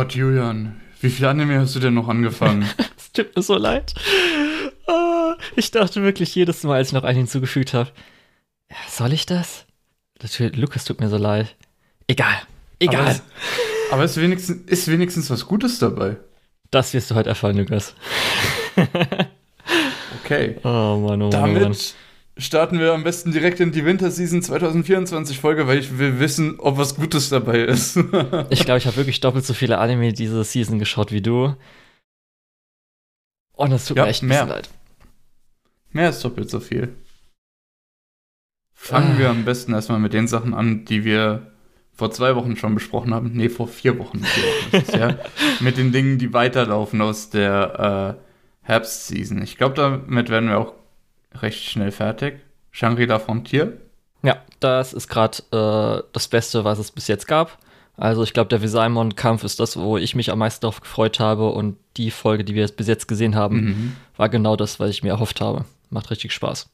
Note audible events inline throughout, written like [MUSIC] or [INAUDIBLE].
Gott, Julian, wie viel Anime hast du denn noch angefangen? [LAUGHS] Es tut mir so leid. Ah, Ich dachte wirklich jedes Mal, als ich noch einen hinzugefügt habe, soll ich das? Natürlich, Lukas tut mir so leid. Egal. Egal. Aber es, aber es wenigstens, ist wenigstens was Gutes dabei. das wirst du heute erfahren, Lukas. Okay. [LAUGHS] Oh Mann, oh Mann, oh Mann. Starten wir am besten direkt in die Winterseason 2024 Folge, weil ich will wissen, ob was Gutes dabei ist. [LAUGHS] Ich glaube, ich habe wirklich doppelt so viele Anime diese Season geschaut wie du. Und es tut Ja, mir echt ein mehr. bisschen leid. Mehr ist doppelt so viel. Fangen Ah. wir am besten erstmal mit den Sachen an, die wir vor zwei Wochen schon besprochen haben. Nee, vor vier Wochen. Vier Wochen ist es, ja. [LAUGHS] Mit den Dingen, die weiterlaufen aus der äh, Herbstseason. Ich glaube, damit werden wir auch recht schnell fertig. Shangri-La Frontier. Ja, das ist gerade äh, das Beste, was es bis jetzt gab. Also ich glaube, der Visaimon-Kampf ist das, wo ich mich am meisten darauf gefreut habe. Und die Folge, die wir bis jetzt gesehen haben, Mhm. war genau das, was ich mir erhofft habe. Macht richtig Spaß.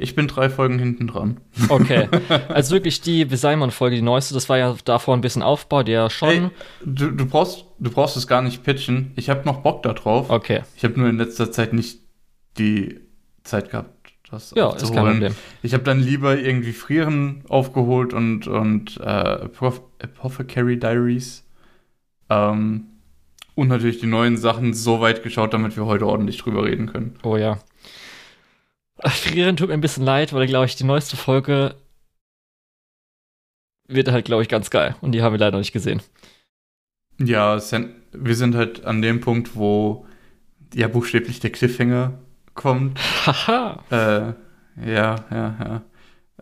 Ich bin drei Folgen hinten dran. Okay, [LAUGHS] also wirklich die Visaimon-Folge, die neueste, das war ja davor ein bisschen Aufbau, der schon... Hey, du, du, brauchst, du brauchst es gar nicht pitchen. Ich habe noch Bock da drauf. Okay, Ich habe nur in letzter Zeit nicht die Zeit gehabt, das ja, ist kein aufzuholen. Problem. Ich habe dann lieber irgendwie Frieren aufgeholt und, und äh, Apoth- Apothecary Diaries. Ähm, und natürlich die neuen Sachen so weit geschaut, damit wir heute ordentlich drüber reden können. Oh ja. Frieren tut mir ein bisschen leid, weil, glaube ich, die neueste Folge wird halt, glaube ich, ganz geil. Und die haben wir leider noch nicht gesehen. Ja, wir sind halt an dem Punkt, wo ja buchstäblich der Cliffhanger kommt. Haha. Äh, ja, ja, ja.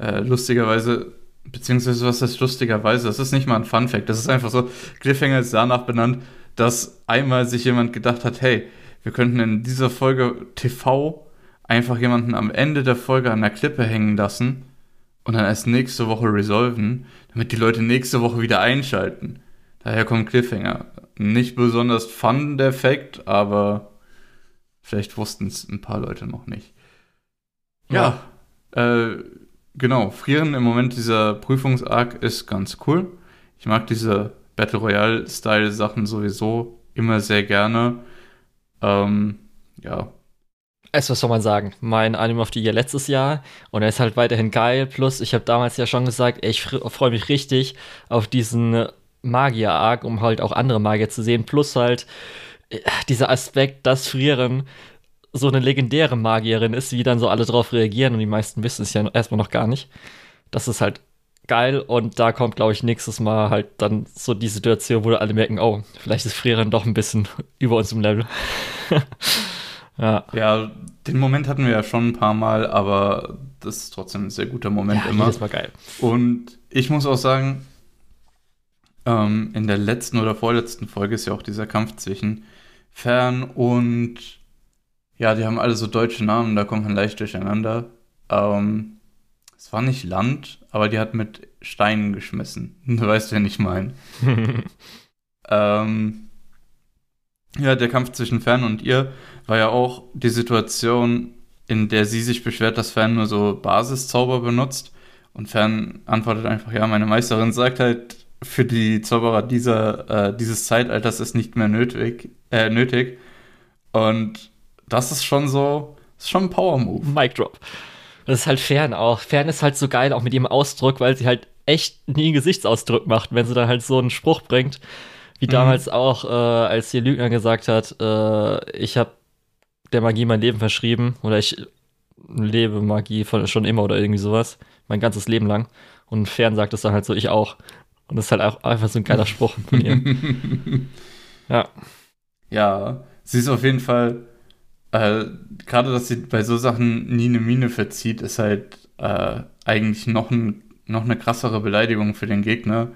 Äh, lustigerweise, beziehungsweise was heißt lustigerweise? Das ist nicht mal ein Fun Fact. Das ist einfach so, Cliffhanger ist danach benannt, dass einmal sich jemand gedacht hat, hey, wir könnten in dieser Folge TV einfach jemanden am Ende der Folge an der Klippe hängen lassen und dann erst nächste Woche resolven, damit die Leute nächste Woche wieder einschalten. Daher kommt Cliffhanger. Nicht besonders fun, der Fact, aber vielleicht wussten es ein paar Leute noch nicht. Ja, äh, genau. Frieren im Moment dieser Prüfungsarg ist ganz cool. Ich mag diese Battle Royale-Style-Sachen sowieso immer sehr gerne. Ähm, ja. Es, was soll man sagen? Mein Anime of the Year letztes Jahr und er ist halt weiterhin geil. Plus, ich habe damals ja schon gesagt, ey, ich freue mich richtig auf diesen Magier-Arc, um halt auch andere Magier zu sehen. Plus halt dieser Aspekt, dass Frieren so eine legendäre Magierin ist, wie dann so alle drauf reagieren und die meisten wissen es ja erstmal noch gar nicht. Das ist halt geil und da kommt, glaube ich, nächstes Mal halt dann so die Situation, wo alle merken, oh, vielleicht ist Frieren doch ein bisschen [LAUGHS] über uns im Level. [LAUGHS] ja. Ja, den Moment hatten wir ja schon ein paar Mal, aber das ist trotzdem ein sehr guter Moment ja, immer. jedes Mal geil. Und ich muss auch sagen, ähm, in der letzten oder vorletzten Folge ist ja auch dieser Kampf zwischen Fern und ja, die haben alle so deutsche Namen, da kommt man leicht durcheinander. Ähm, es war nicht Land, aber die hat mit Steinen geschmissen. [LAUGHS] Du weißt, wen ich meine. [LAUGHS] ähm, ja, der Kampf zwischen Fern und ihr war ja auch die Situation, in der sie sich beschwert, dass Fern nur so Basiszauber benutzt. Und Fern antwortet einfach, ja, meine Meisterin sagt halt, für die Zauberer dieser, äh, dieses Zeitalters ist nicht mehr nötig, äh, nötig. Und das ist schon so, ist schon ein Power-Move. Mic Drop. Das ist halt Fern auch. Fern ist halt so geil, auch mit ihrem Ausdruck, weil sie halt echt nie einen Gesichtsausdruck macht, wenn sie dann halt so einen Spruch bringt. Wie Mhm. damals auch, äh, als hier Lügner gesagt hat, äh, ich habe der Magie mein Leben verschrieben oder ich lebe Magie von, schon immer oder irgendwie sowas. Mein ganzes Leben lang. Und Fern sagt es dann halt so, ich auch. Und das ist halt auch einfach so ein geiler Spruch von ihr. [LAUGHS] ja. Ja, sie ist auf jeden Fall, äh, gerade dass sie bei so Sachen nie eine Mine verzieht, ist halt äh, eigentlich noch, ein, noch eine krassere Beleidigung für den Gegner.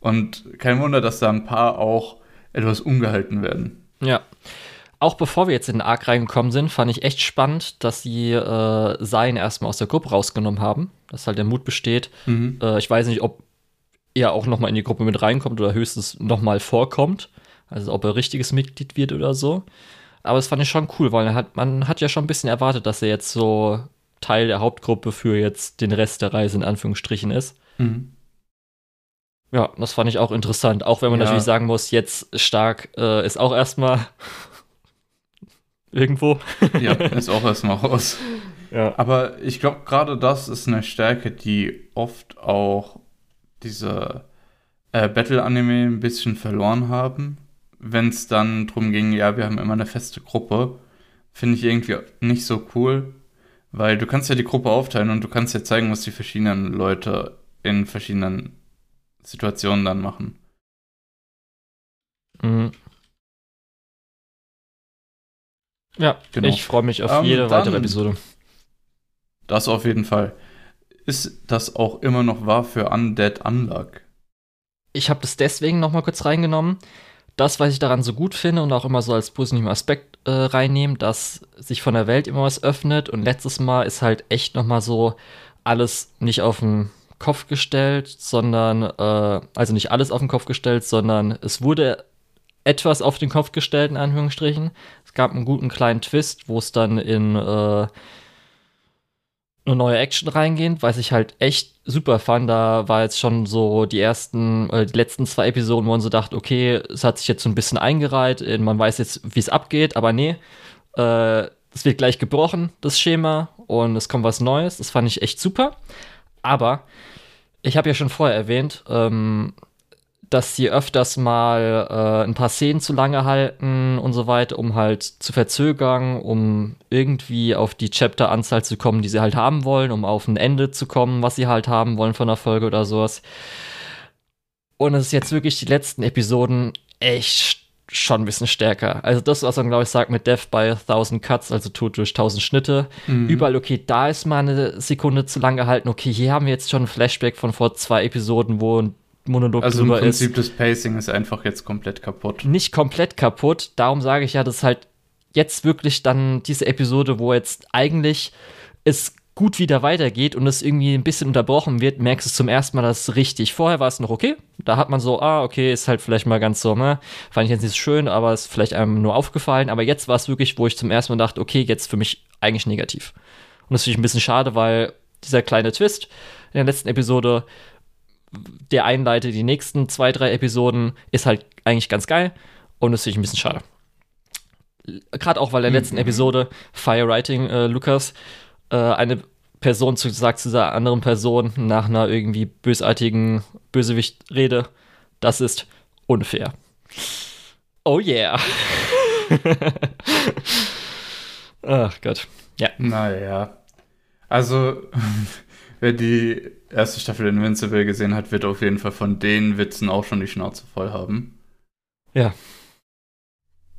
Und kein Wunder, dass da ein paar auch etwas ungehalten werden. Ja. Auch bevor wir jetzt in den Arc reingekommen sind, fand ich echt spannend, dass sie äh, Sein erstmal aus der Gruppe rausgenommen haben. Dass halt der Mut besteht. Mhm. Äh, ich weiß nicht, ob er auch noch mal in die Gruppe mit reinkommt oder höchstens noch mal vorkommt. Also ob er richtiges Mitglied wird oder so. Aber das fand ich schon cool, weil hat, man hat ja schon ein bisschen erwartet, dass er jetzt so Teil der Hauptgruppe für jetzt den Rest der Reise in Anführungsstrichen ist. Mhm. Ja, das fand ich auch interessant. Auch wenn man ja. natürlich sagen muss, jetzt stark äh, ist auch erstmal [LAUGHS] irgendwo. ja, [LAUGHS] ist auch erstmal raus. Ja. Aber ich glaube, gerade das ist eine Stärke, die oft auch diese äh, Battle-Anime ein bisschen verloren haben. Wenn es dann darum ging, ja, wir haben immer eine feste Gruppe, finde ich irgendwie nicht so cool, weil du kannst ja die Gruppe aufteilen und du kannst ja zeigen, was die verschiedenen Leute in verschiedenen Situationen dann machen. Mhm. Ja, genau. ich freue mich auf ähm, jede weitere Episode. Das auf jeden Fall. Ist das auch immer noch wahr für Undead Unluck? Ich habe das deswegen noch mal kurz reingenommen. Das, was ich daran so gut finde und auch immer so als positiven Aspekt äh, reinnehmen, dass sich von der Welt immer was öffnet. Und letztes Mal ist halt echt noch mal so alles nicht auf den Kopf gestellt, sondern, äh, also nicht alles auf den Kopf gestellt, sondern es wurde etwas auf den Kopf gestellt, in Anführungsstrichen. Es gab einen guten kleinen Twist, wo es dann in äh, eine neue Action reingehen, was ich halt echt super fand. Da war jetzt schon so die ersten, äh, die letzten zwei Episoden, wo man so dachte, okay, es hat sich jetzt so ein bisschen eingereiht, man weiß jetzt, wie es abgeht, aber nee, äh, es wird gleich gebrochen, das Schema, und es kommt was Neues. Das fand ich echt super. Aber ich habe ja schon vorher erwähnt, ähm, dass sie öfters mal äh, ein paar Szenen zu lange halten und so weiter, um halt zu verzögern, um irgendwie auf die Chapter-Anzahl zu kommen, die sie halt haben wollen, um auf ein Ende zu kommen, was sie halt haben wollen von der Folge oder sowas. Und es ist jetzt wirklich die letzten Episoden echt schon ein bisschen stärker. Also das, was man, glaube ich, sagt mit Death by a Thousand Cuts, also Tod durch tausend Schnitte. Mhm. Überall, okay, da ist mal eine Sekunde zu lang gehalten. Okay, hier haben wir jetzt schon ein Flashback von vor zwei Episoden, wo ein Monolog also drüber ist. Also im Prinzip ist. das Pacing ist einfach jetzt komplett kaputt. Nicht komplett kaputt. Darum sage ich ja, dass halt jetzt wirklich dann diese Episode, wo jetzt eigentlich es gut wieder weitergeht und es irgendwie ein bisschen unterbrochen wird, merkst du zum ersten Mal, dass es richtig. Vorher war es noch okay. Da hat man so, ah, okay, ist halt vielleicht mal ganz so, ne? Fand ich jetzt nicht so schön, aber ist vielleicht einem nur aufgefallen. Aber jetzt war es wirklich, wo ich zum ersten Mal dachte, okay, jetzt für mich eigentlich negativ. Und das finde ich ein bisschen schade, weil dieser kleine Twist in der letzten Episode der einleitet die nächsten zwei, drei Episoden, ist halt eigentlich ganz geil und das finde ich ein bisschen schade. Gerade auch, weil der letzten mhm. Episode Firewriting äh, Lukas äh, eine Person zu, sagt zu dieser anderen Person nach einer irgendwie bösartigen Bösewicht-Rede, das ist unfair. Oh yeah. [LAUGHS] Ach Gott. Ja. Naja. Also, wer die erste Staffel Invincible gesehen hat, wird auf jeden Fall von den Witzen auch schon die Schnauze voll haben. Ja.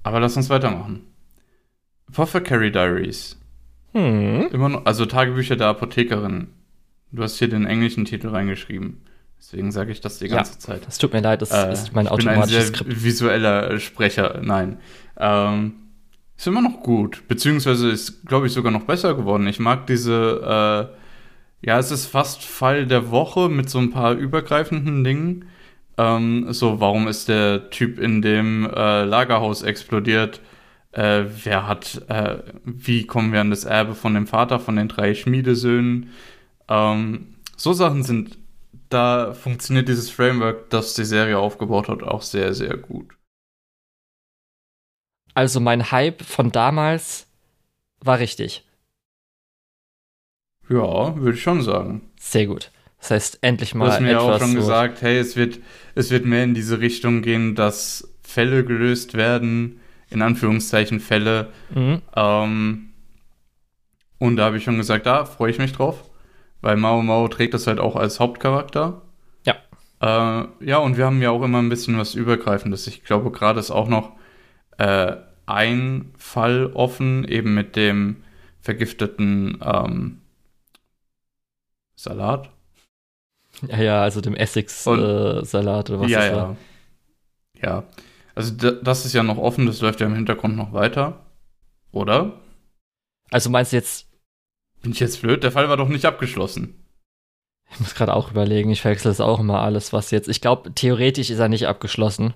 Aber lass uns weitermachen. Apothecary Diaries. Hm. Immer noch, also Tagebücher der Apothekerin. Du hast hier den englischen Titel reingeschrieben. Deswegen sage ich das die ganze ja, Zeit. Es tut mir leid, das äh, ist mein automatisches Skript. Ich bin ein sehr visueller Sprecher. Nein. Ähm, ist immer noch gut. Beziehungsweise ist, glaube ich, sogar noch besser geworden. Ich mag diese äh, ja, es ist fast Fall der Woche mit so ein paar übergreifenden Dingen. Ähm, so, warum ist der Typ in dem äh, Lagerhaus explodiert? Äh, wer hat, äh, wie kommen wir an das Erbe von dem Vater, von den drei Schmiedesöhnen? Ähm, so Sachen sind, da funktioniert dieses Framework, das die Serie aufgebaut hat, auch sehr, sehr gut. Also mein Hype von damals war richtig. Ja, würde ich schon sagen. Sehr gut. Das heißt, endlich mal. Du hast mir ja auch schon gesagt, hey, es wird, es wird mehr in diese Richtung gehen, dass Fälle gelöst werden, in Anführungszeichen Fälle. Mhm. Ähm, und da habe ich schon gesagt, da freue ich mich drauf, weil Mao Mao trägt das halt auch als Hauptcharakter. Ja. Äh, ja, und wir haben ja auch immer ein bisschen was Übergreifendes. Ich glaube, gerade ist auch noch äh, ein Fall offen, eben mit dem vergifteten ähm, Salat? Ja, ja, also dem Essex-Salat äh, oder was ja, das war. Ja, ja. Also das ist ja noch offen, das läuft ja im Hintergrund noch weiter. Oder? Also meinst du jetzt. Bin ich jetzt blöd? Der Fall war doch nicht abgeschlossen. Ich muss gerade auch überlegen, ich verwechsel das auch immer alles, was jetzt. Ich glaube, theoretisch ist er nicht abgeschlossen.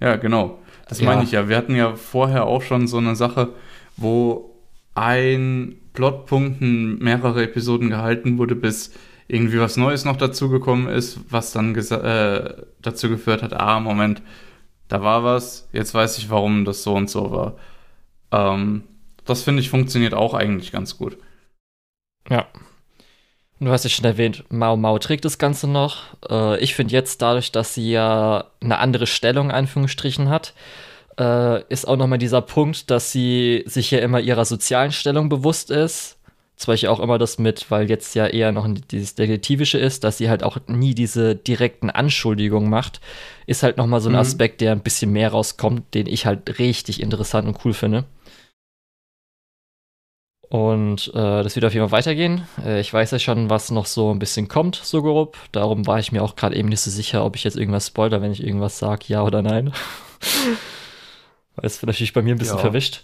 Ja, genau. Das ja. meine ich ja. Wir hatten ja vorher auch schon so eine Sache, wo ein Plotpunkten mehrere Episoden gehalten wurde, bis irgendwie was Neues noch dazugekommen ist, was dann äh, dazu geführt hat, ah, Moment, da war was, jetzt weiß ich, warum das so und so war. Ähm, das finde ich funktioniert auch eigentlich ganz gut. Ja. Du hast ja schon erwähnt, Mao Mao trägt das Ganze noch. Äh, ich finde jetzt dadurch, dass sie ja eine andere Stellung, Anführungsstrichen, hat, äh, ist auch nochmal dieser Punkt, dass sie sich ja immer ihrer sozialen Stellung bewusst ist. Zwar ich auch immer das mit, weil jetzt ja eher noch dieses Detektivische ist, dass sie halt auch nie diese direkten Anschuldigungen macht, ist halt nochmal so ein mhm. Aspekt, der ein bisschen mehr rauskommt, den ich halt richtig interessant und cool finde. Und äh, das wird auf jeden Fall weitergehen. Äh, ich weiß ja schon, was noch so ein bisschen kommt, so grob. Darum war ich mir auch gerade eben nicht so sicher, ob ich jetzt irgendwas spoiler, wenn ich irgendwas sage, ja oder nein. [LAUGHS] Weil es natürlich bei mir ein bisschen ja. verwischt.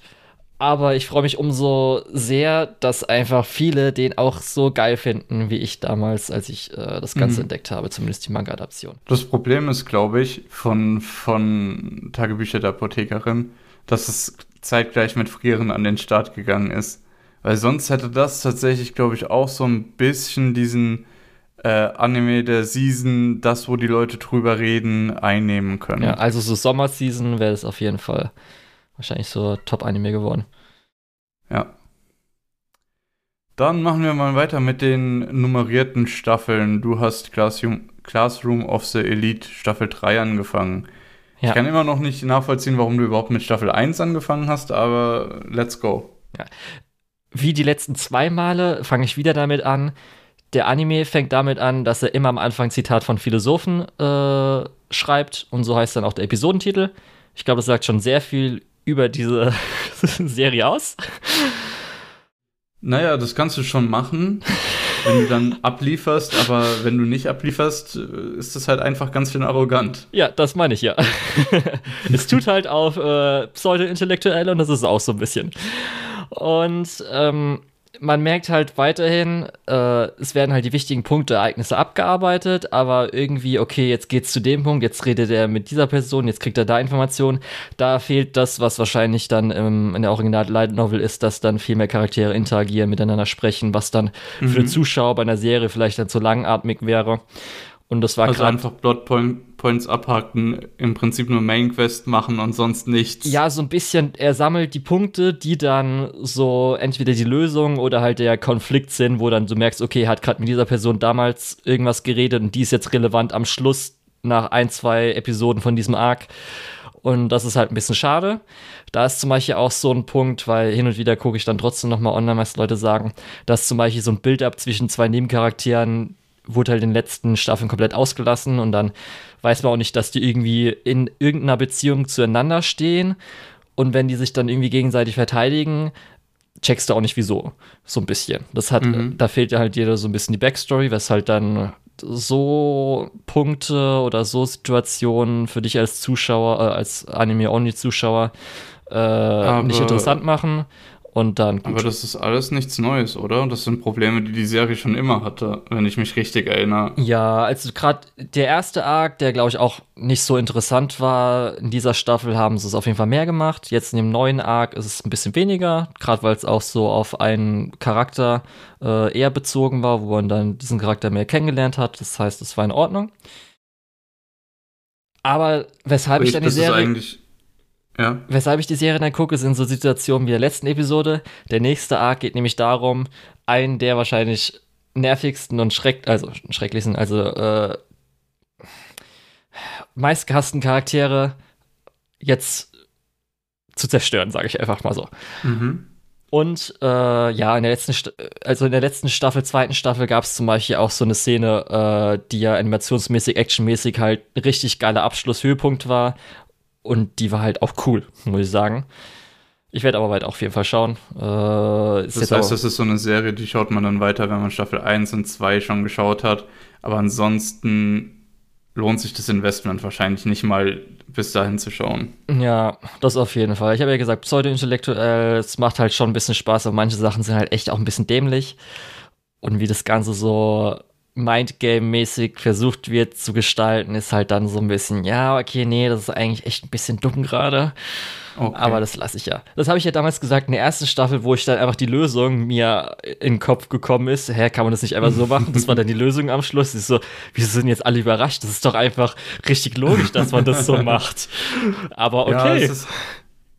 Aber ich freue mich umso sehr, dass einfach viele den auch so geil finden, wie ich damals, als ich äh, das Ganze mhm. entdeckt habe, zumindest die Manga-Adaption. Das Problem ist, glaube ich, von, von Tagebücher der Apothekerin, dass es zeitgleich mit Frieren an den Start gegangen ist. Weil sonst hätte das tatsächlich, glaube ich, auch so ein bisschen diesen äh, Anime der Season, das, wo die Leute drüber reden, einnehmen können. Ja, also so Sommerseason wäre es auf jeden Fall wahrscheinlich so Top-Anime geworden. Ja. Dann machen wir mal weiter mit den nummerierten Staffeln. Du hast Classroom, Classroom of the Elite Staffel 3 angefangen. Ja. Ich kann immer noch nicht nachvollziehen, warum du überhaupt mit Staffel 1 angefangen hast, aber let's go. Ja. Wie die letzten zwei Male fange ich wieder damit an, der Anime fängt damit an, dass er immer am Anfang Zitat von Philosophen äh, schreibt und so heißt dann auch der Episodentitel. Ich glaube, das sagt schon sehr viel über diese [LAUGHS] Serie aus. Naja, das kannst du schon machen, wenn du dann ablieferst, aber wenn du nicht ablieferst, ist das halt einfach ganz schön arrogant. Ja, das meine ich ja. [LAUGHS] es tut halt auf äh, Pseudo-Intellektuell und das ist auch so ein bisschen. Und ähm, man merkt halt weiterhin, äh, es werden halt die wichtigen Punkte, Ereignisse abgearbeitet, aber irgendwie, okay, jetzt geht's zu dem Punkt, jetzt redet er mit dieser Person, jetzt kriegt er da Informationen. Da fehlt das, was wahrscheinlich dann im, in der Original Light Novel ist, dass dann viel mehr Charaktere interagieren, miteinander sprechen, was dann mhm. für den Zuschauer bei einer Serie vielleicht dann zu langatmig wäre. Und das war also einfach Plot Points abhaken, im Prinzip nur Main Quest machen und sonst nichts. Ja, so ein bisschen, er sammelt die Punkte, die dann so entweder die Lösung oder halt der Konflikt sind, wo dann du merkst, okay, er hat gerade mit dieser Person damals irgendwas geredet und die ist jetzt relevant am Schluss nach ein, zwei Episoden von diesem Arc. Und das ist halt ein bisschen schade. Da ist zum Beispiel auch so ein Punkt, weil hin und wieder gucke ich dann trotzdem nochmal online, was Leute sagen, dass zum Beispiel so ein Build-up zwischen zwei Nebencharakteren wurde halt in den letzten Staffeln komplett ausgelassen und dann weiß man auch nicht, dass die irgendwie in irgendeiner Beziehung zueinander stehen und wenn die sich dann irgendwie gegenseitig verteidigen, checkst du auch nicht wieso. So ein bisschen. Das hat, mhm. da fehlt ja halt jeder so ein bisschen die Backstory, was halt dann so Punkte oder so Situationen für dich als Zuschauer, äh, als Anime-Only-Zuschauer äh, nicht interessant machen. Und dann. Gut. Aber das ist alles nichts Neues, oder? Das sind Probleme, die die Serie schon immer hatte, wenn ich mich richtig erinnere. Ja, also gerade der erste Arc, der glaube ich auch nicht so interessant war, in dieser Staffel haben sie es auf jeden Fall mehr gemacht. Jetzt in dem neuen Arc ist es ein bisschen weniger, gerade weil es auch so auf einen Charakter äh, eher bezogen war, wo man dann diesen Charakter mehr kennengelernt hat. Das heißt, es war in Ordnung. Aber weshalb ich, ich dann die Serie ja. Weshalb ich die Serie dann gucke, sind so Situationen wie der letzten Episode. Der nächste Arc geht nämlich darum, einen der wahrscheinlich nervigsten und schreck also schrecklichsten, also äh, meistgehassten Charaktere jetzt zu zerstören, sage ich einfach mal so. Mhm. Und äh, ja, in der letzten, St also in der letzten Staffel, zweiten Staffel, gab es zum Beispiel auch so eine Szene, äh, die ja animationsmäßig, actionmäßig halt richtig geiler Abschlusshöhepunkt war, und die war halt auch cool, muss ich sagen. Ich werde aber weiter auf jeden Fall schauen. Äh, das heißt, das ist so eine Serie, die schaut man dann weiter, wenn man Staffel 1 und 2 schon geschaut hat. Aber ansonsten lohnt sich das Investment wahrscheinlich nicht mal bis dahin zu schauen. Ja, das auf jeden Fall. Ich habe ja gesagt, pseudo-intellektuell, es macht halt schon ein bisschen Spaß, aber manche Sachen sind halt echt auch ein bisschen dämlich. Und wie das Ganze so Mindgame-mäßig versucht wird zu gestalten, ist halt dann so ein bisschen, ja, okay, nee, das ist eigentlich echt ein bisschen dumm gerade. Okay. Aber das lasse ich ja. Das habe ich ja damals gesagt in der ersten Staffel, wo ich dann einfach die Lösung mir in den Kopf gekommen ist. Hä, kann man das nicht einfach so [LAUGHS] machen? Das war dann die Lösung am Schluss. Ich so, wieso sind jetzt alle überrascht? Das ist doch einfach richtig logisch, dass man das so [LAUGHS] macht. Aber okay. Ja, ist,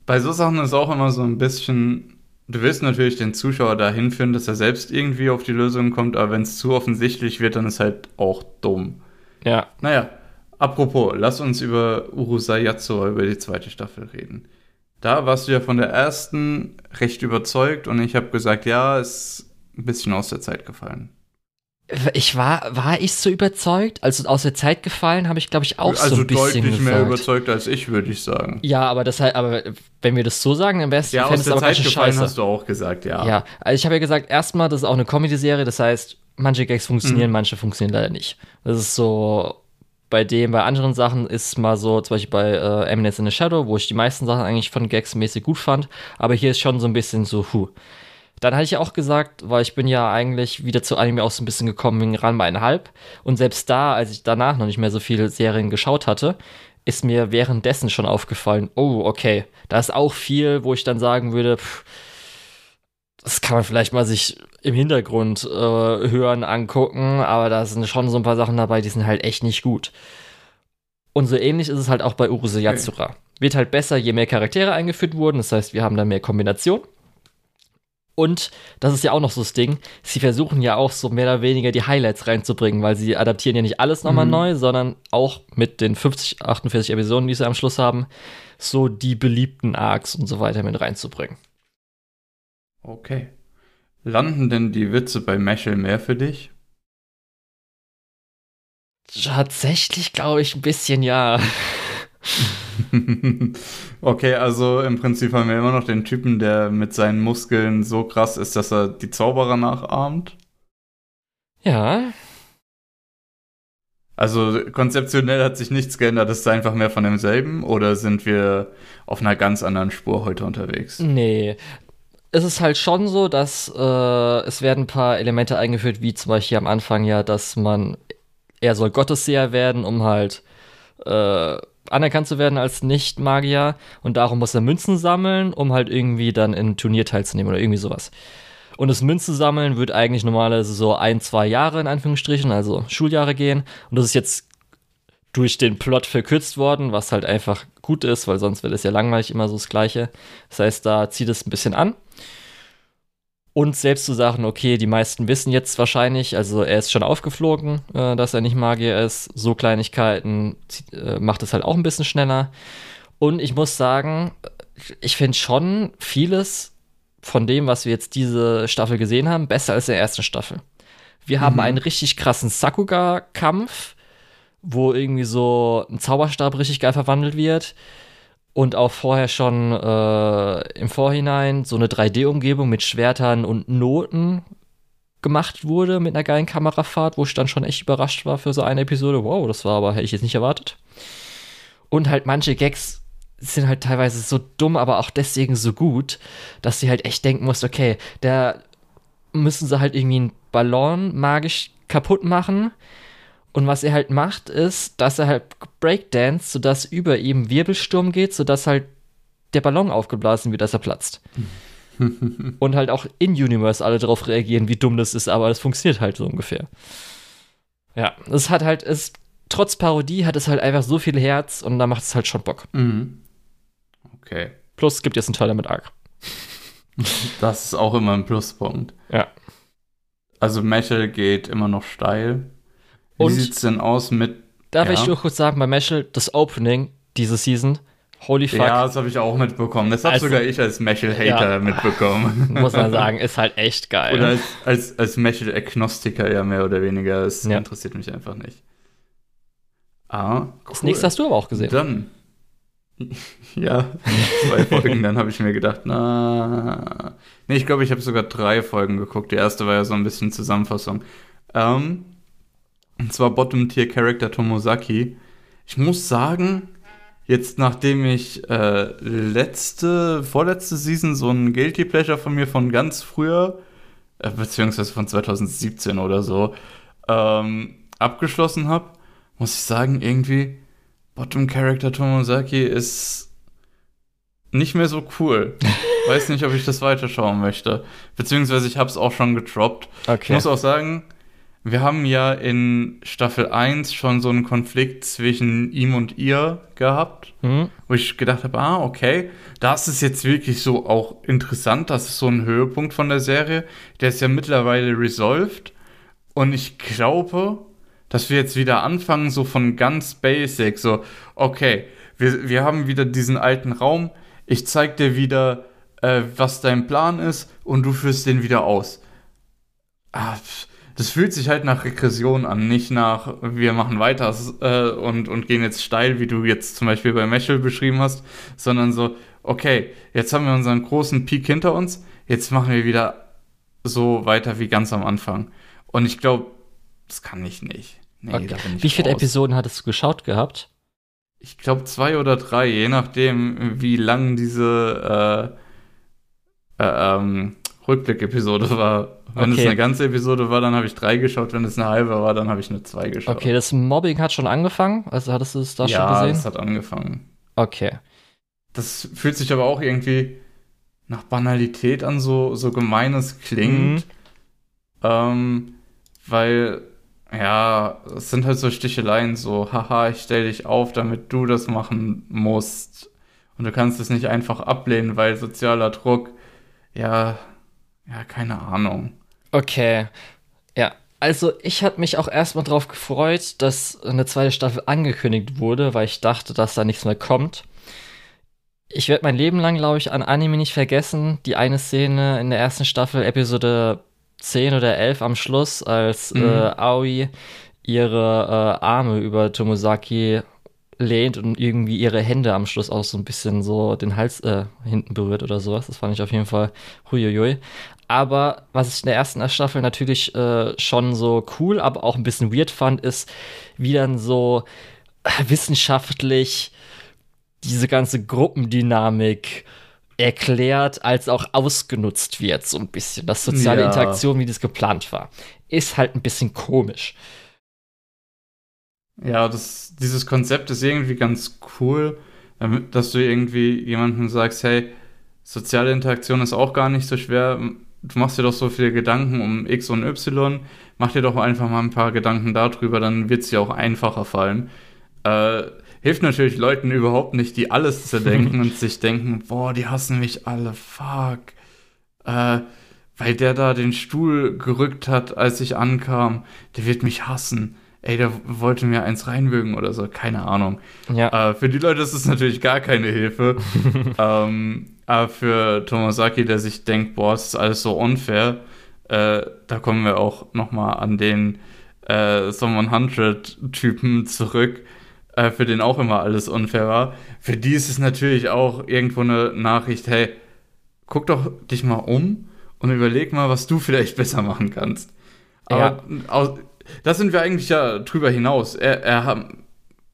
bei so Sachen ist auch immer so ein bisschen Du willst natürlich den Zuschauer dahin führen, dass er selbst irgendwie auf die Lösung kommt, aber wenn es zu offensichtlich wird, dann ist halt auch dumm. Ja. Naja, apropos, lass uns über Urusei Yatsura, über die zweite Staffel reden. Da warst du ja von der ersten recht überzeugt und ich habe gesagt, ja, ist ein bisschen aus der Zeit gefallen. Ich war, war ich so überzeugt? Also aus der Zeit gefallen habe ich, glaube ich, auch also so ein bisschen Also deutlich mehr überzeugt als ich, würde ich sagen. Ja, aber das halt, aber wenn wir das so sagen, wäre es ja aus der Zeit gefallen Scheiße. hast du auch gesagt, ja. Ja, also ich habe ja gesagt, erstmal, das ist auch eine Comedy-Serie, das heißt, manche Gags funktionieren, mhm. manche funktionieren leider nicht. Das ist so bei dem, bei anderen Sachen ist mal so, zum Beispiel bei äh, Eminence in the Shadow, wo ich die meisten Sachen eigentlich von Gags mäßig gut fand, aber hier ist schon so ein bisschen so, huh. Dann hatte ich auch gesagt, weil ich bin ja eigentlich wieder zu Anime auch so ein bisschen gekommen wegen Ranma einhalb. Und selbst da, als ich danach noch nicht mehr so viele Serien geschaut hatte, ist mir währenddessen schon aufgefallen, oh, okay, da ist auch viel, wo ich dann sagen würde, pff, das kann man vielleicht mal sich im Hintergrund äh, hören, angucken, aber da sind schon so ein paar Sachen dabei, die sind halt echt nicht gut. Und so ähnlich ist es halt auch bei Uruse Yatsura. Okay. Wird halt besser, je mehr Charaktere eingeführt wurden, das heißt, wir haben da mehr Kombination. Und das ist ja auch noch so das Ding, sie versuchen ja auch so mehr oder weniger die Highlights reinzubringen, weil sie adaptieren ja nicht alles nochmal mhm. neu, sondern auch mit den 50, 48 Episoden, die sie am Schluss haben, so die beliebten Arcs und so weiter mit reinzubringen. Okay. Landen denn die Witze bei Meshel mehr für dich? Tatsächlich glaube ich ein bisschen ja. [LAUGHS] okay, also im Prinzip haben wir immer noch den Typen, der mit seinen Muskeln so krass ist, dass er die Zauberer nachahmt. Ja. Also konzeptionell hat sich nichts geändert, ist es einfach mehr von demselben oder sind wir auf einer ganz anderen Spur heute unterwegs? Nee. Es ist halt schon so, dass äh, es werden ein paar Elemente eingeführt, wie zum Beispiel am Anfang ja, dass man, er soll Gottesseher werden, um halt äh, anerkannt zu werden als Nicht-Magier und darum muss er Münzen sammeln, um halt irgendwie dann in Turnier teilzunehmen oder irgendwie sowas. Und das Münzen sammeln wird eigentlich normalerweise so ein, zwei Jahre in Anführungsstrichen, also Schuljahre gehen. Und das ist jetzt durch den Plot verkürzt worden, was halt einfach gut ist, weil sonst wäre das ja langweilig immer so das Gleiche. Das heißt, da zieht es ein bisschen an. Und selbst zu sagen, okay, die meisten wissen jetzt wahrscheinlich, also er ist schon aufgeflogen, äh, dass er nicht Magier ist. So Kleinigkeiten äh, macht es halt auch ein bisschen schneller. Und ich muss sagen, ich finde schon vieles von dem, was wir jetzt diese Staffel gesehen haben, besser als in der ersten Staffel. Wir mhm. haben einen richtig krassen Sakuga-Kampf, wo irgendwie so ein Zauberstab richtig geil verwandelt wird und auch vorher schon äh, im Vorhinein so eine 3D-Umgebung mit Schwertern und Noten gemacht wurde mit einer geilen Kamerafahrt, wo ich dann schon echt überrascht war für so eine Episode. Wow, das war aber, hätte ich jetzt nicht erwartet. Und halt manche Gags sind halt teilweise so dumm, aber auch deswegen so gut, dass sie halt echt denken musst, okay, da müssen sie halt irgendwie einen Ballon magisch kaputt machen und was er halt macht, ist, dass er halt Breakdance, sodass über ihm Wirbelsturm geht, sodass halt der Ballon aufgeblasen wird, dass er platzt. [LAUGHS] und halt auch in Universe alle darauf reagieren, wie dumm das ist, aber das funktioniert halt so ungefähr. Ja, es hat halt, es, trotz Parodie hat es halt einfach so viel Herz und da macht es halt schon Bock. Mhm. Okay. Plus es gibt jetzt einen Teil mit Arc. das ist auch immer ein Pluspunkt. Ja. Also Metal geht immer noch steil. Wie sieht es denn aus mit. Darf ja. ich nur kurz sagen, bei Meshel, das Opening diese Season, holy fuck. Ja, das habe ich auch mitbekommen. Das habe also, sogar ich als Meshel-Hater ja, mitbekommen. [LAUGHS] Muss man sagen, ist halt echt geil. Oder als, als, als Meshel-Agnostiker ja mehr oder weniger. Das ja. interessiert mich einfach nicht. Ah, cool. Das nächste hast du aber auch gesehen. Dann. [LAUGHS] Ja, zwei Folgen, dann habe ich mir gedacht, na. Nee, ich glaube, ich habe sogar drei Folgen geguckt. Die erste war ja so ein bisschen Zusammenfassung. Ähm, und zwar Bottom-Tier-Character Tomosaki. Ich muss sagen, jetzt nachdem ich äh, letzte, vorletzte Season so ein Guilty Pleasure von mir von ganz früher, äh, beziehungsweise von 2017 oder so, ähm, abgeschlossen habe, muss ich sagen, irgendwie Bottom Character Tomosaki ist nicht mehr so cool. [LAUGHS] Weiß nicht, ob ich das weiterschauen möchte. Beziehungsweise ich habe es auch schon getroppt. Okay. Ich muss auch sagen, wir haben ja in Staffel 1 schon so einen Konflikt zwischen ihm und ihr gehabt, mhm. wo ich gedacht habe, ah, okay, das ist jetzt wirklich so auch interessant, das ist so ein Höhepunkt von der Serie. Der ist ja mittlerweile resolved und ich glaube, dass wir jetzt wieder anfangen, so von ganz basic, so, okay, wir, wir haben wieder diesen alten Raum, ich zeig dir wieder, äh, was dein Plan ist und du führst den wieder aus. Ah, pff das fühlt sich halt nach Regression an, nicht nach, wir machen weiter äh, und, und gehen jetzt steil, wie du jetzt zum Beispiel bei Meshel beschrieben hast, sondern so, okay, jetzt haben wir unseren großen Peak hinter uns, jetzt machen wir wieder so weiter wie ganz am Anfang. Und ich glaube, das kann ich nicht. Nee, okay. Wie viele raus. Episoden hattest du geschaut gehabt? Ich glaube zwei oder drei, je nachdem, wie lang diese äh, äh, ähm, Rückblick-Episode war. Wenn okay. es eine ganze Episode war, dann habe ich drei geschaut. Wenn es eine halbe war, dann habe ich eine zwei geschaut. Okay, das Mobbing hat schon angefangen. Also hattest du es da ja, schon gesehen? Ja, es hat angefangen. Okay. Das fühlt sich aber auch irgendwie nach Banalität an, so, so gemeines klingt. Mhm. Ähm, weil, ja, es sind halt so Sticheleien, so, haha, ich stell dich auf, damit du das machen musst. Und du kannst es nicht einfach ablehnen, weil sozialer Druck, ja, ja, keine Ahnung. Okay. Ja, also ich hatte mich auch erstmal drauf gefreut, dass eine zweite Staffel angekündigt wurde, weil ich dachte, dass da nichts mehr kommt. Ich werde mein Leben lang, glaube ich, an Anime nicht vergessen. Die eine Szene in der ersten Staffel, Episode 10 oder 11 am Schluss, als mhm. äh, Aoi ihre äh, Arme über Tomosaki lehnt und irgendwie ihre Hände am Schluss auch so ein bisschen so den Hals äh, hinten berührt oder sowas. Das fand ich auf jeden Fall huiuiui. Aber was ich in der ersten Staffel natürlich äh, schon so cool, aber auch ein bisschen weird fand, ist, wie dann so wissenschaftlich diese ganze Gruppendynamik erklärt als auch ausgenutzt wird, so ein bisschen. Das soziale ja. Interaktion, wie das geplant war. Ist halt ein bisschen komisch. Ja, das, dieses Konzept ist irgendwie ganz cool, dass du irgendwie jemandem sagst, hey, soziale Interaktion ist auch gar nicht so schwer du machst dir doch so viele Gedanken um X und Y, mach dir doch einfach mal ein paar Gedanken darüber, dann wird es dir auch einfacher fallen. Äh, hilft natürlich Leuten überhaupt nicht, die alles zerdenken [LAUGHS] und sich denken, boah, die hassen mich alle, fuck. Äh, weil der da den Stuhl gerückt hat, als ich ankam, der wird mich hassen. Ey, der wollte mir eins reinwürgen oder so, keine Ahnung. Ja. Äh, für die Leute ist es natürlich gar keine Hilfe. [LAUGHS] ähm, aber für Tomosaki, der sich denkt, boah, es ist alles so unfair, äh, da kommen wir auch nochmal an den äh, Some 100-Typen zurück, äh, für den auch immer alles unfair war. Für die ist es natürlich auch irgendwo eine Nachricht, hey, guck doch dich mal um und überleg mal, was du vielleicht [LAUGHS] besser machen kannst. Aber ja. da sind wir eigentlich ja drüber hinaus. Er, er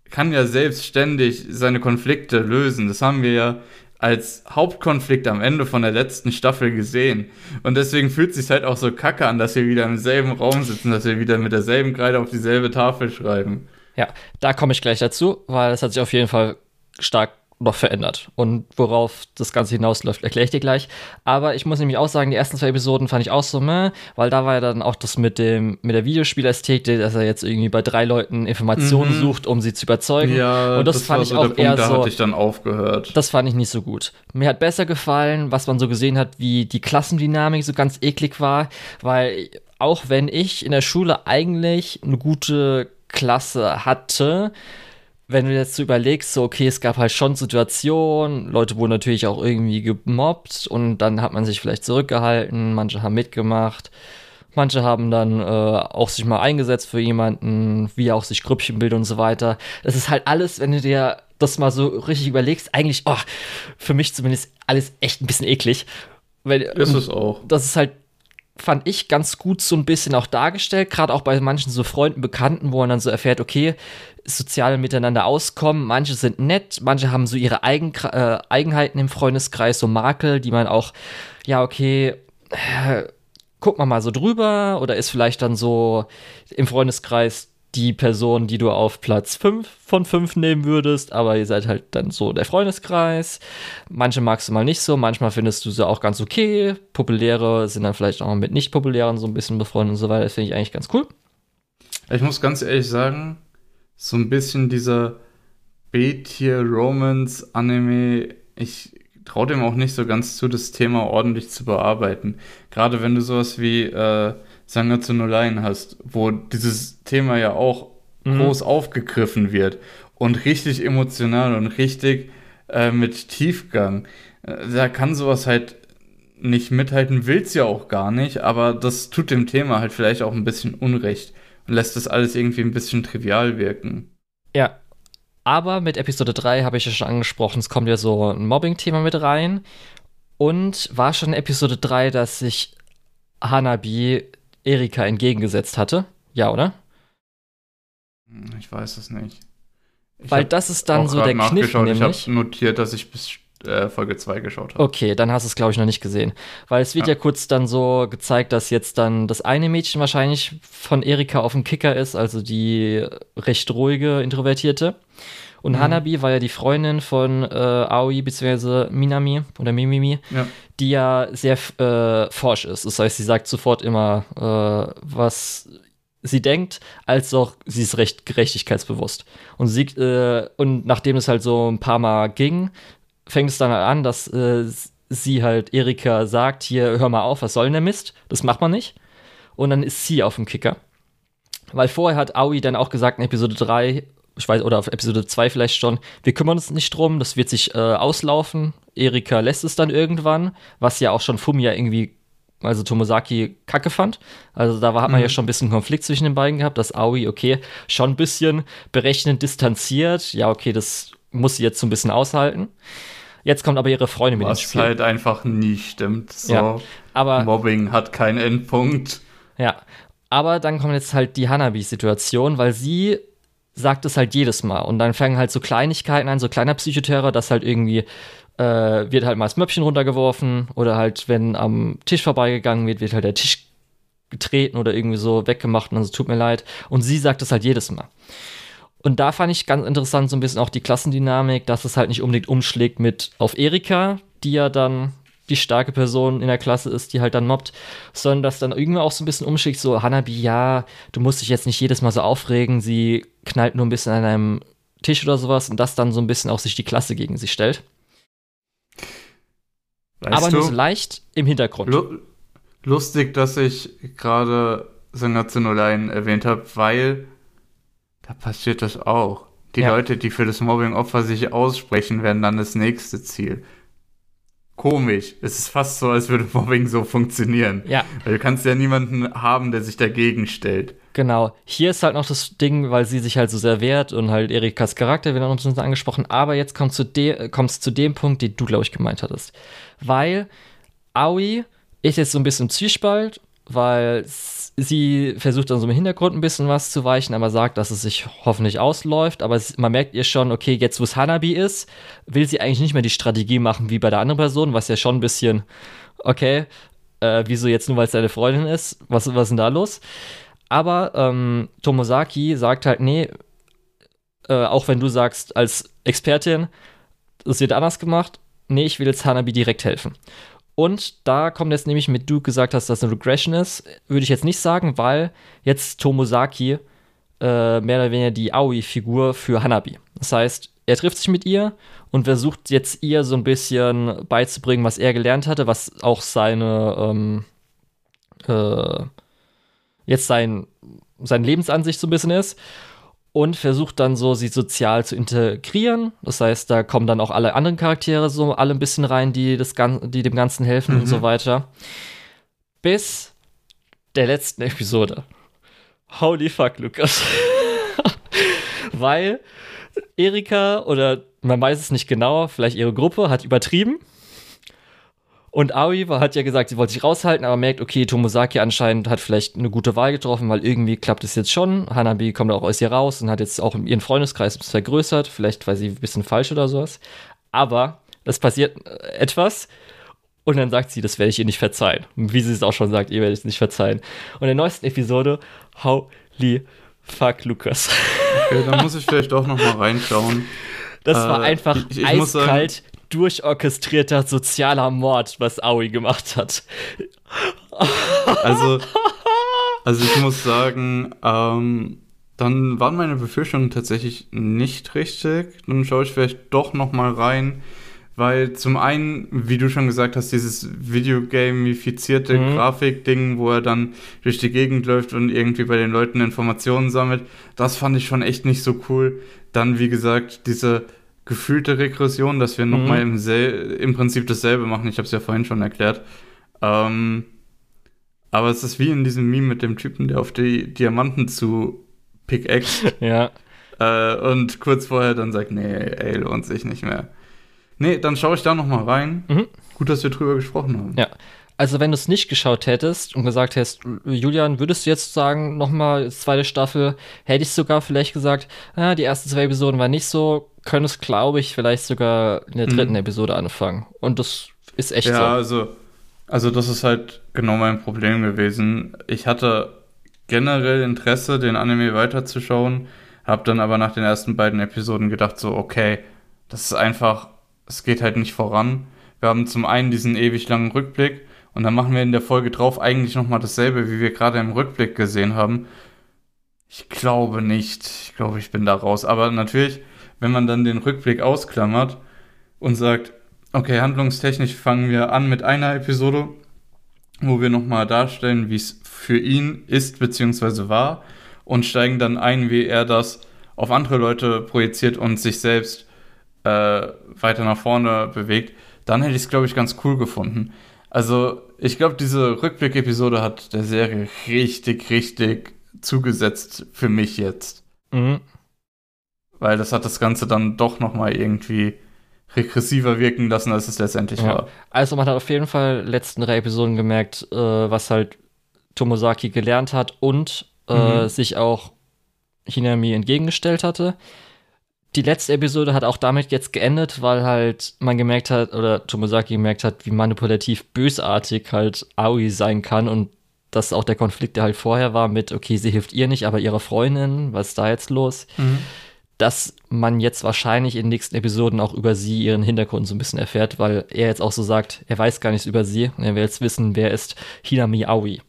kann ja selbstständig seine Konflikte lösen. Das haben wir ja als Hauptkonflikt am Ende von der letzten Staffel gesehen. Und deswegen fühlt es sich halt auch so kacke an, dass wir wieder im selben Raum sitzen, dass wir wieder mit derselben Kreide auf dieselbe Tafel schreiben. Ja, da komme ich gleich dazu, weil es hat sich auf jeden Fall stark noch verändert. Und worauf das Ganze hinausläuft, erkläre ich dir gleich. Aber ich muss nämlich auch sagen, die ersten zwei Episoden fand ich auch so, meh, weil da war ja dann auch das mit dem mit der Videospielästhetik, dass er jetzt irgendwie bei drei Leuten Informationen mhm. sucht, um sie zu überzeugen. Ja, und das, das fand ich so auch Punkt, eher da so. hatte ich dann aufgehört. Das fand ich nicht so gut. Mir hat besser gefallen, was man so gesehen hat, wie die Klassendynamik so ganz eklig war, weil auch wenn ich in der Schule eigentlich eine gute Klasse hatte, wenn du jetzt so überlegst, so, okay, es gab halt schon Situationen, Leute wurden natürlich auch irgendwie gemobbt und dann hat man sich vielleicht zurückgehalten, manche haben mitgemacht, manche haben dann äh, auch sich mal eingesetzt für jemanden, wie auch sich Grüppchen bilden und so weiter. Das ist halt alles, wenn du dir das mal so richtig überlegst, eigentlich, oh, für mich zumindest alles echt ein bisschen eklig. Weil, ist es auch. Das ist halt fand ich ganz gut so ein bisschen auch dargestellt, gerade auch bei manchen so Freunden, Bekannten, wo man dann so erfährt, okay, sozial miteinander auskommen, manche sind nett, manche haben so ihre Eigen äh, Eigenheiten im Freundeskreis, so Makel, die man auch, ja, okay, äh, guckt man mal so drüber oder ist vielleicht dann so im Freundeskreis die Person, die du auf Platz 5 von 5 nehmen würdest, aber ihr seid halt dann so der Freundeskreis. Manche magst du mal nicht so, manchmal findest du sie auch ganz okay. Populäre sind dann vielleicht auch mit nicht populären so ein bisschen befreundet und so weiter. Das finde ich eigentlich ganz cool. Ich muss ganz ehrlich sagen, so ein bisschen dieser B-Tier-Romance-Anime, ich traue dem auch nicht so ganz zu, das Thema ordentlich zu bearbeiten. Gerade wenn du sowas wie äh, Sangatsu no Line hast, wo dieses Thema ja auch mhm. groß aufgegriffen wird und richtig emotional und richtig äh, mit Tiefgang. Äh, da kann sowas halt nicht mithalten, will's ja auch gar nicht, aber das tut dem Thema halt vielleicht auch ein bisschen Unrecht und lässt das alles irgendwie ein bisschen trivial wirken. Ja. Aber mit Episode 3 habe ich ja schon angesprochen, es kommt ja so ein Mobbing-Thema mit rein. Und war schon in Episode 3, dass sich Hanabi Erika entgegengesetzt hatte. Ja, oder? Hm, ich weiß es nicht. Ich Weil das ist dann so der Kniff, nämlich. Ich habe notiert, dass ich bis äh, Folge 2 geschaut habe. Okay, dann hast du es, glaube ich, noch nicht gesehen. Weil es wird ja. ja. kurz dann so gezeigt, dass jetzt dann das eine Mädchen wahrscheinlich von Erika auf dem Kicker ist, also die recht ruhige, introvertierte. Und mhm. Hanabi war ja die Freundin von äh, Aoi bzw. Minami oder Mimimi, ja. Die ja sehr äh, forsch ist. Das heißt, sie sagt sofort immer, äh, was sie denkt, als auch sie ist recht gerechtigkeitsbewusst. Und, sie, äh, und nachdem es halt so ein paar Mal ging, fängt es dann halt an, dass äh, sie halt Erika sagt, hier, hör mal auf, was soll denn der Mist? Das macht man nicht. Und dann ist sie auf dem Kicker. Weil vorher hat Aoi dann auch gesagt in Episode 3, ich weiß, oder auf Episode 2 vielleicht schon, wir kümmern uns nicht drum, das wird sich äh, auslaufen. Erika lässt es dann irgendwann, was ja auch schon Fumia irgendwie, also Tomosaki, kacke fand. Also da war, hat man mhm. ja schon ein bisschen Konflikt zwischen den beiden gehabt, dass Aoi, okay, schon ein bisschen berechnend distanziert. Ja, okay, das muss sie jetzt so ein bisschen aushalten. Jetzt kommt aber ihre Freundin mit ins Spiel. Was halt einfach nie stimmt. So, ja, aber Mobbing hat keinen Endpunkt. Ja, aber dann kommt jetzt halt die Hanabi-Situation, weil sie sagt es halt jedes Mal. Und dann fangen halt so Kleinigkeiten an, so kleiner Psychoterror, dass halt irgendwie äh, wird halt mal das Möppchen runtergeworfen oder halt, wenn am Tisch vorbeigegangen wird, wird halt der Tisch getreten oder irgendwie so weggemacht und dann so, tut mir leid. Und sie sagt es halt jedes Mal. Und da fand ich ganz interessant so ein bisschen auch die Klassendynamik, dass es halt nicht unbedingt umschlägt mit auf Erika, die ja dann die starke Person in der Klasse ist, die halt dann mobbt, sondern dass dann irgendwie auch so ein bisschen umschickt, so Hanabi, ja, du musst dich jetzt nicht jedes Mal so aufregen, sie knallt nur ein bisschen an einem Tisch oder sowas und das dann so ein bisschen auch sich die Klasse gegen sie stellt. Weißt Aber du, nur so leicht im Hintergrund. Lu lustig, dass ich gerade no Line erwähnt habe, weil da passiert das auch. Die ja. Leute, die für das Mobbing-Opfer sich aussprechen, werden dann das nächste Ziel komisch. Es ist fast so, als würde Mobbing so funktionieren. Ja. Weil du kannst ja niemanden haben, der sich dagegen stellt. Genau. Hier ist halt noch das Ding, weil sie sich halt so sehr wehrt und halt Erikas Charakter wird noch ein bisschen angesprochen. Aber jetzt kommt zu de kommst zu dem Punkt, den du, glaube ich, gemeint hattest. Weil Aoi ist jetzt so ein bisschen Zwiespalt, weil sie versucht dann so im Hintergrund ein bisschen was zu weichen, aber sagt, dass es sich hoffentlich ausläuft. Aber man merkt ihr schon, okay, jetzt wo es Hanabi ist, will sie eigentlich nicht mehr die Strategie machen wie bei der anderen Person, was ja schon ein bisschen, okay, äh, wieso jetzt nur, weil es deine Freundin ist? Was ist denn da los? Aber ähm, Tomosaki sagt halt, nee, äh, auch wenn du sagst als Expertin, es wird anders gemacht, nee, ich will jetzt Hanabi direkt helfen. Und da kommt jetzt nämlich mit, du gesagt hast, dass eine Regression ist, würde ich jetzt nicht sagen, weil jetzt Tomosaki äh, mehr oder weniger die Aoi-Figur für Hanabi. Das heißt, er trifft sich mit ihr und versucht jetzt ihr so ein bisschen beizubringen, was er gelernt hatte, was auch seine ähm, äh, jetzt sein, seine Lebensansicht so ein bisschen ist und versucht dann so, sie sozial zu integrieren. Das heißt, da kommen dann auch alle anderen Charaktere so alle ein bisschen rein, die, das Gan die dem Ganzen helfen mhm. und so mhm. weiter. Bis der letzten Episode. Holy fuck, Lukas. [LAUGHS] Weil Erika oder man weiß es nicht genau, vielleicht ihre Gruppe hat übertrieben und Aoi hat ja gesagt, sie wollte sich raushalten, aber merkt, okay, Tomosaki anscheinend hat vielleicht eine gute Wahl getroffen, weil irgendwie klappt es jetzt schon. Hanabi kommt auch aus ihr raus und hat jetzt auch ihren Freundeskreis vergrößert, vielleicht weil sie ein bisschen falsch oder sowas. Aber es passiert äh, etwas Und dann sagt sie, das werde ich ihr nicht verzeihen. Wie sie es auch schon sagt, ihr werdet es nicht verzeihen. Und in der neuesten Episode, holy fuck, Lukas. Okay, dann muss ich vielleicht auch noch mal reinschauen. Das äh, war einfach ich, ich eiskalt sagen, durchorchestrierter sozialer Mord, was Aoi gemacht hat. Also, also ich muss sagen, ähm, dann waren meine Befürchtungen tatsächlich nicht richtig. Dann schaue ich vielleicht doch noch mal rein. Weil zum einen, wie du schon gesagt hast, dieses Videogamifizierte mhm. Grafik-Ding, wo er dann durch die Gegend läuft und irgendwie bei den Leuten Informationen sammelt, das fand ich schon echt nicht so cool. Dann, wie gesagt, diese gefühlte Regression, dass wir mhm. nochmal im, im Prinzip dasselbe machen. Ich habe es ja vorhin schon erklärt. Ähm, aber es ist wie in diesem Meme mit dem Typen, der auf die Diamanten zu Pickaxe. [LAUGHS] ja. Äh, und kurz vorher dann sagt, nee, ey, lohnt sich nicht mehr. Nee, dann schaue ich da noch mal rein. Mhm. Gut, dass wir drüber gesprochen haben. Ja. Also, wenn du es nicht geschaut hättest und gesagt hättest, Julian, würdest du jetzt sagen, nochmal zweite Staffel, hätte ich sogar vielleicht gesagt, ah, die ersten zwei Episoden waren nicht so, könntest, glaube ich, vielleicht sogar in der dritten mhm. Episode anfangen. Und das ist echt ja, so. Ja, also, also das ist halt genau mein Problem gewesen. Ich hatte generell Interesse, den Anime weiterzuschauen, habe dann aber nach den ersten beiden Episoden gedacht, so, okay, das ist einfach es geht halt nicht voran. Wir haben zum einen diesen ewig langen Rückblick und dann machen wir in der Folge drauf eigentlich nochmal dasselbe, wie wir gerade im Rückblick gesehen haben. Ich glaube nicht. Ich glaube, ich bin da raus. Aber natürlich, wenn man dann den Rückblick ausklammert und sagt, okay, handlungstechnisch fangen wir an mit einer Episode, wo wir nochmal darstellen, wie es für ihn ist bzw. war und steigen dann ein, wie er das auf andere Leute projiziert und sich selbst äh, weiter nach vorne bewegt, dann hätte ich es, glaube ich, ganz cool gefunden. Also, ich glaube, diese Rückblick-Episode hat der Serie richtig, richtig zugesetzt für mich jetzt. Mhm. Weil das hat das Ganze dann doch nochmal irgendwie regressiver wirken lassen, als es letztendlich ja. war. Also man hat auf jeden Fall letzten drei Episoden gemerkt, äh, was halt Tomosaki gelernt hat und äh, mhm. sich auch Hinami entgegengestellt hatte die letzte Episode hat auch damit jetzt geendet, weil halt man gemerkt hat, oder Tomosaki gemerkt hat, wie manipulativ bösartig halt Aoi sein kann und dass auch der Konflikt, der halt vorher war mit, okay, sie hilft ihr nicht, aber ihrer Freundin, was ist da jetzt los? Mhm. Dass man jetzt wahrscheinlich in den nächsten Episoden auch über sie, ihren Hintergrund so ein bisschen erfährt, weil er jetzt auch so sagt, er weiß gar nichts über sie und er will jetzt wissen, wer ist Hinami Aoi.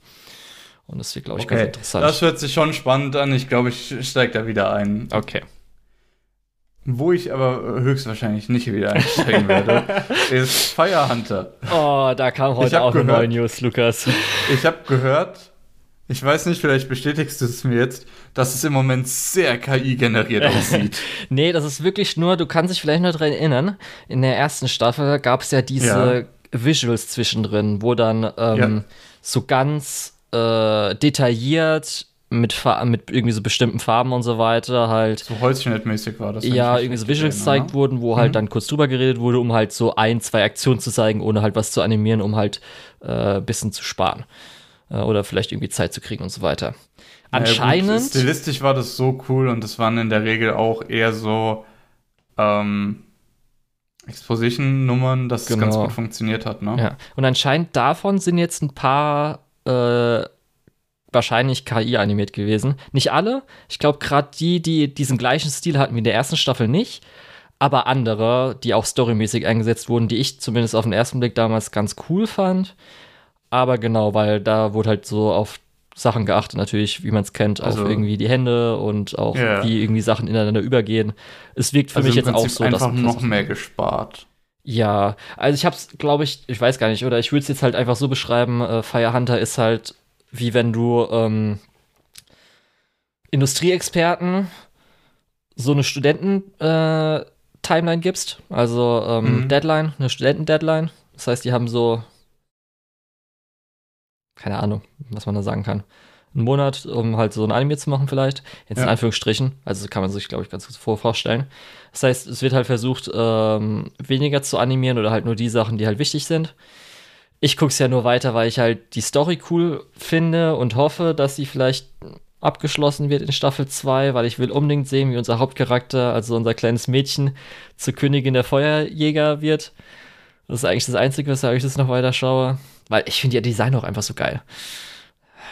Und das wird, glaube ich, okay. ganz interessant. Das hört sich schon spannend an. Ich glaube, ich steige da wieder ein. Okay. Wo ich aber höchstwahrscheinlich nicht wieder einsteigen werde, [LAUGHS] ist Fire Hunter. Oh, da kam heute auch gehört, eine neue News, Lukas. Ich habe gehört, ich weiß nicht, vielleicht bestätigst du es mir jetzt, dass es im Moment sehr KI-generiert [LAUGHS] aussieht. nee, das ist wirklich nur, du kannst dich vielleicht noch daran erinnern, in der ersten Staffel gab es ja diese ja. Visuals zwischendrin, wo dann ähm, ja. so ganz äh, detailliert mit, mit irgendwie so bestimmten Farben und so weiter halt. So Holzschnittmäßig war das. Ja, irgendwie so Visuals gezeigt wurden, wo halt mhm. dann kurz drüber geredet wurde, um halt so ein, zwei Aktionen zu zeigen, ohne halt was zu animieren, um halt äh, bisschen zu sparen. Äh, oder vielleicht irgendwie Zeit zu kriegen und so weiter. Anscheinend. Ja, gut, stilistisch war das so cool und das waren in der Regel auch eher so ähm, Exposition-Nummern, dass genau. es ganz gut funktioniert hat, ne? Ja. Und anscheinend davon sind jetzt ein paar äh, wahrscheinlich KI animiert gewesen. Nicht alle. Ich glaube, gerade die, die diesen gleichen Stil hatten wie in der ersten Staffel nicht. Aber andere, die auch storymäßig eingesetzt wurden, die ich zumindest auf den ersten Blick damals ganz cool fand. Aber genau, weil da wurde halt so auf Sachen geachtet, natürlich, wie man es kennt, also, auf irgendwie die Hände und auch yeah. wie irgendwie Sachen ineinander übergehen. Es wirkt für also mich jetzt auch so, einfach dass noch mehr gespart. Ja, also ich hab's, glaube ich, ich weiß gar nicht, oder ich würde es jetzt halt einfach so beschreiben, äh, Fire Hunter ist halt wie wenn du ähm, Industrieexperten so eine Studenten-Timeline äh, gibst, also ähm, mhm. Deadline, eine Studenten-Deadline. Das heißt, die haben so, keine Ahnung, was man da sagen kann, einen Monat, um halt so ein Anime zu machen vielleicht, jetzt ja. in Anführungsstrichen, also kann man sich, glaube ich, ganz gut vorstellen. Das heißt, es wird halt versucht, ähm, weniger zu animieren oder halt nur die Sachen, die halt wichtig sind ich gucke es ja nur weiter, weil ich halt die Story cool finde und hoffe, dass sie vielleicht abgeschlossen wird in Staffel 2, weil ich will unbedingt sehen, wie unser Hauptcharakter, also unser kleines Mädchen, zur Königin der Feuerjäger wird. Das ist eigentlich das Einzige, weshalb ich das noch weiter schaue. Weil ich finde ja Design auch einfach so geil.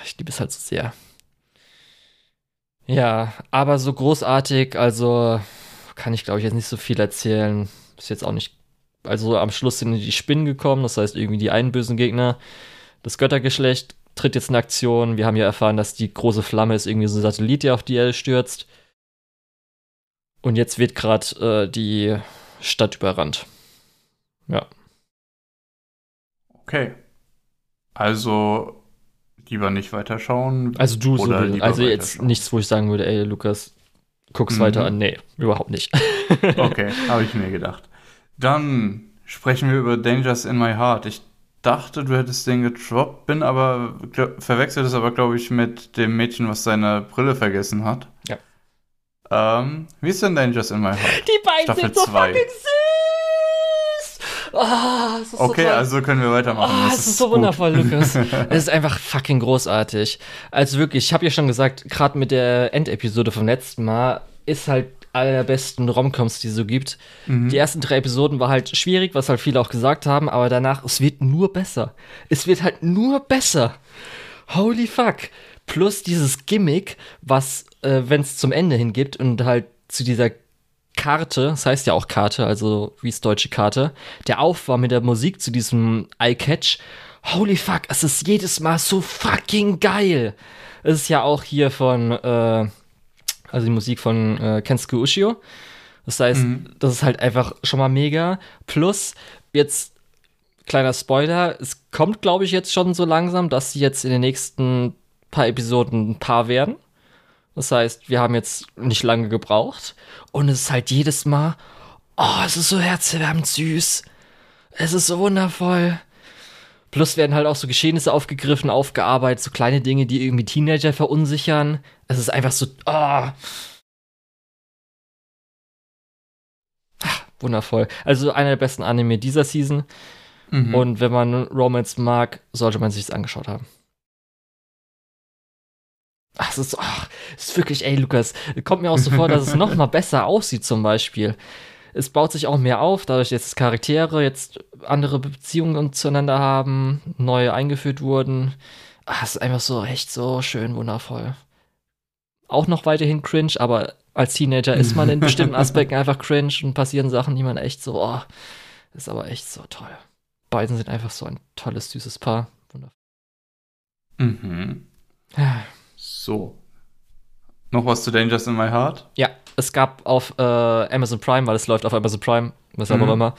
Ich liebe es halt so sehr. Ja, aber so großartig, also kann ich glaube ich jetzt nicht so viel erzählen. Ist jetzt auch nicht. Also am Schluss sind die Spinnen gekommen, das heißt irgendwie die einen bösen Gegner. Das Göttergeschlecht tritt jetzt in Aktion. Wir haben ja erfahren, dass die große Flamme ist irgendwie so ein Satellit, der auf die Erde stürzt. Und jetzt wird gerade äh, die Stadt überrannt. Ja. Okay. Also lieber nicht weiterschauen. Also du so Also jetzt nichts, wo ich sagen würde, ey, Lukas, guck's mhm. weiter an. Nee, überhaupt nicht. [LAUGHS] okay, habe ich mir gedacht. Dann sprechen wir über Dangers in My Heart. Ich dachte, du hättest den gedroppt, bin aber verwechselt es aber, glaube ich, mit dem Mädchen, was seine Brille vergessen hat. Ja. Ähm, wie ist denn Dangers in My Heart? Die beiden Staffel sind so zwei. fucking süß! Oh, okay, so also können wir weitermachen. Oh, das, das ist, ist so gut. wundervoll, Lukas. [LAUGHS] es ist einfach fucking großartig. Also wirklich, ich habe ja schon gesagt, gerade mit der Endepisode vom letzten Mal ist halt einer der besten Romcoms, die es so gibt. Mhm. Die ersten drei Episoden war halt schwierig, was halt viele auch gesagt haben, aber danach, es wird nur besser. Es wird halt nur besser. Holy fuck. Plus dieses Gimmick, was, äh, wenn es zum Ende hin gibt und halt zu dieser Karte, das heißt ja auch Karte, also wie es deutsche Karte, der Aufbau mit der Musik zu diesem Eye-Catch. Holy fuck, es ist jedes Mal so fucking geil. Es ist ja auch hier von, äh, also die Musik von äh, Kensuke Ushio. Das heißt, mhm. das ist halt einfach schon mal mega. Plus, jetzt kleiner Spoiler, es kommt, glaube ich, jetzt schon so langsam, dass sie jetzt in den nächsten paar Episoden ein Paar werden. Das heißt, wir haben jetzt nicht lange gebraucht. Und es ist halt jedes Mal, oh, es ist so herzerwärmend süß. Es ist so wundervoll. Plus werden halt auch so Geschehnisse aufgegriffen, aufgearbeitet, so kleine Dinge, die irgendwie Teenager verunsichern. Es ist einfach so, oh. Ach, wundervoll. Also einer der besten Anime dieser Season. Mhm. Und wenn man Romance mag, sollte man sich das angeschaut haben. Ach, es ist, ach, es ist wirklich, ey, Lukas, kommt mir auch so vor, dass es noch mal besser aussieht, zum Beispiel es baut sich auch mehr auf, dadurch jetzt Charaktere jetzt andere Beziehungen zueinander haben, neue eingeführt wurden. Ach, es ist einfach so echt so schön wundervoll. Auch noch weiterhin cringe, aber als Teenager ist man in bestimmten [LAUGHS] Aspekten einfach cringe und passieren Sachen, die man echt so, oh, ist aber echt so toll. Beiden sind einfach so ein tolles, süßes Paar. Wundervoll. Mhm. So. Noch was zu Dangers in My Heart? Ja es gab auf äh, Amazon Prime, weil es läuft auf Amazon Prime, weshalb mhm. auch immer,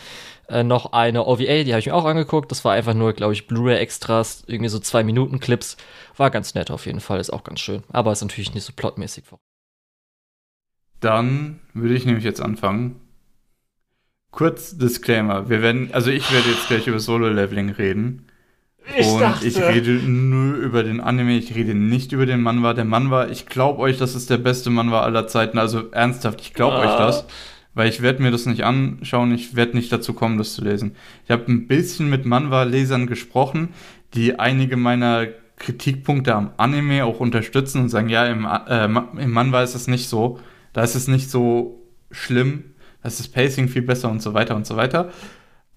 äh, noch eine OVA, die habe ich mir auch angeguckt. Das war einfach nur, glaube ich, Blu-ray-Extras, irgendwie so zwei Minuten Clips. War ganz nett auf jeden Fall, ist auch ganz schön. Aber ist natürlich nicht so plotmäßig. Dann würde ich nämlich jetzt anfangen. Kurz Disclaimer. Wir werden, also ich werde jetzt gleich über Solo-Leveling reden. Ich und dachte. ich rede nur über den Anime, ich rede nicht über den Manhwa. Der Manhwa, ich glaube euch, das ist der beste Manhwa aller Zeiten. Also ernsthaft, ich glaube ah. euch das. Weil ich werde mir das nicht anschauen, ich werde nicht dazu kommen, das zu lesen. Ich habe ein bisschen mit Manhwa-Lesern gesprochen, die einige meiner Kritikpunkte am Anime auch unterstützen und sagen, ja, im, äh, im Manhwa ist es nicht so. Da ist es nicht so schlimm. Da ist das Pacing viel besser und so weiter und so weiter.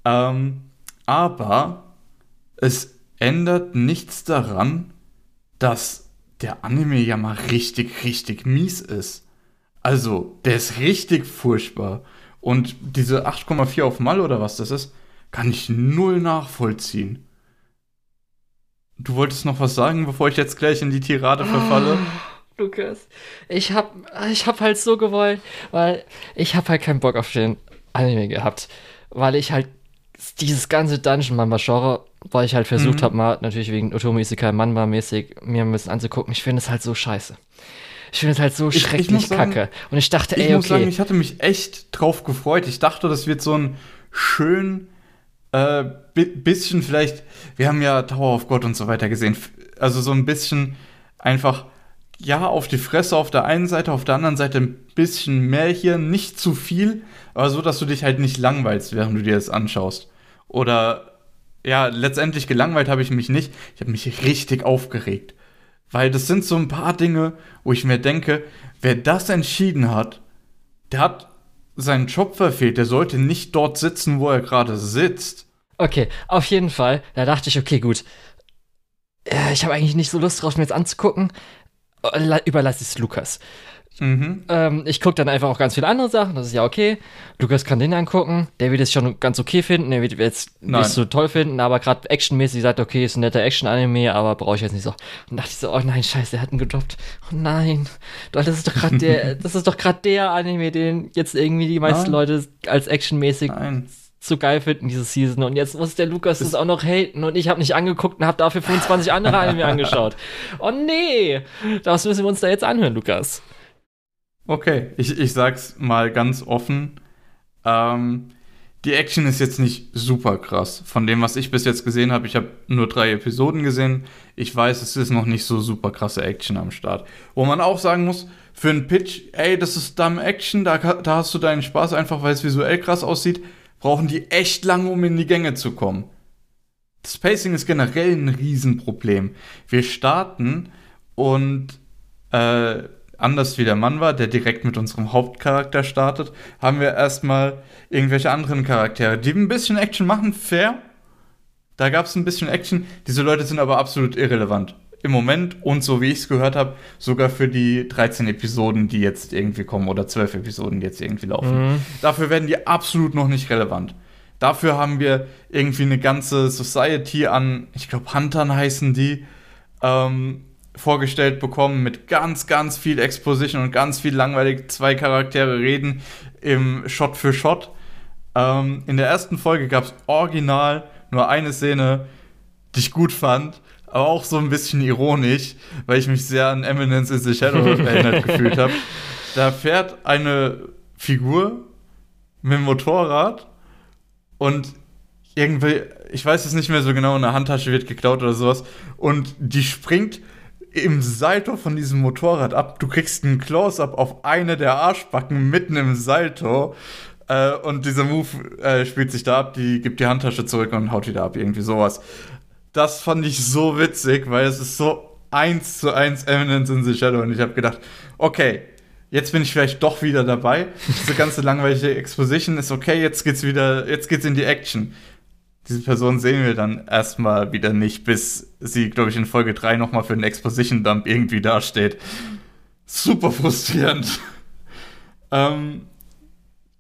Ähm, aber es ändert nichts daran, dass der Anime ja mal richtig, richtig mies ist. Also, der ist richtig furchtbar. Und diese 8,4 auf Mal oder was das ist, kann ich null nachvollziehen. Du wolltest noch was sagen, bevor ich jetzt gleich in die Tirade verfalle? Oh, Lukas, ich hab, ich hab halt so gewollt, weil ich hab halt keinen Bock auf den Anime gehabt, weil ich halt dieses ganze Dungeon Mamba Genre, weil ich halt versucht mhm. habe, mal natürlich wegen Otomo Isekai Mamba mäßig mir ein bisschen anzugucken. Ich finde es halt so scheiße. Ich finde es halt so ich, schrecklich ich sagen, kacke. Und ich dachte, ey, ich muss sagen, ich hatte mich echt drauf gefreut. Ich dachte, das wird so ein schön äh, bisschen vielleicht. Wir haben ja Tower of God und so weiter gesehen. Also so ein bisschen einfach ja, auf die Fresse auf der einen Seite, auf der anderen Seite ein bisschen mehr hier, nicht zu viel, aber so, dass du dich halt nicht langweilst, während du dir das anschaust. Oder ja, letztendlich gelangweilt habe ich mich nicht. Ich habe mich richtig aufgeregt. Weil das sind so ein paar Dinge, wo ich mir denke, wer das entschieden hat, der hat seinen Job verfehlt. Der sollte nicht dort sitzen, wo er gerade sitzt. Okay, auf jeden Fall. Da dachte ich, okay, gut. Äh, ich habe eigentlich nicht so Lust drauf, mir jetzt anzugucken. Äh, überlasse es Lukas. Mhm. Ähm, ich gucke dann einfach auch ganz viele andere Sachen, das ist ja okay. Lukas kann den angucken, der wird es schon ganz okay finden, der wird jetzt Nein. nicht so toll finden, aber gerade actionmäßig sagt, okay, ist ein netter Action-Anime, aber brauche ich jetzt nicht so. Und dachte ich so, oh nein, scheiße, der hat ihn gedroppt. Oh nein, das ist doch gerade der, [LAUGHS] das ist doch gerade der Anime, den jetzt irgendwie die meisten nein. Leute als actionmäßig zu geil finden diese Season und jetzt muss der Lukas das auch noch haten und ich habe nicht angeguckt und habe dafür 25 andere Anime [LAUGHS] angeschaut. Oh nee, das müssen wir uns da jetzt anhören, Lukas. Okay, ich, ich sag's mal ganz offen. Ähm, die Action ist jetzt nicht super krass. Von dem, was ich bis jetzt gesehen habe, ich habe nur drei Episoden gesehen. Ich weiß, es ist noch nicht so super krasse Action am Start. Wo man auch sagen muss, für einen Pitch, ey, das ist dumb Action, da, da hast du deinen Spaß einfach, weil es visuell krass aussieht, brauchen die echt lange, um in die Gänge zu kommen. Das Pacing ist generell ein Riesenproblem. Wir starten und äh, anders wie der Mann war, der direkt mit unserem Hauptcharakter startet, haben wir erstmal irgendwelche anderen Charaktere, die ein bisschen Action machen, fair. Da gab es ein bisschen Action. Diese Leute sind aber absolut irrelevant. Im Moment und so wie ich es gehört habe, sogar für die 13 Episoden, die jetzt irgendwie kommen oder 12 Episoden, die jetzt irgendwie laufen. Mhm. Dafür werden die absolut noch nicht relevant. Dafür haben wir irgendwie eine ganze Society an, ich glaube, Huntern heißen die, ähm, vorgestellt bekommen mit ganz, ganz viel Exposition und ganz viel langweilig zwei Charaktere reden im Shot für Shot. Ähm, in der ersten Folge gab es original nur eine Szene, die ich gut fand, aber auch so ein bisschen ironisch, weil ich mich sehr an Eminence in the Shadow [LAUGHS] erinnert gefühlt habe. Da fährt eine Figur mit dem Motorrad und irgendwie, ich weiß es nicht mehr so genau, eine Handtasche wird geklaut oder sowas und die springt im Salto von diesem Motorrad ab. Du kriegst einen Close-up auf eine der Arschbacken mitten im Salto. Äh, und dieser Move äh, spielt sich da ab, die gibt die Handtasche zurück und haut wieder ab, irgendwie sowas. Das fand ich so witzig, weil es ist so eins zu eins Eminence in the Shadow. Und ich habe gedacht, okay, jetzt bin ich vielleicht doch wieder dabei. [LAUGHS] Diese ganze langweilige Exposition ist okay, jetzt geht's wieder, jetzt geht's in die Action diese Person sehen wir dann erstmal wieder nicht, bis sie, glaube ich, in Folge 3 nochmal für den Exposition Dump irgendwie dasteht. Super frustrierend. [LAUGHS] ähm,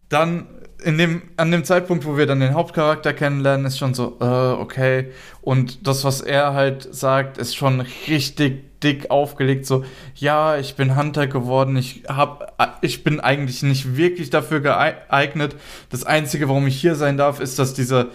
dann in dem, an dem Zeitpunkt, wo wir dann den Hauptcharakter kennenlernen, ist schon so, äh, okay. Und das, was er halt sagt, ist schon richtig dick aufgelegt. So, ja, ich bin Hunter geworden. Ich hab, ich bin eigentlich nicht wirklich dafür geeignet. Das Einzige, warum ich hier sein darf, ist, dass diese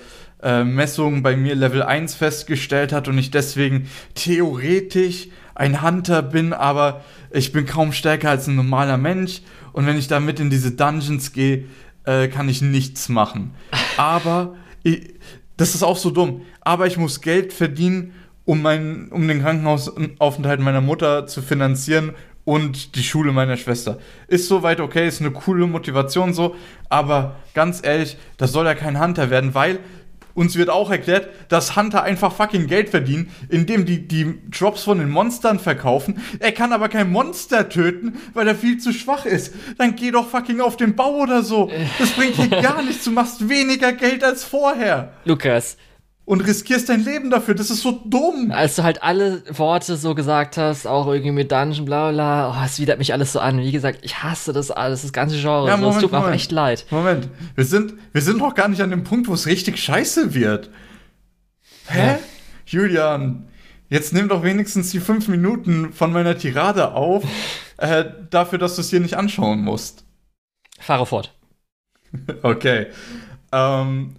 äh, Messung bei mir Level 1 festgestellt hat und ich deswegen theoretisch ein Hunter bin, aber ich bin kaum stärker als ein normaler Mensch. Und wenn ich damit in diese Dungeons gehe, äh, kann ich nichts machen. Aber ich, das ist auch so dumm. Aber ich muss Geld verdienen, um, mein, um den Krankenhausaufenthalt meiner Mutter zu finanzieren und die Schule meiner Schwester. Ist soweit okay, ist eine coole Motivation so, aber ganz ehrlich, das soll ja kein Hunter werden, weil uns wird auch erklärt, dass Hunter einfach fucking Geld verdienen, indem die die Drops von den Monstern verkaufen. Er kann aber kein Monster töten, weil er viel zu schwach ist. Dann geh doch fucking auf den Bau oder so. Das bringt dir [LAUGHS] gar nichts. Du machst weniger Geld als vorher. Lukas, und riskierst dein Leben dafür. Das ist so dumm. Als du halt alle Worte so gesagt hast, auch irgendwie mit Dungeon, bla bla, oh, es widert mich alles so an. Wie gesagt, ich hasse das alles, das ganze Genre. Ja, Moment, so, es tut mir auch echt leid. Moment, wir sind, wir sind noch gar nicht an dem Punkt, wo es richtig scheiße wird. Hä? Ja. Julian, jetzt nimm doch wenigstens die fünf Minuten von meiner Tirade auf, äh, dafür, dass du es hier nicht anschauen musst. Fahre fort. [LAUGHS] okay. Ähm,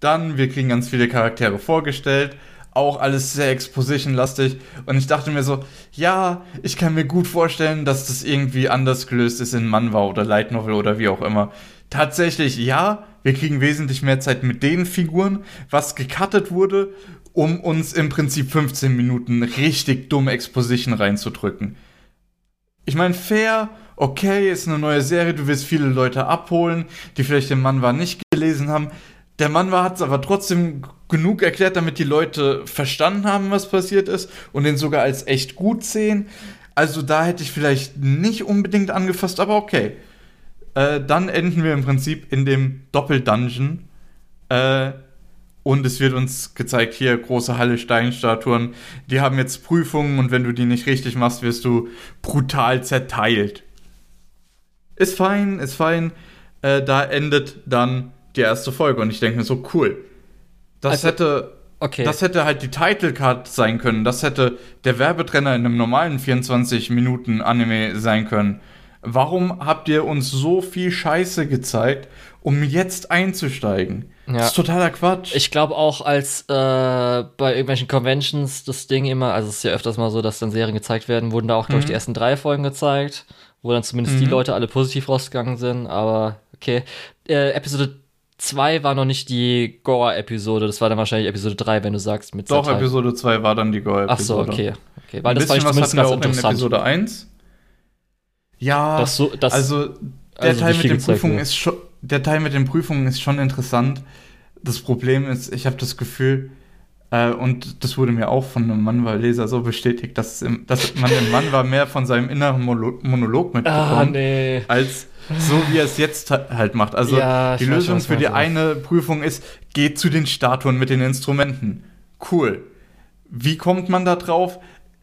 dann, wir kriegen ganz viele Charaktere vorgestellt, auch alles sehr exposition-lastig. Und ich dachte mir so, ja, ich kann mir gut vorstellen, dass das irgendwie anders gelöst ist in Manwa oder Light Novel oder wie auch immer. Tatsächlich, ja, wir kriegen wesentlich mehr Zeit mit den Figuren, was gecuttet wurde, um uns im Prinzip 15 Minuten richtig dumme Exposition reinzudrücken. Ich meine, fair, okay, ist eine neue Serie, du willst viele Leute abholen, die vielleicht den Manwa nicht gelesen haben. Der Mann war, hat es aber trotzdem genug erklärt, damit die Leute verstanden haben, was passiert ist und den sogar als echt gut sehen. Also da hätte ich vielleicht nicht unbedingt angefasst, aber okay. Äh, dann enden wir im Prinzip in dem Doppeldungeon. Äh, Und es wird uns gezeigt, hier große Halle Steinstatuen, die haben jetzt Prüfungen und wenn du die nicht richtig machst, wirst du brutal zerteilt. Ist fein, ist fein. Äh, da endet dann die erste Folge und ich denke mir so, cool. Das also, hätte. Okay. Das hätte halt die Title Card sein können. Das hätte der Werbetrenner in einem normalen 24 Minuten Anime sein können. Warum habt ihr uns so viel Scheiße gezeigt, um jetzt einzusteigen? Ja. Das ist totaler Quatsch. Ich glaube auch, als äh, bei irgendwelchen Conventions das Ding immer, also es ist ja öfters mal so, dass dann Serien gezeigt werden, wurden da auch, glaube ich, mhm. die ersten drei Folgen gezeigt, wo dann zumindest mhm. die Leute alle positiv rausgegangen sind, aber okay. Äh, Episode 2 war noch nicht die Gore-Episode, das war dann wahrscheinlich Episode 3, wenn du sagst mit Doch, Zerteil. Episode 2 war dann die Gore-Episode. Ach so, okay. okay. Weil Ein das war ich zumindest ganz interessant. In Episode 1. Ja, das so, das, also der also Teil mit den Prüfungen ist schon, der Teil mit den Prüfungen ist schon interessant. Das Problem ist, ich habe das Gefühl, äh, und das wurde mir auch von einem Manwa-Leser so bestätigt, dass, im, dass man im Manwa mehr von seinem inneren Monolog mitbekommt, ah, nee. als so wie er es jetzt halt macht. Also ja, die Lösung für die eine Prüfung ist, geht zu den Statuen mit den Instrumenten. Cool. Wie kommt man da drauf?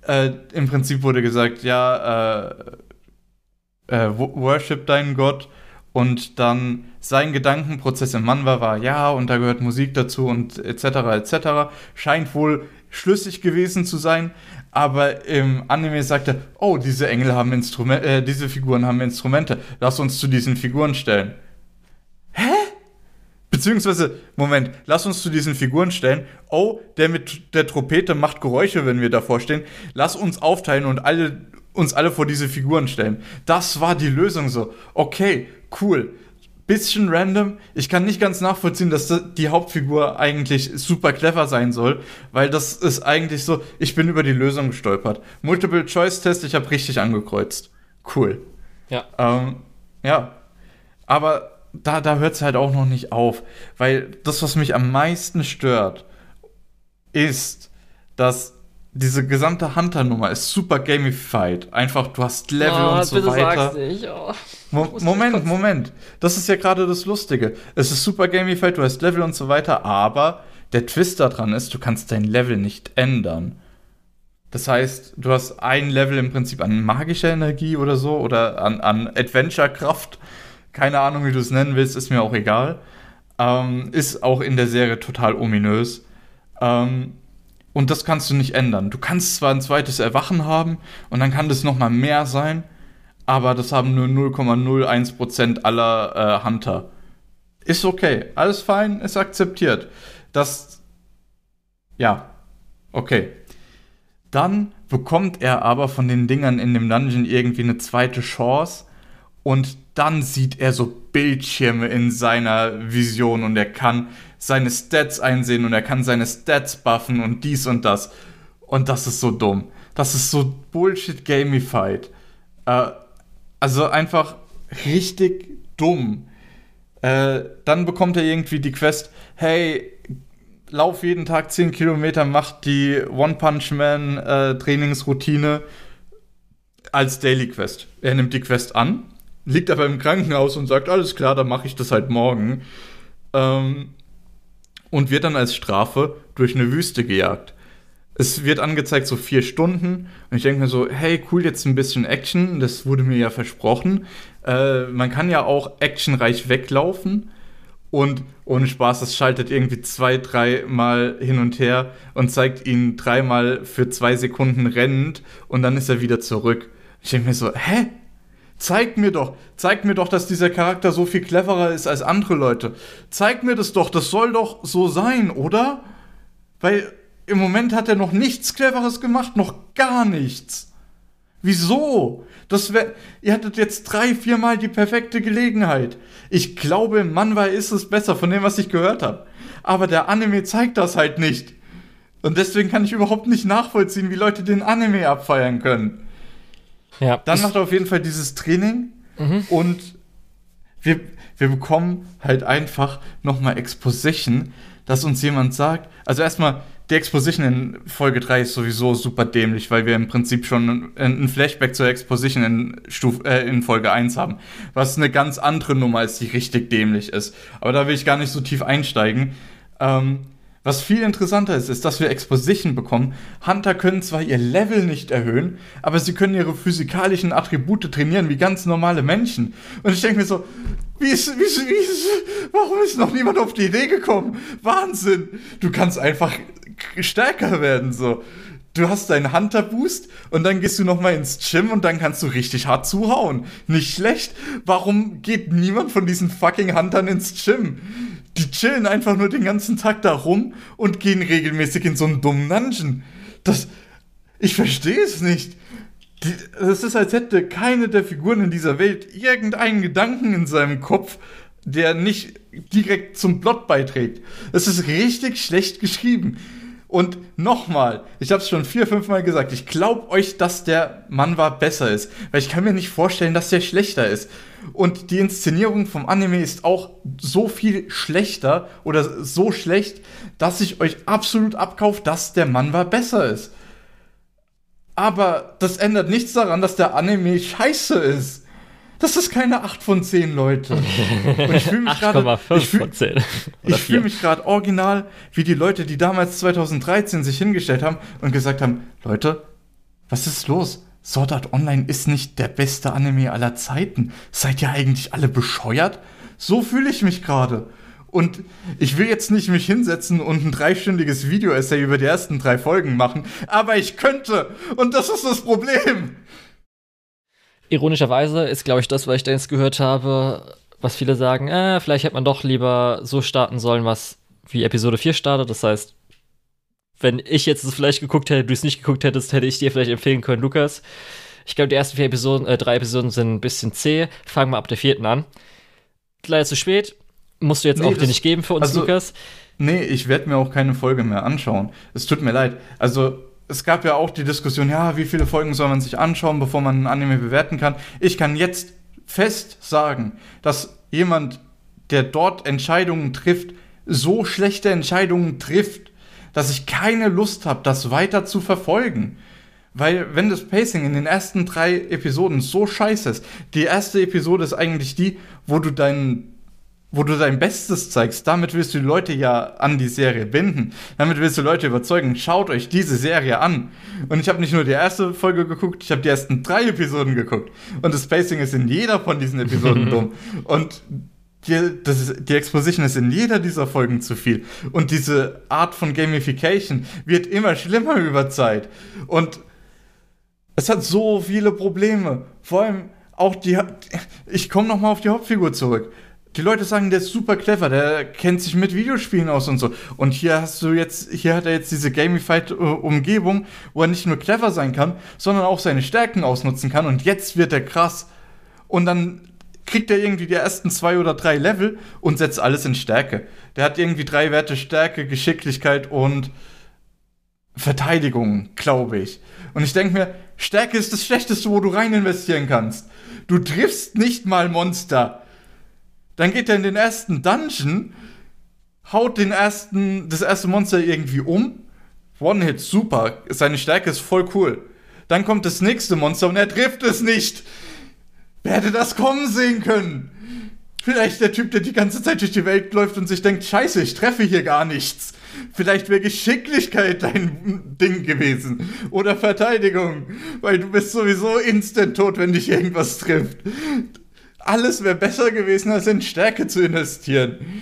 Äh, Im Prinzip wurde gesagt, ja, äh, äh, worship deinen Gott und dann sein Gedankenprozess im Manwa war, ja, und da gehört Musik dazu und etc. etc. Scheint wohl schlüssig gewesen zu sein, aber im Anime sagt er, oh, diese Engel haben Instrumente, äh, diese Figuren haben Instrumente, lass uns zu diesen Figuren stellen. Hä? Beziehungsweise, Moment, lass uns zu diesen Figuren stellen. Oh, der mit der Trompete macht Geräusche, wenn wir davor stehen. Lass uns aufteilen und alle, uns alle vor diese Figuren stellen. Das war die Lösung so. Okay, cool bisschen random. Ich kann nicht ganz nachvollziehen, dass die Hauptfigur eigentlich super clever sein soll, weil das ist eigentlich so, ich bin über die Lösung gestolpert. Multiple-Choice-Test, ich habe richtig angekreuzt. Cool. Ja. Ähm, ja. Aber da, da hört es halt auch noch nicht auf, weil das, was mich am meisten stört, ist, dass diese gesamte Hunter-Nummer ist super gamified. Einfach, du hast Level oh, und so weiter. Sag's nicht. Oh. Mo Moment, Moment. Das ist ja gerade das Lustige. Es ist super gamified, du hast Level und so weiter, aber der Twist daran ist, du kannst dein Level nicht ändern. Das heißt, du hast ein Level im Prinzip an magischer Energie oder so oder an, an Adventure-Kraft. Keine Ahnung, wie du es nennen willst, ist mir auch egal. Ähm, ist auch in der Serie total ominös. Ähm, und das kannst du nicht ändern. Du kannst zwar ein zweites Erwachen haben und dann kann das nochmal mehr sein, aber das haben nur 0,01% aller äh, Hunter. Ist okay, alles fein, ist akzeptiert. Das, ja, okay. Dann bekommt er aber von den Dingern in dem Dungeon irgendwie eine zweite Chance und dann sieht er so Bildschirme in seiner Vision und er kann seine Stats einsehen und er kann seine Stats buffen und dies und das. Und das ist so dumm. Das ist so Bullshit gamified. Äh, also einfach richtig dumm. Äh, dann bekommt er irgendwie die Quest, hey, lauf jeden Tag 10 Kilometer, mach die One Punch Man äh, Trainingsroutine als Daily Quest. Er nimmt die Quest an, liegt aber im Krankenhaus und sagt, alles klar, dann mache ich das halt morgen. Ähm, und wird dann als Strafe durch eine Wüste gejagt. Es wird angezeigt so vier Stunden und ich denke mir so, hey, cool, jetzt ein bisschen Action, das wurde mir ja versprochen. Äh, man kann ja auch actionreich weglaufen und ohne Spaß, das schaltet irgendwie zwei, dreimal hin und her und zeigt ihn dreimal für zwei Sekunden rennend und dann ist er wieder zurück. Ich denke mir so, hä? Zeig mir doch, zeig mir doch, dass dieser Charakter so viel cleverer ist als andere Leute. Zeig mir das doch, das soll doch so sein, oder? Weil im Moment hat er noch nichts Cleveres gemacht, noch gar nichts. Wieso? Das wär, ihr hattet jetzt drei, viermal die perfekte Gelegenheit. Ich glaube, Manwa ist es besser, von dem, was ich gehört habe. Aber der Anime zeigt das halt nicht. Und deswegen kann ich überhaupt nicht nachvollziehen, wie Leute den Anime abfeiern können. Ja. Dann macht er auf jeden Fall dieses Training mhm. und wir, wir bekommen halt einfach nochmal Exposition, dass uns jemand sagt, also erstmal, die Exposition in Folge 3 ist sowieso super dämlich, weil wir im Prinzip schon ein Flashback zur Exposition in, Stuf äh, in Folge 1 haben, was eine ganz andere Nummer ist, die richtig dämlich ist. Aber da will ich gar nicht so tief einsteigen. Ähm, Was viel interessanter ist, ist, dass wir Exposition bekommen. Hunter können zwar ihr Level nicht erhöhen, aber sie können ihre physikalischen Attribute trainieren wie ganz normale Menschen. Und ich denke mir so, wie ist, wie ist, wie ist, warum ist noch niemand auf die Idee gekommen? Wahnsinn! Du kannst einfach stärker werden, so. Du hast deinen Hunter-Boost und dann gehst du nochmal ins Gym und dann kannst du richtig hart zuhauen. Nicht schlecht. Warum geht niemand von diesen fucking Huntern ins Gym? Die chillen einfach nur den ganzen Tag da rum und gehen regelmäßig in so einen dummen Dungeon. Das. Ich verstehe es nicht. Es ist, als hätte keine der Figuren in dieser Welt irgendeinen Gedanken in seinem Kopf, der nicht direkt zum Plot beiträgt. Es ist richtig schlecht geschrieben. Und nochmal, ich habe es schon vier, fünf Mal gesagt, ich glaube euch, dass der Mann war besser ist, weil ich kann mir nicht vorstellen, dass der schlechter ist. Und die Inszenierung vom Anime ist auch so viel schlechter oder so schlecht, dass ich euch absolut abkaufe, dass der Mann war besser ist. Aber das ändert nichts daran, dass der Anime scheiße ist. Das ist keine 8 von 10, Leute. Und ich fühle mich [LAUGHS] gerade. Ich fühle fühl mich gerade original wie die Leute, die damals 2013 sich hingestellt haben und gesagt haben: Leute, was ist los? Sword Art Online ist nicht der beste Anime aller Zeiten. Seid ihr eigentlich alle bescheuert? So fühle ich mich gerade. Und ich will jetzt nicht mich hinsetzen und ein dreistündiges Video-Essay über die ersten drei Folgen machen, aber ich könnte. Und das ist das Problem. Ironischerweise ist, glaube ich, das, was ich da jetzt gehört habe, was viele sagen, äh, vielleicht hätte man doch lieber so starten sollen, was wie Episode 4 startet. Das heißt, wenn ich jetzt es vielleicht geguckt hätte, du es nicht geguckt hättest, hätte ich dir vielleicht empfehlen können, Lukas. Ich glaube, die ersten vier Episoden, äh, drei Episoden sind ein bisschen zäh. Fangen wir ab der vierten an. Leider zu spät. Musst du jetzt nee, auch dir nicht geben für uns, also, Lukas. Nee, ich werde mir auch keine Folge mehr anschauen. Es tut mir leid. Also, es gab ja auch die Diskussion, ja, wie viele Folgen soll man sich anschauen, bevor man ein Anime bewerten kann. Ich kann jetzt fest sagen, dass jemand, der dort Entscheidungen trifft, so schlechte Entscheidungen trifft, dass ich keine Lust habe, das weiter zu verfolgen. Weil, wenn das Pacing in den ersten drei Episoden so scheiße ist, die erste Episode ist eigentlich die, wo du deinen wo du dein Bestes zeigst, damit willst du die Leute ja an die Serie binden. Damit willst du Leute überzeugen, schaut euch diese Serie an. Und ich habe nicht nur die erste Folge geguckt, ich habe die ersten drei Episoden geguckt. Und das Pacing ist in jeder von diesen Episoden [LAUGHS] dumm. Und die, das ist, die Exposition ist in jeder dieser Folgen zu viel. Und diese Art von Gamification wird immer schlimmer über Zeit. Und es hat so viele Probleme. Vor allem auch die. Ich komme nochmal auf die Hauptfigur zurück die Leute sagen, der ist super clever, der kennt sich mit Videospielen aus und so. Und hier hast du jetzt, hier hat er jetzt diese gamified Umgebung, wo er nicht nur clever sein kann, sondern auch seine Stärken ausnutzen kann. Und jetzt wird er krass. Und dann kriegt er irgendwie die ersten zwei oder drei Level und setzt alles in Stärke. Der hat irgendwie drei Werte Stärke, Geschicklichkeit und Verteidigung, glaube ich. Und ich denke mir, Stärke ist das Schlechteste, wo du rein investieren kannst. Du triffst nicht mal Monster. Dann geht er in den ersten Dungeon, haut den ersten, das erste Monster irgendwie um. One-Hit, super. Seine Stärke ist voll cool. Dann kommt das nächste Monster und er trifft es nicht. Wer hätte das kommen sehen können? Vielleicht der Typ, der die ganze Zeit durch die Welt läuft und sich denkt, scheiße, ich treffe hier gar nichts. Vielleicht wäre Geschicklichkeit dein Ding gewesen. Oder Verteidigung. Weil du bist sowieso instant tot, wenn dich irgendwas trifft alles wäre besser gewesen, als in Stärke zu investieren.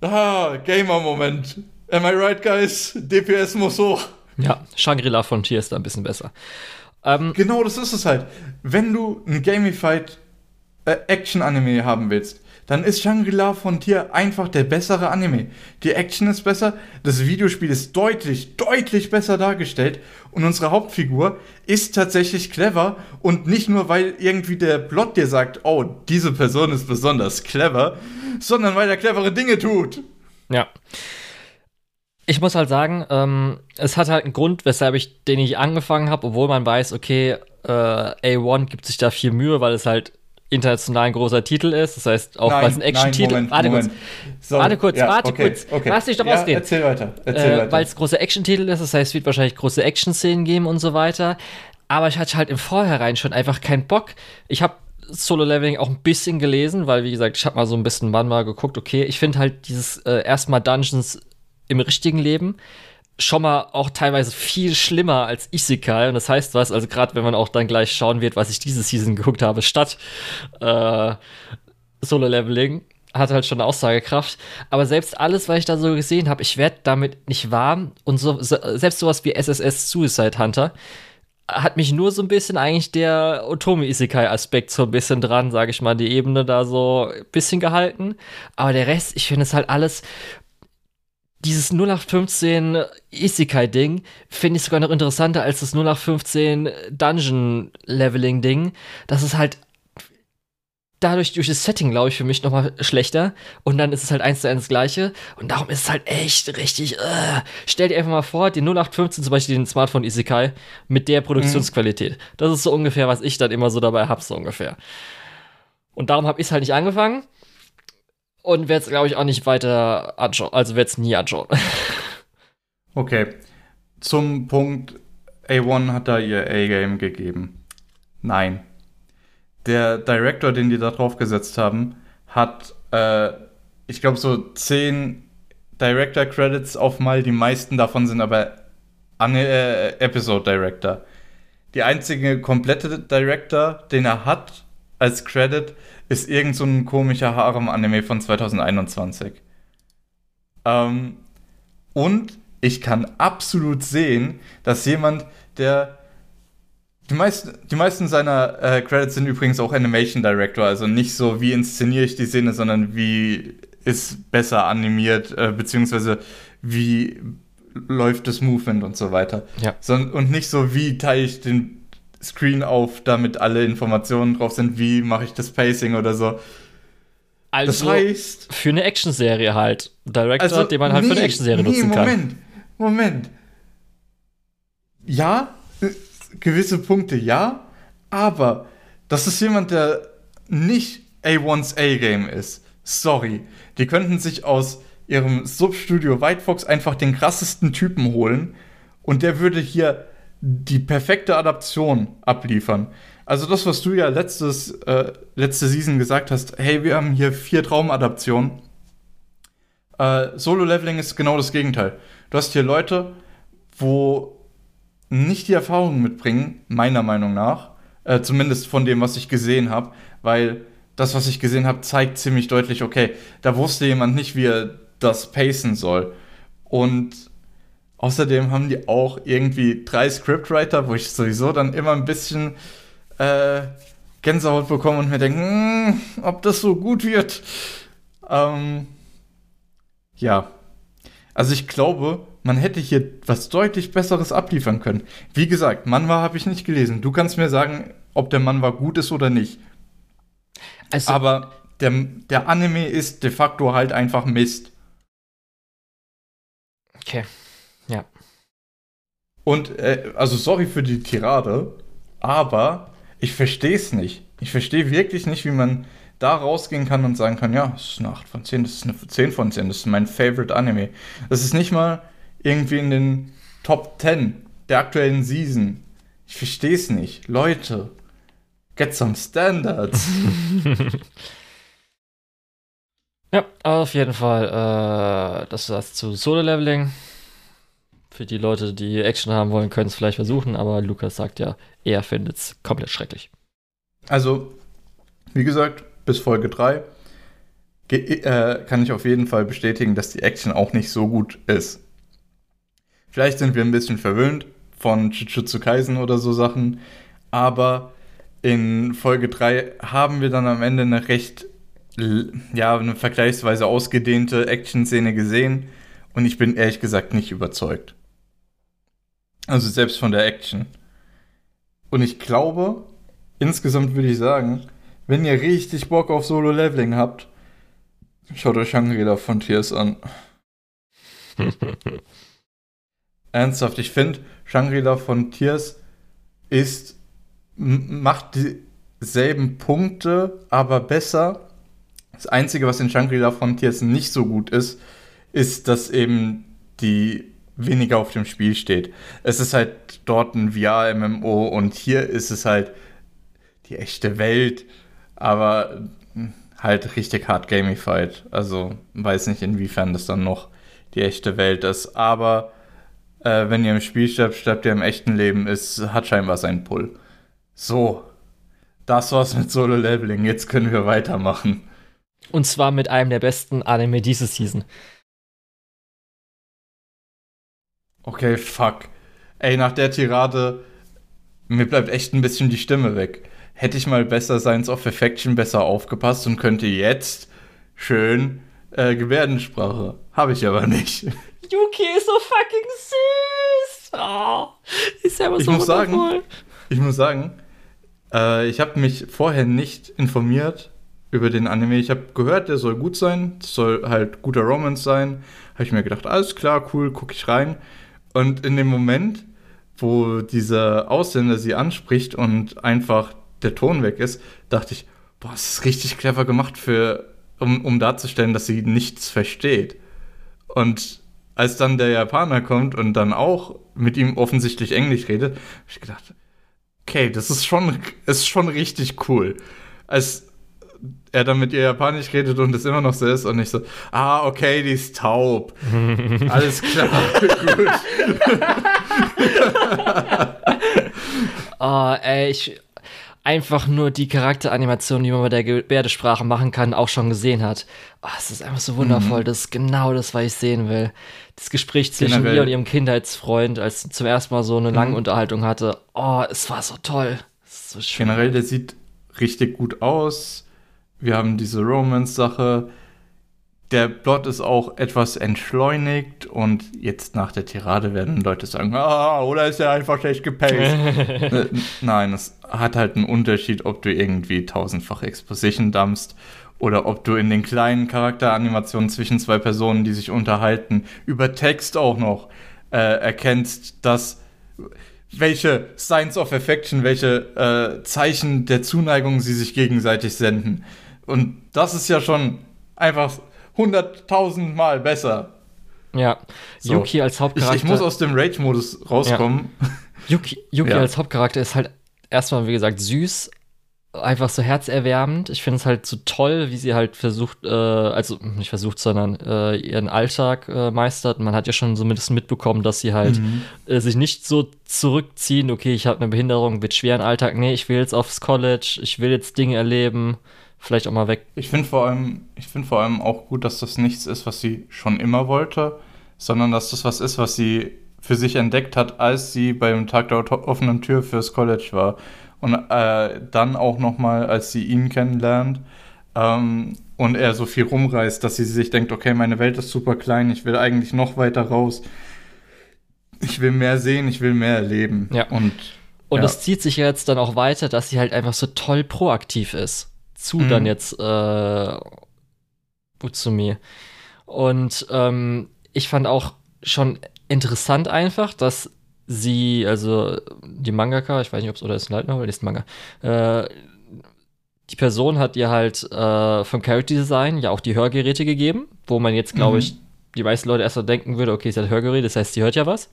Ah, Gamer-Moment. Am I right, guys? DPS muss hoch. Ja, Shangri-La von Tier ist da ein bisschen besser. Ähm, genau, das ist es halt. Wenn du ein Gamified äh, Action-Anime haben willst, dann ist Shangri-La von Tier einfach der bessere Anime. Die Action ist besser, das Videospiel ist deutlich, deutlich besser dargestellt und unsere Hauptfigur ist tatsächlich clever und nicht nur, weil irgendwie der Plot dir sagt, oh, diese Person ist besonders clever, sondern weil er clevere Dinge tut. Ja. Ich muss halt sagen, ähm, es hat halt einen Grund, weshalb ich den nicht angefangen habe, obwohl man weiß, okay, äh, A1 gibt sich da viel Mühe, weil es halt international ein großer Titel ist. Das heißt, auch weil es ein Action-Titel Warte kurz. So, warte kurz, ja, warte okay, kurz. Okay. Lass dich doch ja, ausreden. Erzähl weiter. Erzähl äh, Weil es großer Action-Titel ist, das heißt, es wird wahrscheinlich große Action-Szenen geben und so weiter. Aber ich hatte halt im Vorhinein schon einfach keinen Bock. Ich habe Solo-Leveling auch ein bisschen gelesen, weil, wie gesagt, ich habe mal so ein bisschen wann mal geguckt, okay, ich finde halt dieses äh, erstmal Dungeons im richtigen Leben schon mal auch teilweise viel schlimmer als Isekai. Und das heißt was, also gerade wenn man auch dann gleich schauen wird, was ich diese Season [LAUGHS] geguckt habe, statt äh, Solo-Leveling, hat halt schon eine Aussagekraft. Aber selbst alles, was ich da so gesehen habe, ich werde damit nicht warm. Und so, so, selbst sowas wie SSS Suicide Hunter hat mich nur so ein bisschen eigentlich der Otomi Isekai Aspekt so ein bisschen dran, sage ich mal, die Ebene da so ein bisschen gehalten. Aber der Rest, ich finde es halt alles dieses 0815 Isekai-Ding finde ich sogar noch interessanter als das 0815 Dungeon-Leveling-Ding. Das ist halt dadurch durch das Setting, glaube ich, für mich nochmal schlechter. Und dann ist es halt eins zu eins das gleiche. Und darum ist es halt echt richtig. Uh. Stell dir einfach mal vor, die 0815 zum Beispiel den Smartphone Isekai mit der Produktionsqualität. Mhm. Das ist so ungefähr, was ich dann immer so dabei habe, so ungefähr. Und darum habe ich es halt nicht angefangen und werde es, glaube ich, auch nicht weiter anschauen. Also werde es nie anschauen. [LAUGHS] okay. Zum Punkt, A1 hat da ihr A-Game gegeben. Nein. Der Director, den die da drauf gesetzt haben, hat, äh, ich glaube, so zehn Director-Credits auf mal. Die meisten davon sind aber äh, Episode-Director. Die einzige komplette Director, den er hat als Credit, ist irgend so ein komischer Harem-Anime von 2021. Ähm, und ich kann absolut sehen, dass jemand, der die meisten, die meisten seiner äh, Credits sind übrigens auch Animation Director, also nicht so, wie inszeniere ich die Szene, sondern wie ist besser animiert, äh, beziehungsweise wie läuft das Movement und so weiter. Ja. So, und nicht so, wie teile ich den Screen auf, damit alle Informationen drauf sind, wie mache ich das Pacing oder so. Also das heißt, für eine Actionserie halt. Director, also, den man halt nee, für eine Actionserie nee, nutzen kann. Moment, Moment. Ja, äh, gewisse Punkte ja, aber das ist jemand, der nicht A1's A-Game ist. Sorry. Die könnten sich aus ihrem Substudio White Fox einfach den krassesten Typen holen und der würde hier die perfekte Adaption abliefern. Also das, was du ja letztes, äh, letzte Season gesagt hast, hey, wir haben hier vier Traumadaptionen. Äh, Solo-Leveling ist genau das Gegenteil. Du hast hier Leute, wo nicht die Erfahrung mitbringen, meiner Meinung nach, äh, zumindest von dem, was ich gesehen habe, weil das, was ich gesehen habe, zeigt ziemlich deutlich, okay, da wusste jemand nicht, wie er das pacen soll. Und Außerdem haben die auch irgendwie drei Scriptwriter, wo ich sowieso dann immer ein bisschen äh, Gänsehaut bekomme und mir denke, hm, ob das so gut wird. Ähm, ja. Also ich glaube, man hätte hier was deutlich Besseres abliefern können. Wie gesagt, Manwa habe ich nicht gelesen. Du kannst mir sagen, ob der Manwa gut ist oder nicht. Also, Aber der, der Anime ist de facto halt einfach Mist. Okay. Und, äh, also sorry für die Tirade, aber ich verstehe es nicht. Ich verstehe wirklich nicht, wie man da rausgehen kann und sagen kann, ja, das ist eine 8 von 10, das ist eine 10 von 10, das ist mein Favorite Anime. Das ist nicht mal irgendwie in den Top 10 der aktuellen Season. Ich verstehe es nicht. Leute, get some standards. [LAUGHS] ja, auf jeden Fall. Äh, das das zu Solo-Leveling. Für die Leute, die Action haben wollen, können es vielleicht versuchen, aber Lukas sagt ja, er findet es komplett schrecklich. Also, wie gesagt, bis Folge 3 äh, kann ich auf jeden Fall bestätigen, dass die Action auch nicht so gut ist. Vielleicht sind wir ein bisschen verwöhnt von Jujutsu Kaisen oder so Sachen, aber in Folge 3 haben wir dann am Ende eine recht, ja, eine vergleichsweise ausgedehnte Action-Szene gesehen und ich bin ehrlich gesagt nicht überzeugt. Also selbst von der Action. Und ich glaube, insgesamt würde ich sagen, wenn ihr richtig Bock auf Solo-Leveling habt, schaut euch Shangri-La von Tears an. [LAUGHS] Ernsthaft, ich finde, Shangri-La von Tears ist, macht dieselben Punkte, aber besser. Das Einzige, was in Shangri-La von Tears nicht so gut ist, ist, dass eben die weniger auf dem Spiel steht. Es ist halt dort ein VR-MMO und hier ist es halt die echte Welt, aber halt richtig hart gamified. Also weiß nicht, inwiefern das dann noch die echte Welt ist. Aber äh, wenn ihr im Spiel stirbt, stirbt ihr im echten Leben, ist, hat scheinbar seinen Pull. So, das war's mit Solo-Leveling. Jetzt können wir weitermachen. Und zwar mit einem der besten Anime diese Season. Okay, fuck. Ey, nach der Tirade, mir bleibt echt ein bisschen die Stimme weg. Hätte ich mal besser Science of Perfection besser aufgepasst und könnte jetzt schön äh, Gebärdensprache. Habe ich aber nicht. [LAUGHS] Yuki ist so fucking süß. Oh, ist ja aber ich so muss wundervoll. sagen, Ich muss sagen, äh, ich habe mich vorher nicht informiert über den Anime. Ich habe gehört, der soll gut sein, es soll halt guter Romance sein. Habe ich mir gedacht, alles klar, cool, gucke ich rein. Und in dem Moment, wo dieser Ausländer sie anspricht und einfach der Ton weg ist, dachte ich, boah, das ist richtig clever gemacht für, um, um darzustellen, dass sie nichts versteht. Und als dann der Japaner kommt und dann auch mit ihm offensichtlich Englisch redet, habe ich gedacht, okay, das ist schon, ist schon richtig cool. Als er dann mit ihr Japanisch redet und es immer noch so ist und ich so, ah, okay, die ist taub. [LAUGHS] Alles klar, gut. Oh, ey, ich einfach nur die Charakteranimation, die man mit der Gebärdesprache machen kann, auch schon gesehen hat. Oh, es ist einfach so wundervoll. Das ist genau das, was ich sehen will. Das Gespräch zwischen Generell. ihr und ihrem Kindheitsfreund, als sie zum ersten Mal so eine lange Unterhaltung hatte. Oh, es war so toll. So schön. Generell, der sieht richtig gut aus. Wir haben diese Romance-Sache. Der Plot ist auch etwas entschleunigt und jetzt nach der Tirade werden Leute sagen, ah, oder ist er einfach schlecht gepaced? [LAUGHS] Äh, Nein, es hat halt einen Unterschied, ob du irgendwie tausendfach Exposition dumpst oder ob du in den kleinen Charakteranimationen zwischen zwei Personen, die sich unterhalten, über Text auch noch äh, erkennst, dass welche Signs of Affection, welche äh, Zeichen der Zuneigung sie sich gegenseitig senden. Und das ist ja schon einfach hunderttausendmal besser. Ja, So. Yuki als Ich, Hauptcharakter. ich muss aus dem Rage-Modus rauskommen. Yuki, Yuki Ja. als Hauptcharakter ist halt erstmal, wie gesagt, süß, einfach so herzerwärmend. Ich finde es halt so toll, wie sie halt versucht, äh, also nicht versucht, sondern äh, ihren Alltag äh, meistert. Man hat ja schon so ein bisschen mitbekommen, dass sie halt Mhm. äh, sich nicht so zurückziehen, okay, ich habe eine Behinderung, wird schwer im Alltag. Nee, ich will jetzt aufs College, ich will jetzt Dinge erleben, vielleicht auch mal weg. Ich finde vor allem, ich finde vor allem auch gut, dass das nichts ist, was sie schon immer wollte, sondern dass das was ist, was sie für sich entdeckt hat, als sie beim Tag der offenen Tür fürs College war. Und äh, dann auch nochmal, als sie ihn kennenlernt ähm, und er so viel rumreist, dass sie sich denkt, okay, meine Welt ist super klein, ich will eigentlich noch weiter raus. Ich will mehr sehen, ich will mehr erleben. Ja. Und, Und ja. das zieht sich jetzt dann auch weiter, dass sie halt einfach so toll proaktiv ist. Zu Mhm. dann jetzt äh, Utsumi. Und ähm, ich fand auch schon interessant einfach, dass sie, also die Mangaka, ich weiß nicht, ob es oder ist ein Light Novel, ist ein Manga, äh, die Person hat ihr halt äh, vom Character Design ja auch die Hörgeräte gegeben, wo man jetzt, glaube Mhm. ich, die meisten Leute erst mal denken würde, okay, sie hat Hörgeräte, das heißt, sie hört ja was.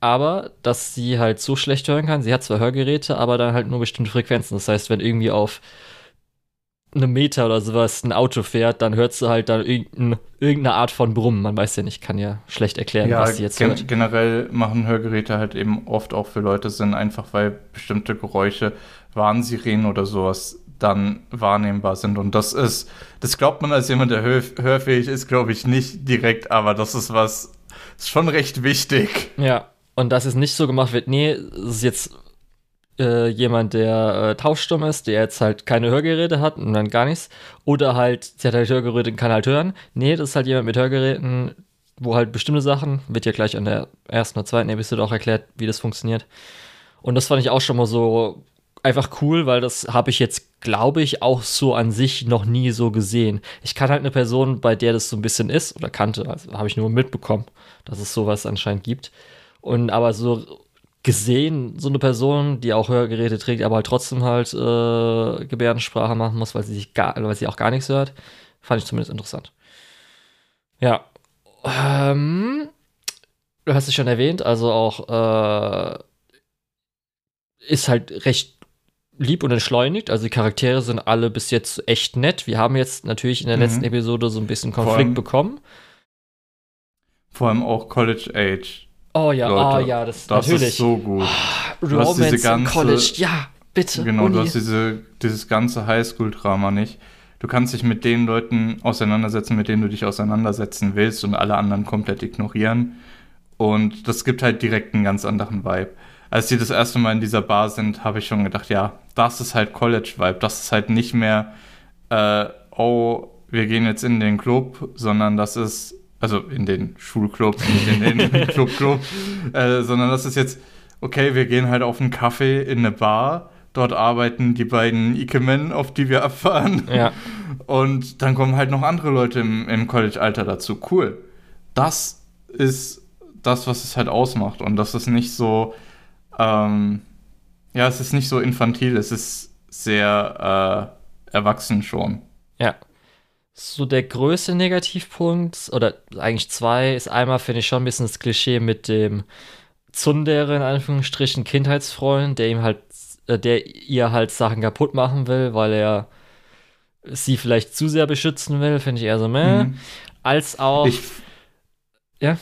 Aber dass sie halt so schlecht hören kann, sie hat zwar Hörgeräte, aber dann halt nur bestimmte Frequenzen. Das heißt, wenn irgendwie auf eine Meter oder sowas ein Auto fährt, dann hört sie halt dann irgendein, irgendeine Art von Brummen. Man weiß ja nicht, kann ja schlecht erklären, Ja, was sie jetzt gen hört. generell machen Hörgeräte halt eben oft auch für Leute Sinn, einfach weil bestimmte Geräusche, Warnsirenen oder sowas dann wahrnehmbar sind. Und das ist, das glaubt man als jemand, der hör hörfähig ist, glaube ich nicht direkt, aber das ist was, ist schon recht wichtig. Ja, und dass es nicht so gemacht wird, nee, es ist jetzt äh, jemand, der äh, taubstumm ist, der jetzt halt keine Hörgeräte hat und dann gar nichts. Oder halt, sie hat halt Hörgeräte und kann halt hören. Nee, das ist halt jemand mit Hörgeräten, wo halt bestimmte Sachen, wird ja gleich an der ersten oder zweiten Episode auch erklärt, wie das funktioniert. Und das fand ich auch schon mal so einfach cool, weil das habe ich jetzt, glaube ich, auch so an sich noch nie so gesehen. Ich kann halt eine Person, bei der das so ein bisschen ist, oder kannte, also habe ich nur mitbekommen, dass es sowas anscheinend gibt. Und aber so gesehen, so eine Person, die auch Hörgeräte trägt, aber halt trotzdem halt äh, Gebärdensprache machen muss, weil sie sich gar, weil sie auch gar nichts hört, fand ich zumindest interessant. Ja. Ähm, du hast es schon erwähnt, also auch äh, ist halt recht lieb und entschleunigt. Also die Charaktere sind alle bis jetzt echt nett. Wir haben jetzt natürlich in der Mhm. letzten Episode so ein bisschen Vor Konflikt allem- bekommen. Vor allem auch College Age. Oh ja, Leute, oh ja, das, Das natürlich. ist so gut. Du hast diese Romance ganze- College, ja, bitte. Genau, Uni. du hast diese, dieses ganze Highschool-Drama nicht. Du kannst dich mit den Leuten auseinandersetzen, mit denen du dich auseinandersetzen willst und alle anderen komplett ignorieren. Und das gibt halt direkt einen ganz anderen Vibe. Als die das erste Mal in dieser Bar sind, habe ich schon gedacht, ja, das ist halt College-Vibe. Das ist halt nicht mehr, äh, oh, wir gehen jetzt in den Club, sondern das ist, also in den Schulclub, nicht in den [LAUGHS] Club-Club, äh, sondern das ist jetzt, okay, wir gehen halt auf einen Kaffee in eine Bar. Dort arbeiten die beiden Ikemen, auf die wir abfahren. Ja, Und dann kommen halt noch andere Leute im, im College-Alter dazu. Cool. Das ist das, was es halt ausmacht. Und das ist nicht so, ähm, ja, es ist nicht so infantil, es ist sehr äh, erwachsen schon. ja. So der größte Negativpunkt, oder eigentlich zwei, ist einmal, finde ich, schon ein bisschen das Klischee mit dem Tsundere, in Anführungsstrichen, Kindheitsfreund, der ihm halt, äh, der ihr halt Sachen kaputt machen will, weil er sie vielleicht zu sehr beschützen will, finde ich eher so, meh. Mhm. Als auch, Ich, ja,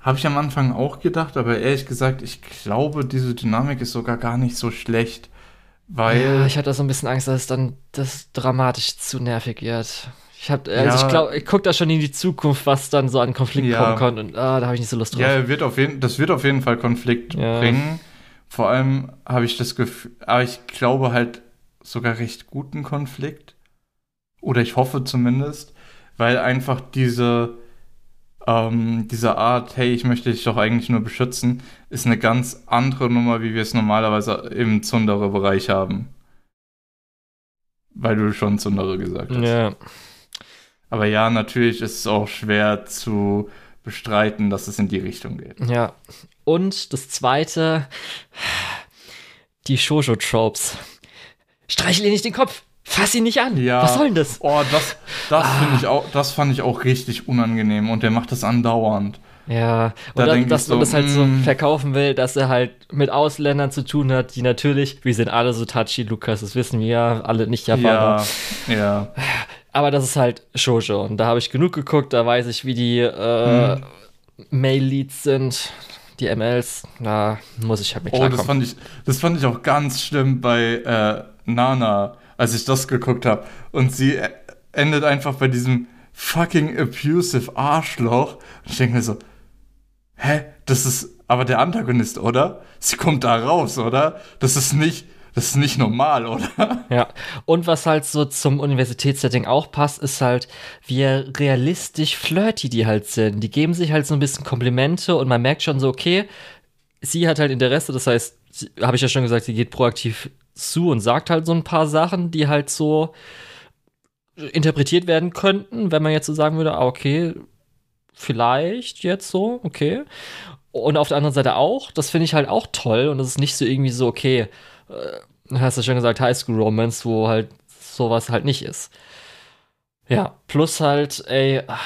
Habe ich am Anfang auch gedacht, aber ehrlich gesagt, ich glaube, diese Dynamik ist sogar gar nicht so schlecht. Weil. Ja, ich hatte so ein bisschen Angst, dass es dann das dramatisch zu nervig wird. Ich hab, also Ja. ich glaube, ich gucke da schon in die Zukunft, was dann so an Konflikt Ja. kommen kann und ah, da habe ich nicht so Lust drauf. Ja, wird auf jeden, das wird auf jeden Fall Konflikt Ja. bringen. Vor allem habe ich das Gefühl, aber ich glaube halt sogar recht guten Konflikt. Oder ich hoffe zumindest, weil einfach diese, ähm, diese Art, hey, ich möchte dich doch eigentlich nur beschützen, ist eine ganz andere Nummer, wie wir es normalerweise im Zundere-Bereich haben. Weil du schon Zundere gesagt hast. Ja. Aber ja, natürlich ist es auch schwer zu bestreiten, dass es in die Richtung geht. Ja. Und das zweite, die Shoujo-Tropes. Streichel ihr nicht den Kopf. Fass ihn nicht an. Ja. Was soll denn das? Oh, das, das finde ich auch, das fand ich auch richtig unangenehm und der macht das andauernd. Ja, Da und dann, dass man so, das halt so mm. verkaufen will, dass er halt mit Ausländern zu tun hat, die natürlich, wir sind alle so touchy, Lukas, das wissen wir ja, alle nicht Japaner. Ja, ja. Aber das ist halt Shoujo. Und da habe ich genug geguckt, da weiß ich, wie die äh, Hm. Mail-Leads sind, die MLs. Da muss ich halt mit Oh, das klarkommen. fand ich, das fand ich auch ganz schlimm bei äh, Nana, als ich das geguckt habe. Und sie äh, endet einfach bei diesem fucking abusive Arschloch. Und ich denke mir so, hä, das ist aber der Antagonist, oder? Sie kommt da raus, oder? Das ist nicht, das ist nicht normal, oder? Ja. Und was halt so zum Universitätssetting auch passt, ist halt, wie realistisch flirty die halt sind. Die geben sich halt so ein bisschen Komplimente und man merkt schon so, okay, sie hat halt Interesse, das heißt, habe ich ja schon gesagt, sie geht proaktiv zu und sagt halt so ein paar Sachen, die halt so interpretiert werden könnten, wenn man jetzt so sagen würde, ah, okay, vielleicht jetzt so, okay. Und auf der anderen Seite auch, das finde ich halt auch toll und das ist nicht so irgendwie so, okay, äh, hast du schon gesagt, Highschool Romance, wo halt sowas halt nicht ist. Ja, plus halt, ey, ah,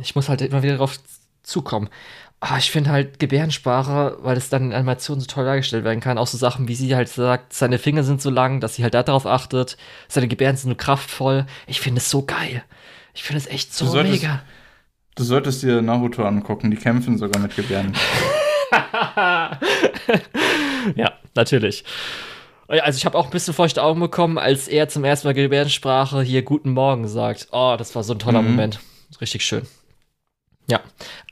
ich muss halt immer wieder drauf zukommen. Ah, ich finde halt Gebärdensprache, weil es dann in Animationen so toll dargestellt werden kann, auch so Sachen, wie sie halt sagt, seine Finger sind so lang, dass sie halt darauf achtet, seine Gebärden sind so kraftvoll. Ich finde es so geil. Ich finde es echt so Du solltest- mega. Du solltest dir Naruto angucken, die kämpfen sogar mit Gebärden. [LAUGHS] [LAUGHS] ja, natürlich. Ja, Also ich habe auch ein bisschen feuchte Augen bekommen, als er zum ersten Mal Gebärdensprache hier Guten Morgen sagt. Oh, das war so ein toller Mhm. Moment. Richtig schön. Ja,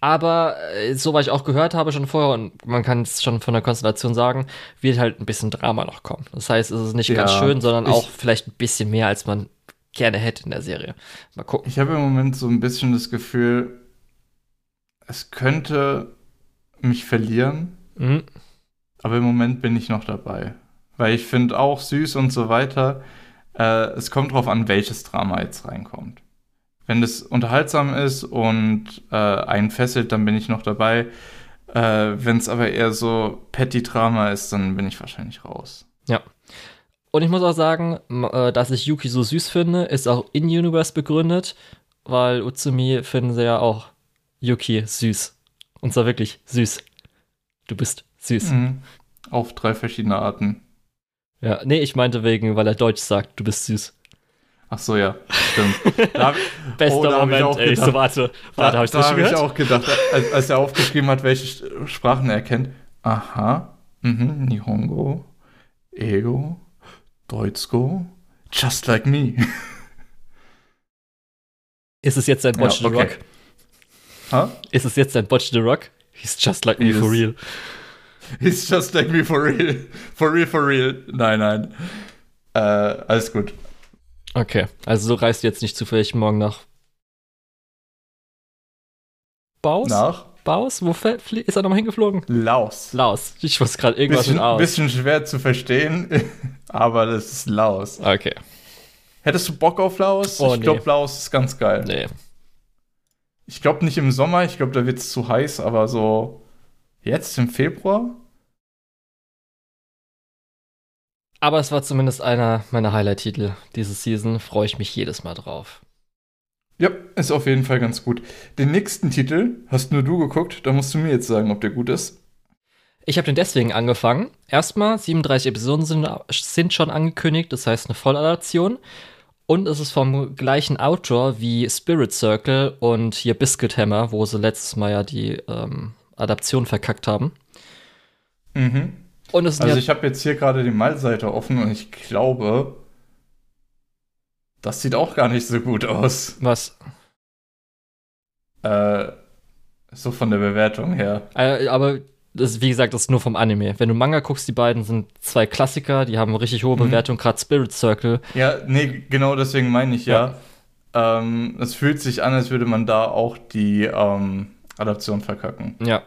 aber äh, so was ich auch gehört habe schon vorher und man kann es schon von der Konstellation sagen, wird halt ein bisschen Drama noch kommen. Das heißt, es ist nicht ganz Ja, schön, sondern auch vielleicht ein bisschen mehr, als man gerne hätte in der Serie. Mal gucken. Ich habe im Moment so ein bisschen das Gefühl, es könnte mich verlieren, Mhm. aber im Moment bin ich noch dabei. Weil ich finde auch süß und so weiter. Äh, es kommt drauf an, welches Drama jetzt reinkommt. Wenn das unterhaltsam ist und äh, einen fesselt, dann bin ich noch dabei. Äh, Wenn es aber eher so Petty-Drama ist, dann bin ich wahrscheinlich raus. Ja. Und ich muss auch sagen, äh, dass ich Yuki so süß finde, ist auch in Universe begründet, weil Utsumi finden sie ja auch Yuki süß. Und zwar wirklich süß. Du bist süß. Mhm. Auf drei verschiedene Arten. Ja, nee, ich meinte wegen, weil er Deutsch sagt, du bist süß. Ach so, ja, stimmt. [LAUGHS] Da, Bester oh, da Moment, ey. Gedacht, so, warte, warte, da, hab ich da habe ich auch gedacht, als, als, er aufgeschrieben hat, welche Sprachen er kennt. Aha, mhm, Nihongo, Ego, Deutschko, just like me. Ist es jetzt ein Watch ja, okay. the Rock? Huh? Ist es jetzt ein Watch the Rock? He's just like me for real. He's just like me for real. For real, for real. Nein, nein. Äh, alles gut. Okay, also du reist jetzt nicht zufällig morgen nach Baus? Nach? Baus? Wo ist er nochmal hingeflogen? Laos. Laos. Ich wusste gerade irgendwas bisschen, mit Aus. Bisschen schwer zu verstehen, [LAUGHS] aber das ist Laos. Okay. Hättest du Bock auf Laos? Oh, ich glaube, nee. Laos ist ganz geil. Nee. Ich glaube nicht im Sommer, ich glaube, da wird es zu heiß, aber so jetzt im Februar? Aber es war zumindest einer meiner Highlight-Titel diese Season. Freue ich mich jedes Mal drauf. Ja, ist auf jeden Fall ganz gut. Den nächsten Titel hast nur du geguckt, da musst du mir jetzt sagen, ob der gut ist. Ich habe den deswegen angefangen. Erstmal, 37 Episoden sind, sind schon angekündigt, das heißt eine Volladaption. Und es ist vom gleichen Autor wie Spirit Circle und hier Biscuit Hammer, wo sie letztes Mal ja die ähm, Adaption verkackt haben. Mhm. Also ich habe jetzt hier gerade die Malseite offen und ich glaube, das sieht auch gar nicht so gut aus. Was? Äh, so von der Bewertung her. Äh, aber das, wie gesagt, das ist nur vom Anime. Wenn du Manga guckst, die beiden sind zwei Klassiker, die haben richtig hohe mhm. Bewertung, gerade Spirit Circle. Ja, nee, genau deswegen meine ich ja. ja. Ähm, es fühlt sich an, als würde man da auch die ähm, Adaption verkacken. Ja.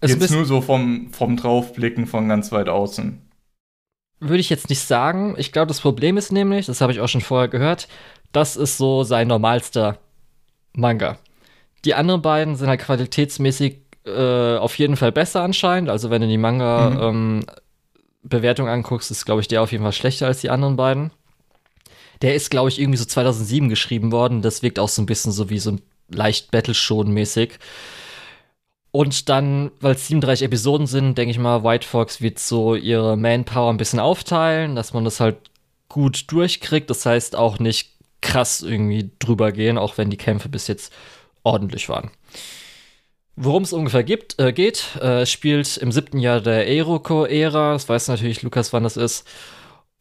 Es Jetzt nur so vom, vom Draufblicken von ganz weit außen. Würde ich jetzt nicht sagen. Ich glaube, das Problem ist nämlich, das habe ich auch schon vorher gehört, das ist so sein normalster Manga. Die anderen beiden sind halt qualitätsmäßig äh, auf jeden Fall besser anscheinend. Also wenn du die Manga-Bewertung mhm. ähm, anguckst, ist, glaube ich, der auf jeden Fall schlechter als die anderen beiden. Der ist, glaube ich, irgendwie so 2007 geschrieben worden. Das wirkt auch so ein bisschen so wie so ein leicht Battle-Show-mäßig. Und dann, weil es 37 Episoden sind, denke ich mal, White Fox wird so ihre Manpower ein bisschen aufteilen, dass man das halt gut durchkriegt. Das heißt auch nicht krass irgendwie drüber gehen, auch wenn die Kämpfe bis jetzt ordentlich waren. Worum es ungefähr gibt, äh, geht, äh, spielt im siebten Jahr der Eiroko-Ära. Das weiß natürlich Lukas, wann das ist.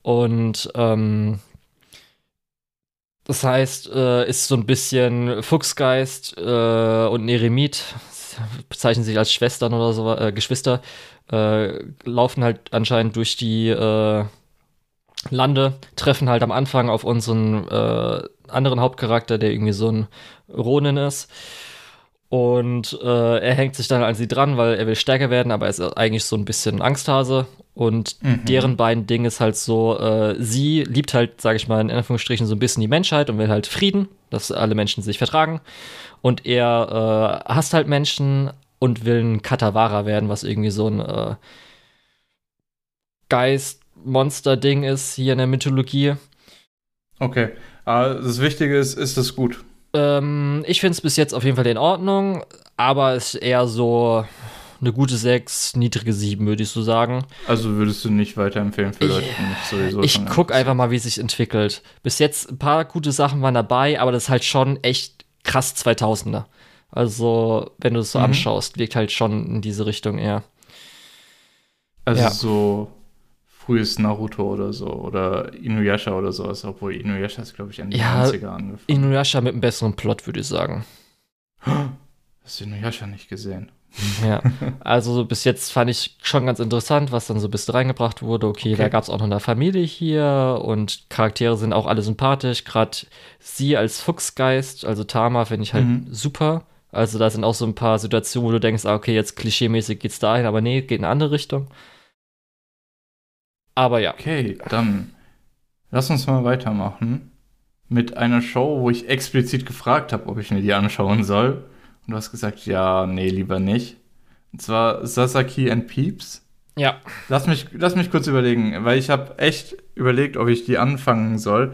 Und ähm, das heißt, äh, ist so ein bisschen Fuchsgeist äh, und ein Eremit bezeichnen sich als Schwestern oder so, äh, Geschwister, äh, laufen halt anscheinend durch die Lande, treffen halt am Anfang auf unseren anderen Hauptcharakter, der irgendwie so ein Ronin ist. Und äh, er hängt sich dann an sie dran, weil er will stärker werden, aber er ist eigentlich so ein bisschen Angsthase. Und mhm. deren beiden Ding ist halt so, äh, sie liebt halt, sage ich mal, in Anführungsstrichen so ein bisschen die Menschheit und will halt Frieden, dass alle Menschen sich vertragen. Und er äh, hasst halt Menschen und will ein Katawara werden, was irgendwie so ein äh, Geist-Monster-Ding ist hier in der Mythologie. Okay. Aber das Wichtige ist, ist es gut? Ähm, ich finde es bis jetzt auf jeden Fall in Ordnung, aber es ist eher so eine gute 6, niedrige 7, würde ich so sagen. Also würdest du nicht weiterempfehlen für Leute, die nicht sowieso Ich gucke einfach mal, wie es sich entwickelt. Bis jetzt ein paar gute Sachen waren dabei, aber das ist halt schon echt krass 2000er. Also, wenn du es so mhm. anschaust, wirkt halt schon in diese Richtung eher. Also ja. so frühes Naruto oder so oder Inuyasha oder sowas, obwohl Inuyasha ist, glaube ich, Ende ja, 90er angefangen. Inuyasha mit einem besseren Plot, würde ich sagen. [GASPS] Hast du Inuyasha nicht gesehen? Ja, [LAUGHS] also bis jetzt fand ich schon ganz interessant, was dann so bis reingebracht wurde. Okay, okay. da gab es auch noch eine Familie hier und Charaktere sind auch alle sympathisch. Gerade sie als Fuchsgeist, also Tama, finde ich halt mhm. super. Also da sind auch so ein paar Situationen, wo du denkst, ah, okay, jetzt klischeemäßig geht's dahin, aber nee, geht in eine andere Richtung. Aber ja. Okay, dann lass uns mal weitermachen mit einer Show, wo ich explizit gefragt habe, ob ich mir die anschauen soll. Und du hast gesagt, ja, nee, lieber nicht. Und zwar Sasaki and Peeps. Ja. Lass mich, lass mich kurz überlegen, weil ich habe echt überlegt, ob ich die anfangen soll.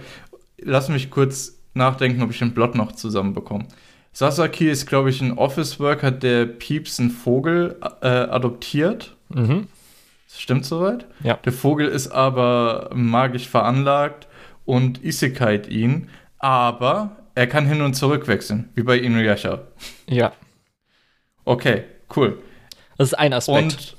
Lass mich kurz nachdenken, ob ich den Plot noch zusammenbekomme. Sasaki ist, glaube ich, ein Office-Worker, der Peeps einen Vogel äh, adoptiert. Mhm. Stimmt soweit? Ja. Der Vogel ist aber magisch veranlagt und Isekai ihn, aber er kann hin und zurück wechseln, wie bei Inuyasha. Ja. Okay, cool. Das ist ein Aspekt. Und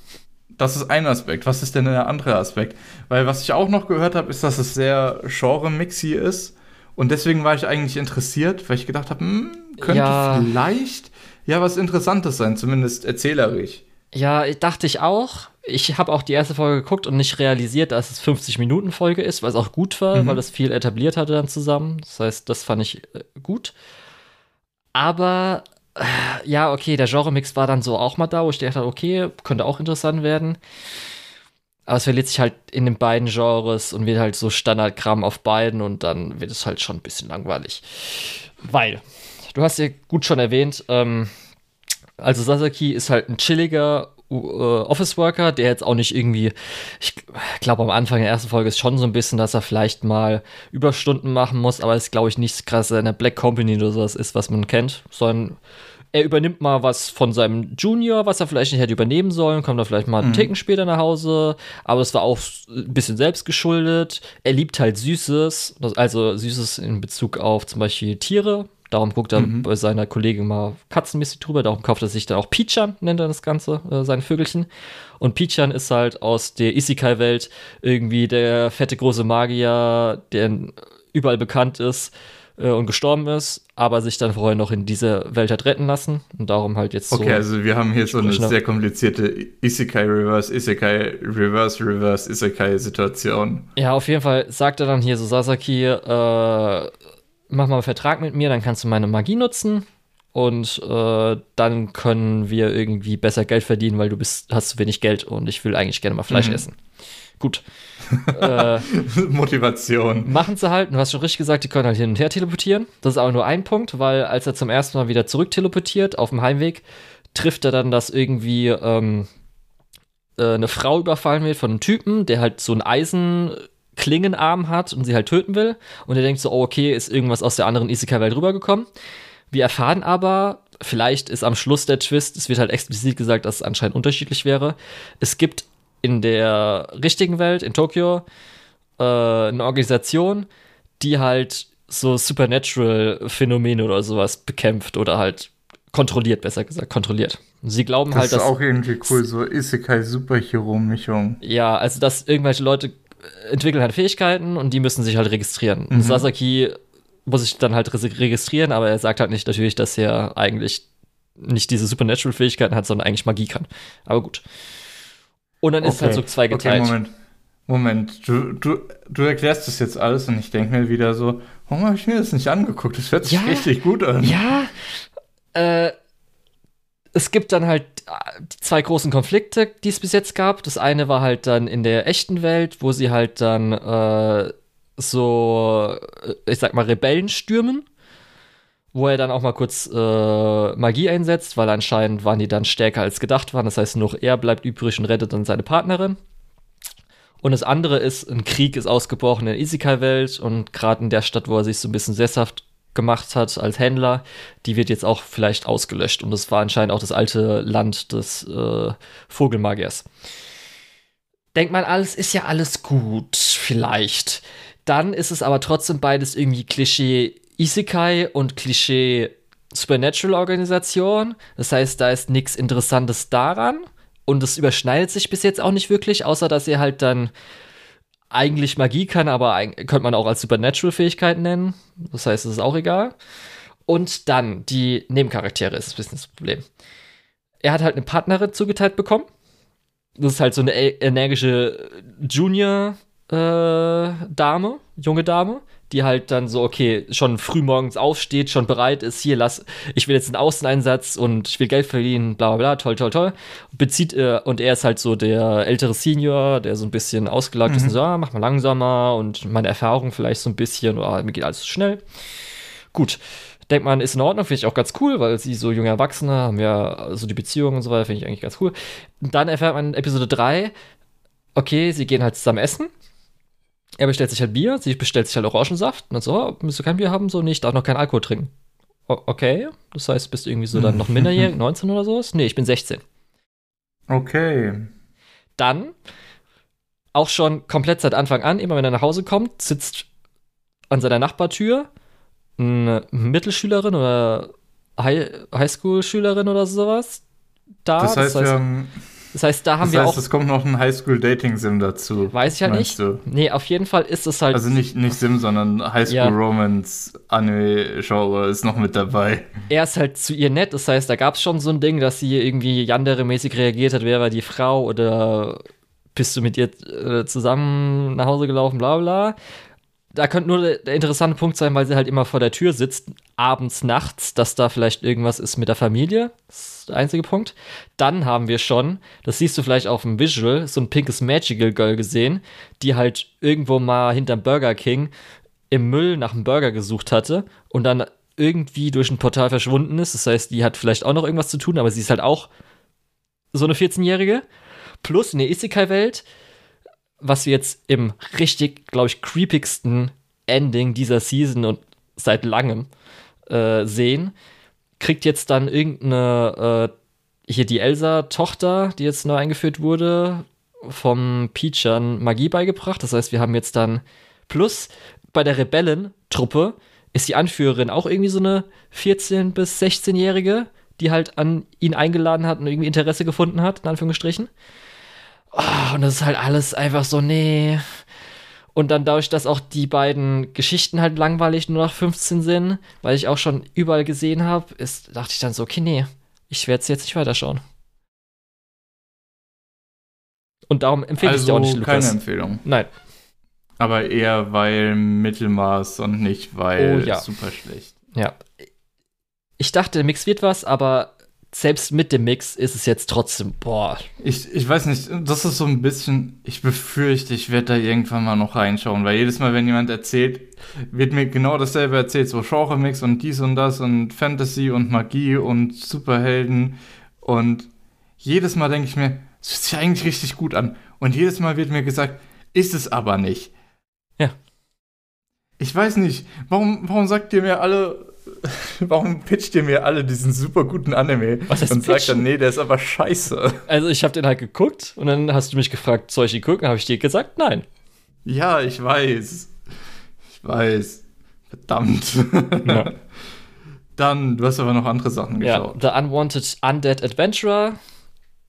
das ist ein Aspekt. Was ist denn der andere Aspekt? Weil was ich auch noch gehört habe, ist, dass es sehr genre-mixy ist. Und deswegen war ich eigentlich interessiert, weil ich gedacht habe, hm, könnte Ja. vielleicht ja was Interessantes sein, zumindest erzählerisch. Ja, dachte ich auch. Ich habe auch die erste Folge geguckt und nicht realisiert, dass es 50-Minuten-Folge ist, was auch gut war, Mhm. weil das viel etabliert hatte dann zusammen. Das heißt, das fand ich äh, gut. Aber äh, ja, okay, der Genre-Mix war dann so auch mal da, wo ich dachte, okay, könnte auch interessant werden. Aber es verliert sich halt in den beiden Genres und wird halt so Standardkram auf beiden und dann wird es halt schon ein bisschen langweilig. Weil, du hast ja gut schon erwähnt, ähm, also Sasaki ist halt ein chilliger äh, Office-Worker, der jetzt auch nicht irgendwie, ich glaube am Anfang der ersten Folge ist schon so ein bisschen, dass er vielleicht mal Überstunden machen muss, aber es ist glaube ich nichts krasses in der Black Company oder sowas ist, was man kennt, sondern er übernimmt mal was von seinem Junior, was er vielleicht nicht hätte übernehmen sollen, kommt da vielleicht mal einen Ticken später nach Hause, aber es war auch ein bisschen selbst geschuldet. Er liebt halt Süßes, also Süßes in Bezug auf zum Beispiel Tiere. Darum guckt er bei seiner Kollegin mal katzenmäßig drüber, darum kauft er sich dann auch Pichan, nennt er das Ganze, äh, sein Vögelchen. Und Pichan ist halt aus der Isekai-Welt irgendwie der fette große Magier, der überall bekannt ist äh, und gestorben ist, aber sich dann vorher noch in diese Welt hat retten lassen und darum halt jetzt so. Okay, also wir haben hier so eine ne? sehr komplizierte Isekai Reverse, Isekai Reverse, Reverse, Isekai Situation. Ja, auf jeden Fall sagt er dann hier so, Sasaki, äh, mach mal einen Vertrag mit mir, dann kannst du meine Magie nutzen und äh, dann können wir irgendwie besser Geld verdienen, weil du bist, hast zu wenig Geld und ich will eigentlich gerne mal Fleisch Mhm. essen. Gut. [LAUGHS] äh, Motivation. machen sie halt, du hast schon richtig gesagt, die können halt hin und her teleportieren. Das ist aber nur ein Punkt, weil als er zum ersten Mal wieder zurück teleportiert auf dem Heimweg, trifft er dann, dass irgendwie ähm, äh, eine Frau überfallen wird von einem Typen, der halt so einen Eisenklingenarm hat und sie halt töten will. Und er denkt so, oh, okay, ist irgendwas aus der anderen Isekai-Welt rübergekommen. Wir erfahren aber, vielleicht ist am Schluss der Twist, es wird halt explizit gesagt, dass es anscheinend unterschiedlich wäre. Es gibt in der richtigen Welt, in Tokio, äh, eine Organisation, die halt so Supernatural-Phänomene oder sowas bekämpft oder halt kontrolliert, besser gesagt, kontrolliert. Sie glauben Das halt, ist dass. auch irgendwie cool, so Isekai-Superhero-Mischung. Ja, also dass irgendwelche Leute entwickeln halt Fähigkeiten und die müssen sich halt registrieren. Mhm. Sasaki muss sich dann halt registrieren, aber er sagt halt nicht natürlich, dass er eigentlich nicht diese Supernatural-Fähigkeiten hat, sondern eigentlich Magie kann. Aber gut. Und dann ist es halt so zwei geteilt. Okay, Moment. Moment, du, du, du erklärst das jetzt alles und ich denke mir wieder so, warum habe ich mir das nicht angeguckt? Das hört sich Ja. richtig gut an. Ja, äh, es gibt dann halt äh, die zwei großen Konflikte, die es bis jetzt gab. Das eine war halt dann in der echten Welt, wo sie halt dann äh, so, äh, ich sag mal, Rebellen stürmen. Wo er dann auch mal kurz äh, Magie einsetzt, weil anscheinend waren die dann stärker als gedacht waren. Das heißt, nur er bleibt übrig und rettet dann seine Partnerin. Und das andere ist, ein Krieg ist ausgebrochen in der Isekai-Welt und gerade in der Stadt, wo er sich so ein bisschen sesshaft gemacht hat als Händler, die wird jetzt auch vielleicht ausgelöscht. Und das war anscheinend auch das alte Land des äh, Vogelmagiers. Denkt man, alles ist ja alles gut, vielleicht. Dann ist es aber trotzdem beides irgendwie Klischee Isekai und Klischee Supernatural-Organisation. Das heißt, da ist nichts Interessantes daran. Und es überschneidet sich bis jetzt auch nicht wirklich, außer dass er halt dann eigentlich Magie kann, aber könnte man auch als Supernatural-Fähigkeit nennen. Das heißt, es ist auch egal. Und dann die Nebencharaktere ist ein bisschen das Problem. Er hat halt eine Partnerin zugeteilt bekommen. Das ist halt so eine e- energische Junior-Dame, junge Dame, die halt dann so, okay, schon früh morgens aufsteht, schon bereit ist, hier, lass, ich will jetzt einen Außeneinsatz und ich will Geld verdienen, bla bla bla, toll, toll, toll. Bezieht, äh, und er ist halt so der ältere Senior, der so ein bisschen ausgelagt ist und so, ah, mach mal langsamer und meine Erfahrung vielleicht so ein bisschen, oder mir geht alles zu schnell. Gut. Denkt man, ist in Ordnung, finde ich auch ganz cool, weil sie so junge Erwachsene haben ja so die Beziehungen und so weiter, finde ich eigentlich ganz cool. Dann erfährt man in Episode 3, okay, sie gehen halt zusammen essen. Er bestellt sich halt Bier, sie bestellt sich halt Orangensaft. Und dann so, oh, willst du kein Bier haben? So, nee, ich darf noch keinen Alkohol trinken. O okay, das heißt, bist du irgendwie so dann noch minderjährig, [LAUGHS] 19 oder sowas? Nee, ich bin 16. Okay. Dann, auch schon komplett seit Anfang an, immer wenn er nach Hause kommt, sitzt an seiner Nachbartür eine Mittelschülerin oder High Highschool-Schülerin oder sowas da. Das heißt, das heißt, wir haben das heißt, da haben das wir heißt, auch. Es kommt noch ein Highschool-Dating-Sim dazu. Weiß ich ja nicht. Du? Nee, auf jeden Fall ist es halt. Also nicht, nicht Sim, sondern Highschool-Romance-Anime-Genre ist noch mit dabei. Er ist halt zu ihr nett. Das heißt, da gab es schon so ein Ding, dass sie irgendwie Yandere-mäßig reagiert hat, wer war die Frau oder bist du mit ihr äh, zusammen nach Hause gelaufen, bla bla. Da könnte nur der, interessante Punkt sein, weil sie halt immer vor der Tür sitzt, abends, nachts, dass da vielleicht irgendwas ist mit der Familie. Das ist der einzige Punkt. Dann haben wir schon, das siehst du vielleicht auf dem Visual, so ein pinkes Magical Girl gesehen, die halt irgendwo mal hinterm Burger King im Müll nach einem Burger gesucht hatte und dann irgendwie durch ein Portal verschwunden ist. Das heißt, die hat vielleicht auch noch irgendwas zu tun, aber sie ist halt auch so eine 14-Jährige. Plus in der Isekai-Welt, was wir jetzt im richtig, glaube ich, creepigsten Ending dieser Season und seit langem äh, sehen, kriegt jetzt dann irgendeine, äh, hier die Elsa-Tochter, die jetzt neu eingeführt wurde, vom Peachern Magie beigebracht. Das heißt, wir haben jetzt dann plus bei der Rebellentruppe ist die Anführerin auch irgendwie so eine 14- bis 16-Jährige, die halt an ihn eingeladen hat und irgendwie Interesse gefunden hat, in Anführungsstrichen. Oh, und das ist halt alles einfach so, nee, und dann dadurch, dass auch die beiden Geschichten halt langweilig nur nach 15 sind, weil ich auch schon überall gesehen habe, dachte ich dann so, okay, nee, ich werde es jetzt nicht weiterschauen. Und darum empfehle also ich dir auch nicht, Lukas. keine Empfehlung. Nein. Aber eher weil Mittelmaß und nicht weil oh, ja. super schlecht. Ja. Ich dachte, der Mix wird was, aber selbst mit dem Mix ist es jetzt trotzdem, boah. Ich, ich weiß nicht, das ist so ein bisschen, ich befürchte, ich werde da irgendwann mal noch reinschauen, weil jedes Mal, wenn jemand erzählt, wird mir genau dasselbe erzählt, so Genre-Mix und dies und das und Fantasy und Magie und Superhelden und jedes Mal denke ich mir, es hört sich eigentlich richtig gut an. Und jedes Mal wird mir gesagt, ist es aber nicht. Ja. Ich weiß nicht, warum, warum sagt ihr mir alle, [LAUGHS] warum pitcht ihr mir alle diesen super guten Anime Was und sagt dann, nee, der ist aber scheiße? Also ich habe den halt geguckt und dann hast du mich gefragt, soll ich ihn gucken? Habe ich dir gesagt, nein. Ja, ich weiß. Ich weiß. Verdammt. Ja. [LAUGHS] Dann, du hast aber noch andere Sachen geschaut. Ja, The Unwanted Undead Adventurer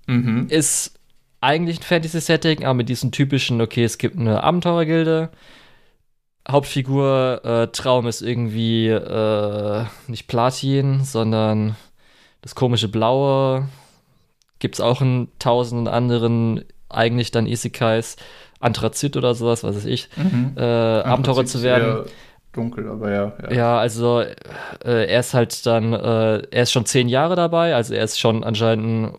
mhm. ist eigentlich ein Fantasy-Setting, aber mit diesem typischen, okay, es gibt eine Abenteurergilde, Hauptfigur äh, Traum ist irgendwie äh, nicht Platin, sondern das komische Blaue. Gibt es auch in tausenden anderen, eigentlich dann Isekais, Anthrazit oder sowas, was weiß ich, mhm. äh, Abenteurer zu werden. Dunkel, aber ja. Ja, ja also äh, er ist halt dann, äh, er ist schon zehn Jahre dabei, also er ist schon anscheinend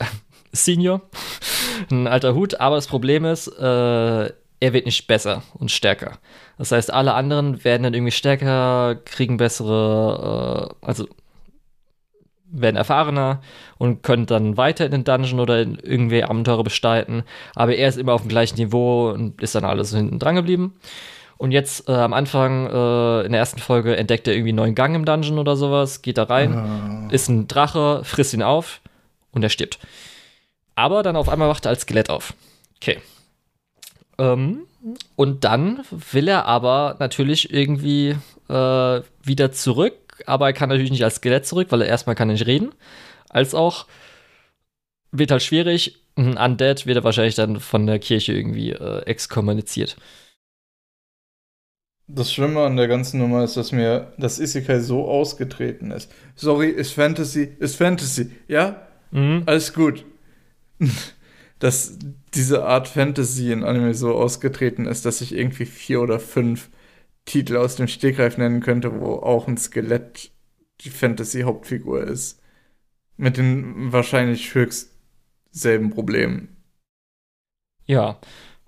ein [LAUGHS] Senior, [LAUGHS] ein alter Hut, aber das Problem ist, äh, er wird nicht besser und stärker. Das heißt, alle anderen werden dann irgendwie stärker, kriegen bessere, äh, also werden erfahrener und können dann weiter in den Dungeon oder in irgendwie Abenteuer bestreiten. Aber er ist immer auf dem gleichen Niveau und ist dann alles so hinten dran geblieben. Und jetzt äh, am Anfang, äh, in der ersten Folge, entdeckt er irgendwie einen neuen Gang im Dungeon oder sowas, geht da rein, oh. ist ein Drache, frisst ihn auf und er stirbt. Aber dann auf einmal wacht er als Skelett auf. Okay. Ähm, und dann will er aber natürlich irgendwie äh, wieder zurück, aber er kann natürlich nicht als Skelett zurück, weil er erstmal kann nicht reden. Als auch wird halt schwierig. Ein Undead wird er wahrscheinlich dann von der Kirche irgendwie äh, exkommuniziert. Das Schlimme an der ganzen Nummer ist, dass mir das Isekai so ausgetreten ist. Sorry, ist Fantasy, ist Fantasy, ja? Mhm. Alles gut. Dass diese Art Fantasy in Anime so ausgetreten ist, dass ich irgendwie vier oder fünf Titel aus dem Stegreif nennen könnte, wo auch ein Skelett die Fantasy-Hauptfigur ist. Mit den wahrscheinlich höchst selben Problemen. Ja.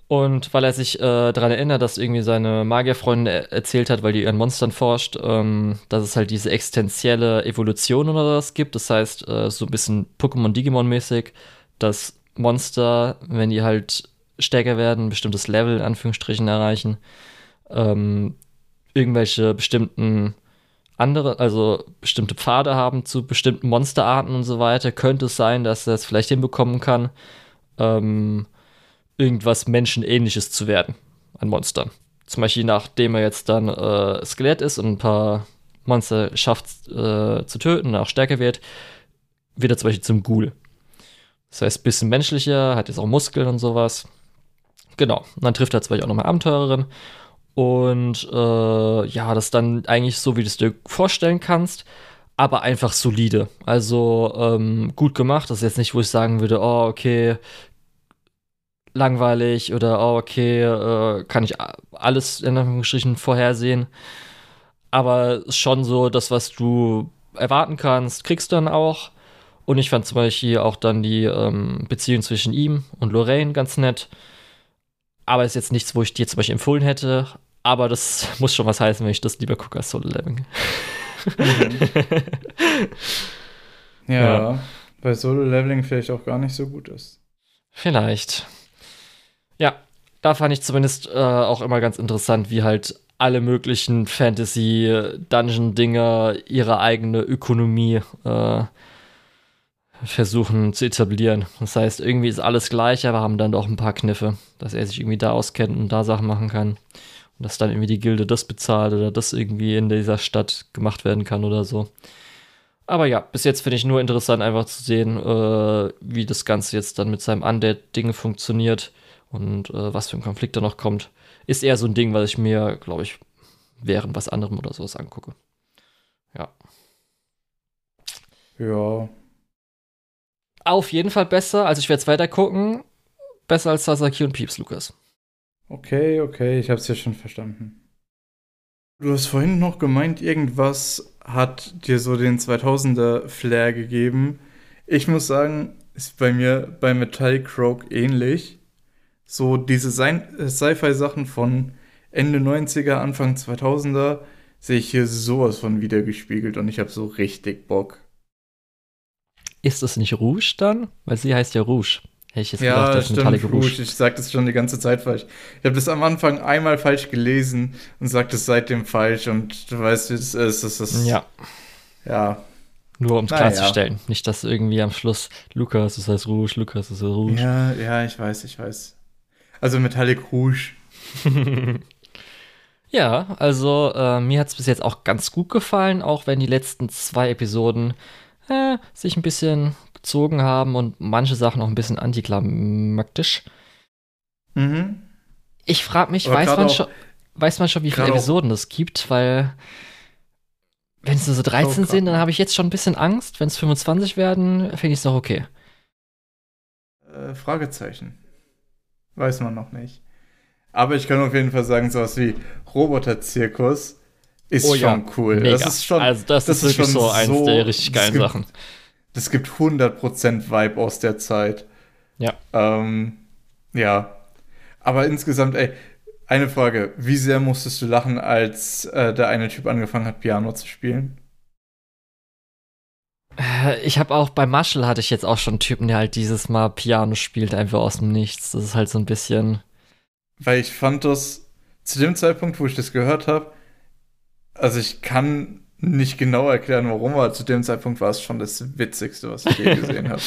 Und weil er sich äh, daran erinnert, dass irgendwie seine Magierfreundin er erzählt hat, weil die ihren Monstern forscht, ähm, dass es halt diese existenzielle Evolution oder was gibt. Das heißt, äh, so ein bisschen Pokémon-Digimon-mäßig, dass Monster, wenn die halt stärker werden, ein bestimmtes Level in Anführungsstrichen erreichen, ähm, irgendwelche bestimmten andere, also bestimmte Pfade haben zu bestimmten Monsterarten und so weiter, könnte es sein, dass er es vielleicht hinbekommen kann, ähm, irgendwas Menschenähnliches zu werden an Monstern. Zum Beispiel, nachdem er jetzt dann äh, Skelett ist und ein paar Monster schafft äh, zu töten, auch stärker wird, wird er zum Beispiel zum Ghoul. Das heißt, ein bisschen menschlicher, hat jetzt auch Muskeln und sowas. Genau. Und dann trifft er Beispiel auch nochmal Abenteurerin. Und äh, ja, das ist dann eigentlich so, wie du es dir vorstellen kannst, aber einfach solide. Also ähm, gut gemacht. Das ist jetzt nicht, wo ich sagen würde, oh, okay, langweilig oder oh, okay, äh, kann ich alles in Anführungsstrichen vorhersehen. Aber schon so, das, was du erwarten kannst, kriegst du dann auch. Und ich fand zum Beispiel auch dann die ähm, Beziehung zwischen ihm und Lorraine ganz nett. Aber ist jetzt nichts, wo ich dir zum Beispiel empfohlen hätte. Aber das [LAUGHS] muss schon was heißen, wenn ich das lieber gucke als Solo Leveling. Mhm. [LAUGHS] ja, ja, weil Solo Leveling vielleicht auch gar nicht so gut ist. Vielleicht. Ja, da fand ich zumindest äh, auch immer ganz interessant, wie halt alle möglichen Fantasy-Dungeon-Dinger ihre eigene Ökonomie äh, versuchen zu etablieren. Das heißt, irgendwie ist alles gleich, aber haben dann doch ein paar Kniffe, dass er sich irgendwie da auskennt und da Sachen machen kann. Und dass dann irgendwie die Gilde das bezahlt oder das irgendwie in dieser Stadt gemacht werden kann oder so. Aber ja, bis jetzt finde ich nur interessant, einfach zu sehen, äh, wie das Ganze jetzt dann mit seinem Undead-Ding funktioniert und äh, was für ein Konflikt da noch kommt. Ist eher so ein Ding, was ich mir, glaube ich, während was anderem oder sowas angucke. Ja. Ja, auf jeden Fall besser. Also ich werde es weiter gucken. Besser als Sasaki und Pieps, Lukas. Okay, okay, ich habe es ja schon verstanden. Du hast vorhin noch gemeint, irgendwas hat dir so den 2000er Flair gegeben. Ich muss sagen, ist bei mir bei Metallic Croak ähnlich. So diese Sci-Fi-Sachen von Ende 90er, Anfang 2000er sehe ich hier sowas von wiedergespiegelt und ich habe so richtig Bock. Ist es nicht Rouge dann? Weil sie heißt ja Rouge. Hätte ich jetzt ja, gedacht, das stimmt, Metallic Rouge. Rouge. Ich sage das schon die ganze Zeit falsch. Ich habe das am Anfang einmal falsch gelesen und sage das seitdem falsch und du weißt, wie es ist. Es ist ja. Ja. Nur um es klarzustellen. Ja. Nicht, dass irgendwie am Schluss Lukas, das heißt Rouge, Lukas, das heißt Rouge. Ja, ja, ich weiß, ich weiß. Also Metallic Rouge. [LAUGHS] ja, also äh, mir hat es bis jetzt auch ganz gut gefallen, auch wenn die letzten zwei Episoden äh, sich ein bisschen gezogen haben und manche Sachen auch ein bisschen antiklimaktisch. Mhm. Ich frage mich, weiß man, schon, weiß man schon, wie viele Episoden es gibt? Weil, wenn es nur so 13 sind, dann habe ich jetzt schon ein bisschen Angst. Wenn es 25 werden, finde ich es doch okay. Äh, Fragezeichen. Weiß man noch nicht. Aber ich kann auf jeden Fall sagen, sowas wie Roboter-Zirkus ist oh, schon ja. cool. Mega. Das ist schon, also das, das ist, wirklich so eins so, der richtig geilen gibt, Sachen. Das gibt 100% Vibe aus der Zeit. Ja. Ähm, ja. Aber insgesamt, ey, eine Frage. Wie sehr musstest du lachen, als äh, der eine Typ angefangen hat, Piano zu spielen? Äh, ich habe auch bei Marshall hatte ich jetzt auch schon einen Typen, der halt dieses Mal Piano spielt, einfach aus dem Nichts. Das ist halt so ein bisschen. Weil ich fand das zu dem Zeitpunkt, wo ich das gehört habe, also ich kann nicht genau erklären, warum, aber zu dem Zeitpunkt war es schon das Witzigste, was ich je [LAUGHS] gesehen habe.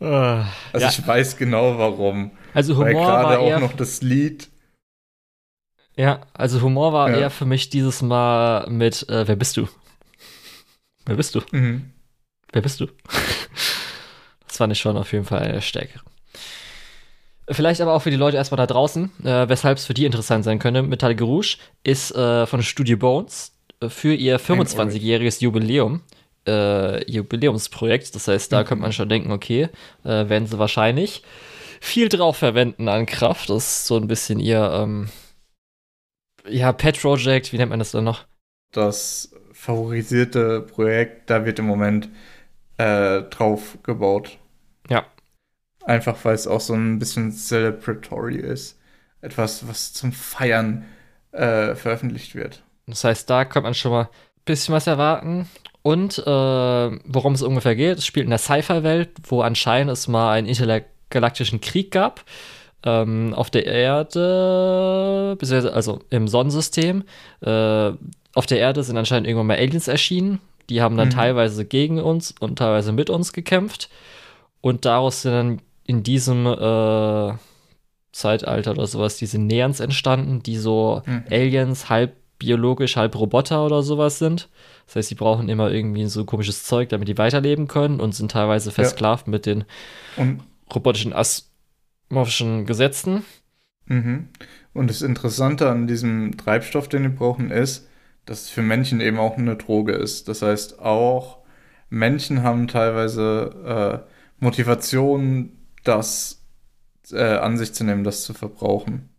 Ah, also ja. ich weiß genau warum. Also Humor Weil gerade auch noch das Lied. Ja, also Humor war ja. eher für mich dieses Mal mit äh, Wer bist du? Wer bist du? Mhm. Wer bist du? [LAUGHS] das fand ich schon auf jeden Fall eine stärkere. Vielleicht aber auch für die Leute erstmal da draußen, äh, weshalb es für die interessant sein könnte. Metallic Rouge ist äh, von Studio Bones äh, für ihr 25-jähriges Jubiläum. Äh, Jubiläumsprojekt. Das heißt, da mhm. könnte man schon denken, okay, äh, werden sie wahrscheinlich viel drauf verwenden an Kraft. Das ist so ein bisschen ihr, ähm, ja, Pet Project, wie nennt man das dann noch? Das favorisierte Projekt, da wird im Moment äh, drauf gebaut. Einfach weil es auch so ein bisschen celebratory ist. Etwas, was zum Feiern äh, veröffentlicht wird. Das heißt, da kann man schon mal ein bisschen was erwarten. Und äh, worum es ungefähr geht, es spielt in der Sci-Fi-Welt, wo anscheinend es mal einen intergalaktischen Krieg gab. Ähm, auf der Erde, also im Sonnensystem. Äh, auf der Erde sind anscheinend irgendwann mal Aliens erschienen. Die haben dann mhm. teilweise gegen uns und teilweise mit uns gekämpft. Und daraus sind dann in diesem äh, Zeitalter oder sowas diese Neans entstanden, die so Mhm. Aliens, halb biologisch, halb Roboter oder sowas sind. Das heißt, sie brauchen immer irgendwie so komisches Zeug, damit die weiterleben können und sind teilweise versklavt mit den Und, robotischen asmorphischen Gesetzen. mhm. und das Interessante an diesem Treibstoff, den die brauchen, ist, dass es für Menschen eben auch eine Droge ist. Das heißt, auch Menschen haben teilweise äh, Motivation, das äh, an sich zu nehmen, das zu verbrauchen.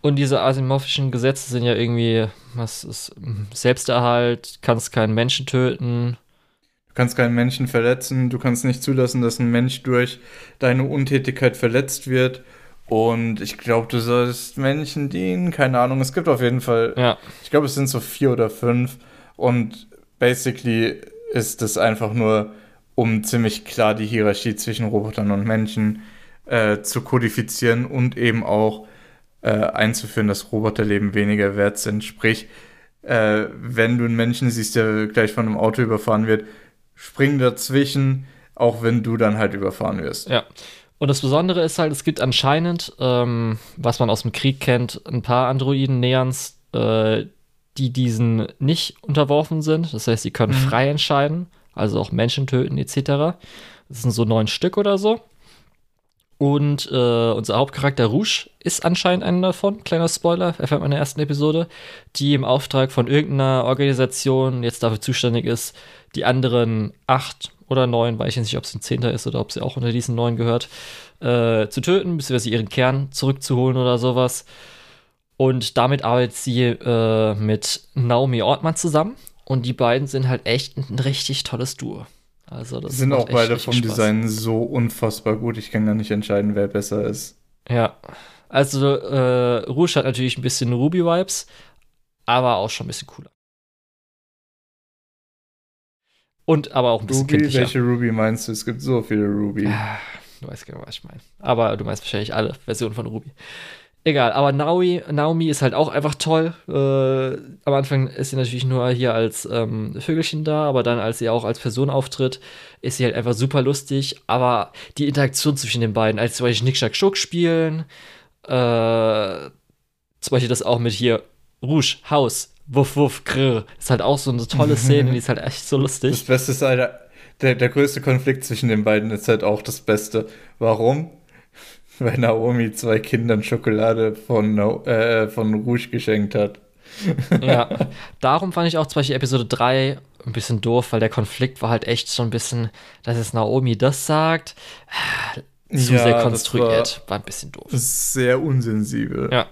Und diese asymorphischen Gesetze sind ja irgendwie, was ist, Selbsterhalt, kannst keinen Menschen töten. Du kannst keinen Menschen verletzen, du kannst nicht zulassen, dass ein Mensch durch deine Untätigkeit verletzt wird. Und ich glaube, du sollst Menschen dienen, keine Ahnung. Es gibt auf jeden Fall, Ja, ich glaube, es sind so vier oder fünf. Und basically ist es einfach nur, um ziemlich klar die Hierarchie zwischen Robotern und Menschen äh, zu kodifizieren und eben auch äh, einzuführen, dass Roboterleben weniger wert sind. Sprich, äh, wenn du einen Menschen siehst, der gleich von einem Auto überfahren wird, spring dazwischen, auch wenn du dann halt überfahren wirst. ja. Und das Besondere ist halt, es gibt anscheinend, ähm, was man aus dem Krieg kennt, ein paar Androiden Neans, äh, die diesen nicht unterworfen sind. Das heißt, sie können Mhm. frei entscheiden, also auch Menschen töten etc. Das sind so neun Stück oder so. Und äh, unser Hauptcharakter Rouge ist anscheinend einer davon. Kleiner Spoiler, erfährt man in der ersten Episode, die im Auftrag von irgendeiner Organisation jetzt dafür zuständig ist, die anderen acht oder neun, weiß ich nicht, ob es ein Zehnter ist oder ob sie auch unter diesen neun gehört, äh, zu töten, beziehungsweise ihren Kern zurückzuholen oder sowas. Und damit arbeitet sie äh, mit Naomi Ortmann zusammen. Und die beiden sind halt echt ein richtig tolles Duo. Also das sind auch beide vom Spaß. Design so unfassbar gut. Ich kann gar nicht entscheiden, wer besser ist. Ja. Also äh, Rouge hat natürlich ein bisschen Ruby-Vibes, aber auch schon ein bisschen cooler. Und aber auch ein bisschen Ruby, kindlicher. welche Ruby meinst du? Es gibt so viele Ruby. Ah, Du weißt genau, was ich meine. Aber du meinst wahrscheinlich alle Versionen von Ruby. Egal, aber Naomi, Naomi ist halt auch einfach toll. Äh, am Anfang ist sie natürlich nur hier als ähm, Vögelchen da, aber dann, als sie auch als Person auftritt, ist sie halt einfach super lustig. Aber die Interaktion zwischen den beiden, als zum Beispiel Schnick, Schuck spielen, äh, zum Beispiel das auch mit hier Rouge, Haus, Wuff, Wuff, Grrr, ist halt auch so eine tolle Szene, die ist halt echt so lustig. Das Beste ist, Alter, der, der größte Konflikt zwischen den beiden ist halt auch das Beste. Warum? Weil Naomi zwei Kindern Schokolade von, äh, von Rouge geschenkt hat. [LAUGHS] Ja, darum fand ich auch zum Beispiel Episode 3 ein bisschen doof, weil der Konflikt war halt echt schon ein bisschen, dass jetzt Naomi das sagt, zu Ja, sehr konstruiert. War, ein bisschen doof. Sehr unsensibel. Ja.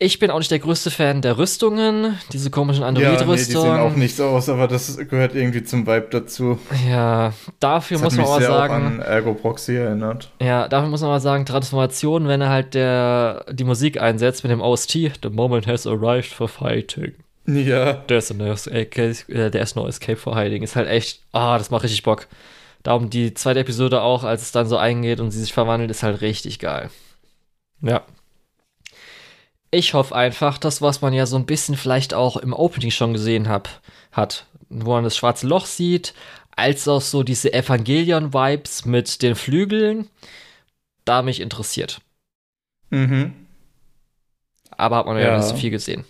Ich bin auch nicht der größte Fan der Rüstungen, diese komischen Ja, nee, die sehen auch Android-Rüstungen. nicht so aus, aber das gehört irgendwie zum Vibe dazu. Ja, dafür Das muss man aber sagen, auch an Ergo Proxy erinnert. ja, dafür muss man mal sagen, Transformation, wenn er halt der, die Musik einsetzt mit dem OST, The moment has arrived for fighting. Ja. There's no escape, äh, there's no escape for hiding. Ist halt echt, ah, das macht richtig Bock. Darum die zweite Episode auch, als es dann so eingeht und sie sich verwandelt, ist halt richtig geil. Ja. Ich hoffe einfach, das, was man ja so ein bisschen vielleicht auch im Opening schon gesehen hab, hat, wo man das schwarze Loch sieht, als auch so diese Evangelion-Vibes mit den Flügeln, da mich interessiert. Mhm. Aber hat man ja, Ja. nicht so viel gesehen.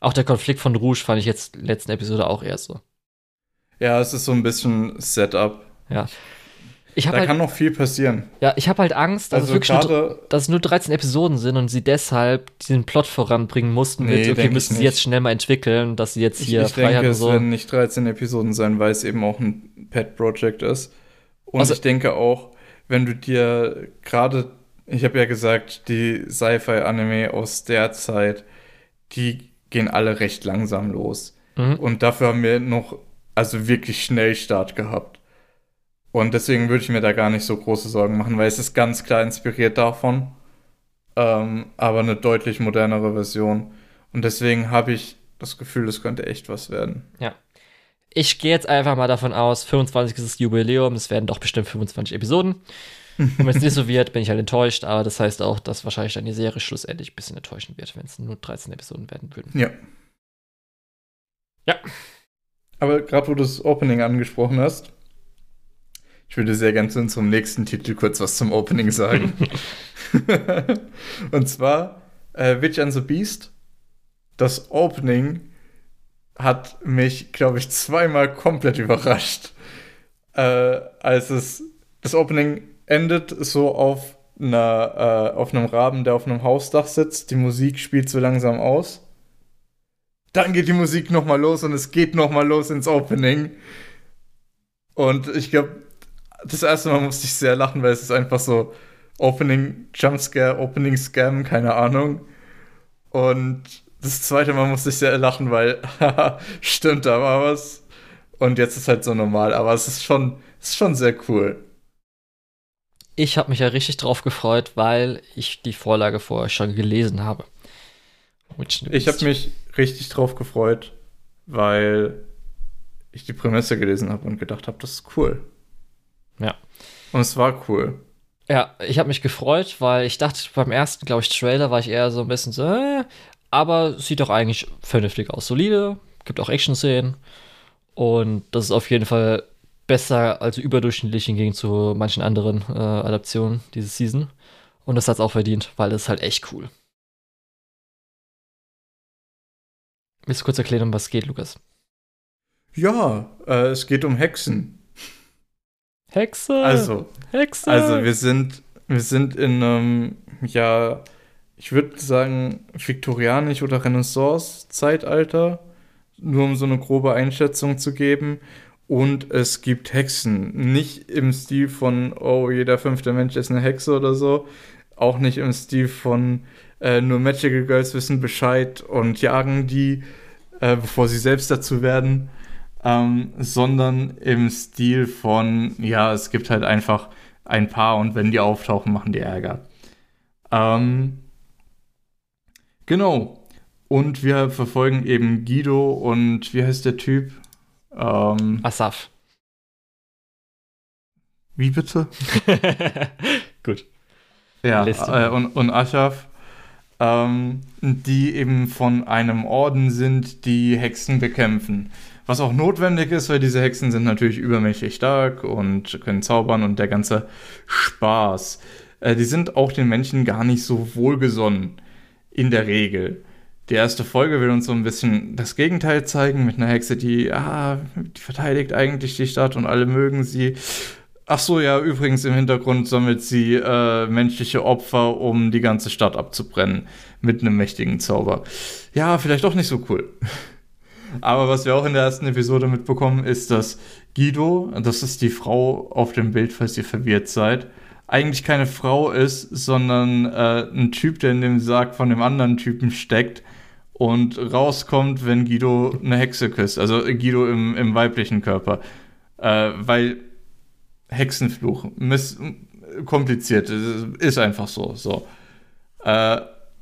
Auch der Konflikt von Rouge fand ich jetzt in der letzten Episode auch eher so. Ja, es ist so ein bisschen Setup. Habe Da halt, kann noch viel passieren. ja, ich hab halt Angst, dass, Also es wirklich nur, dass es nur 13 Episoden sind und sie deshalb diesen Plot voranbringen mussten. Nee, mit, okay, ich müssen sie jetzt schnell mal entwickeln, dass sie jetzt ich, hier ich Freiheit denke, und es so. werden nicht 13 Episoden sein, weil es eben auch ein Pet-Project ist. Und Also- ich denke auch, wenn du dir gerade, ich habe ja gesagt, die Sci-Fi-Anime aus der Zeit, die gehen alle recht langsam los. Mhm. Und dafür haben wir noch, also wirklich schnell Start gehabt. Und deswegen würde ich mir da gar nicht so große Sorgen machen, weil es ist ganz klar inspiriert davon. Ähm, aber eine deutlich modernere Version. Und deswegen habe ich das Gefühl, es könnte echt was werden. Ich gehe jetzt einfach mal davon aus, 25 ist das Jubiläum, es werden doch bestimmt 25 Episoden. [LAUGHS] Und wenn es nicht so wird, bin ich halt enttäuscht, aber das heißt auch, dass wahrscheinlich dann die Serie schlussendlich ein bisschen enttäuschen wird, wenn es nur 13 Episoden werden würden. Ja. Ja. Aber gerade wo du das Opening angesprochen hast, Ich würde sehr gerne zu unserem nächsten Titel kurz was zum Opening sagen. [LAUGHS] und zwar äh, Witch and the Beast. Das Opening hat mich, glaube ich, zweimal komplett überrascht. Äh, als es das Opening endet so auf einer, äh, auf einem Raben, der auf einem Hausdach sitzt. Die Musik spielt so langsam aus. Dann geht die Musik nochmal los und es geht nochmal los ins Opening. Und ich glaube, das erste Mal musste ich sehr lachen, weil es ist einfach so Opening Jumpscare, Opening Scam, keine Ahnung. Und das zweite Mal musste ich sehr lachen, weil, [LAUGHS] stimmt, da war was. Und jetzt ist halt so normal, aber es ist schon, es ist schon sehr cool. Ich habe mich ja richtig drauf gefreut, weil ich die Vorlage vorher schon gelesen habe. Ich habe mich richtig drauf gefreut, weil ich die Prämisse gelesen habe und gedacht habe, das ist cool. Ja. Und es war cool. Ja, ich habe mich gefreut, weil ich dachte beim ersten, glaube ich, Trailer war ich eher so ein bisschen so, äh, aber sieht doch eigentlich vernünftig aus. Solide, gibt auch Action-Szenen. Und das ist auf jeden Fall besser, also überdurchschnittlich hingegen zu manchen anderen äh, Adaptionen diese Season. Und das hat es auch verdient, weil es halt echt cool. Willst du kurz erklären, um was es geht, Lukas? Ja, äh, es geht um Hexen. Hexe! Also, Hexe! Also, wir sind, wir sind in einem, ja, ich würde sagen, viktorianisch oder Renaissance-Zeitalter, nur um so eine grobe Einschätzung zu geben. Und es gibt Hexen. Nicht im Stil von, oh, jeder fünfte Mensch ist eine Hexe oder so. Auch nicht im Stil von, äh, nur Magical Girls wissen Bescheid und jagen die, äh, bevor sie selbst dazu werden. Ähm, sondern im Stil von, ja, es gibt halt einfach ein paar und wenn die auftauchen, machen die Ärger. Ähm, genau. Und wir verfolgen eben Guido und wie heißt der Typ? Ähm, Asaf. Wie bitte? [LAUGHS] Gut. Ja, äh, und, und Asaf, ähm, die eben von einem Orden sind, die Hexen bekämpfen. Was auch notwendig ist, weil diese Hexen sind natürlich übermächtig stark und können zaubern und der ganze Spaß. Äh, die sind auch den Menschen gar nicht so wohlgesonnen. In der Regel. Die erste Folge will uns so ein bisschen das Gegenteil zeigen, mit einer Hexe, die, ah, die verteidigt eigentlich die Stadt und alle mögen sie. Ach so, ja, übrigens im Hintergrund sammelt sie äh, menschliche Opfer, um die ganze Stadt abzubrennen. Mit einem mächtigen Zauber. Ja, vielleicht doch nicht so cool. Aber was wir auch in der ersten Episode mitbekommen, ist, dass Guido, das ist die Frau auf dem Bild, falls ihr verwirrt seid, eigentlich keine Frau ist, sondern äh, ein Typ, der in dem Sarg von dem anderen Typen steckt und rauskommt, wenn Guido eine Hexe küsst. Also Guido im, im weiblichen Körper. Äh, weil Hexenfluch, miss kompliziert, ist einfach so. so. Äh,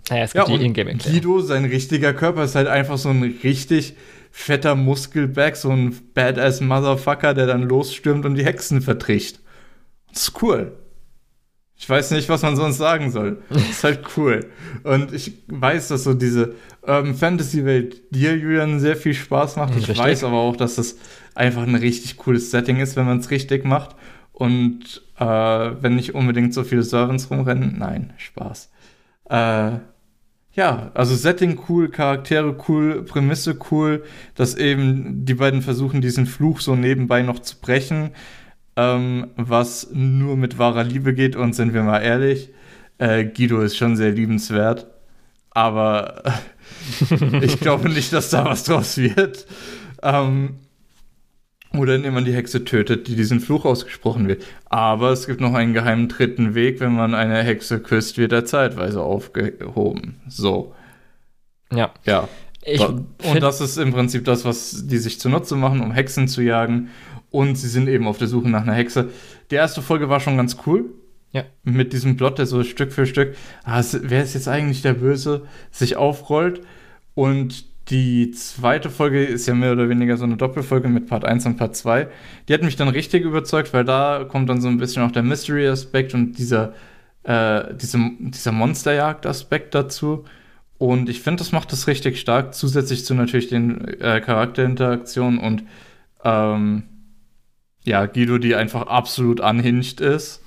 naja, es gibt ja, die Ingame Guido, sein richtiger Körper ist halt einfach so ein richtig fetter Muskelback, so ein badass Motherfucker, der dann losstürmt und die Hexen vertricht. Das ist cool. Ich weiß nicht, was man sonst sagen soll. Das ist halt cool. Und ich weiß, dass so diese Urban Fantasy-Welt dir, Julian, sehr viel Spaß macht. Ich richtig. weiß aber auch, dass das einfach ein richtig cooles Setting ist, wenn man es richtig macht. Und äh, wenn nicht unbedingt so viele Servants rumrennen, nein, Spaß. Äh, ja, also Setting cool, Charaktere cool, Prämisse cool, dass eben die beiden versuchen, diesen Fluch so nebenbei noch zu brechen ähm, was nur mit wahrer Liebe geht. Und sind wir mal ehrlich, äh, Guido ist schon sehr liebenswert. Aber [LAUGHS] ich glaube nicht, dass da was draus wird. Ähm, oder indem man die Hexe tötet, die diesen Fluch ausgesprochen wird. Aber es gibt noch einen geheimen dritten Weg. Wenn man eine Hexe küsst, wird er zeitweise aufgehoben. So. Ja. Ja. Ich und das ist im Prinzip das, was die sich zunutze machen, um Hexen zu jagen und sie sind eben auf der Suche nach einer Hexe. Die erste Folge war schon ganz cool. Ja. Mit diesem Plot, der so Stück für Stück, ah, wer ist jetzt eigentlich der Böse, sich aufrollt. Und die zweite Folge ist ja mehr oder weniger so eine Doppelfolge mit Part 1 und Part 2. Die hat mich dann richtig überzeugt, weil da kommt dann so ein bisschen auch der Mystery-Aspekt und dieser, äh, diese, dieser Monsterjagd-Aspekt dazu. Und ich finde, das macht das richtig stark, zusätzlich zu natürlich den äh, Charakterinteraktionen und ähm, ja, Guido, die einfach absolut unhinged ist.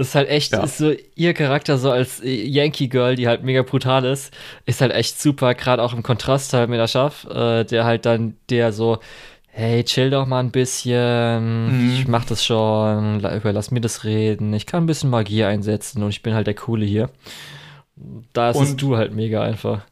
Das ist halt echt, ja. ist so ihr Charakter so als Yankee Girl, die halt mega brutal ist, ist halt echt super, gerade auch im Kontrast halt mit der Schaff, äh, der halt dann, der so, hey, chill doch mal ein bisschen, mhm. ich mach das schon, überlass mir das reden, ich kann ein bisschen Magie einsetzen und ich bin halt der Coole hier. Da ist Duo halt mega einfach.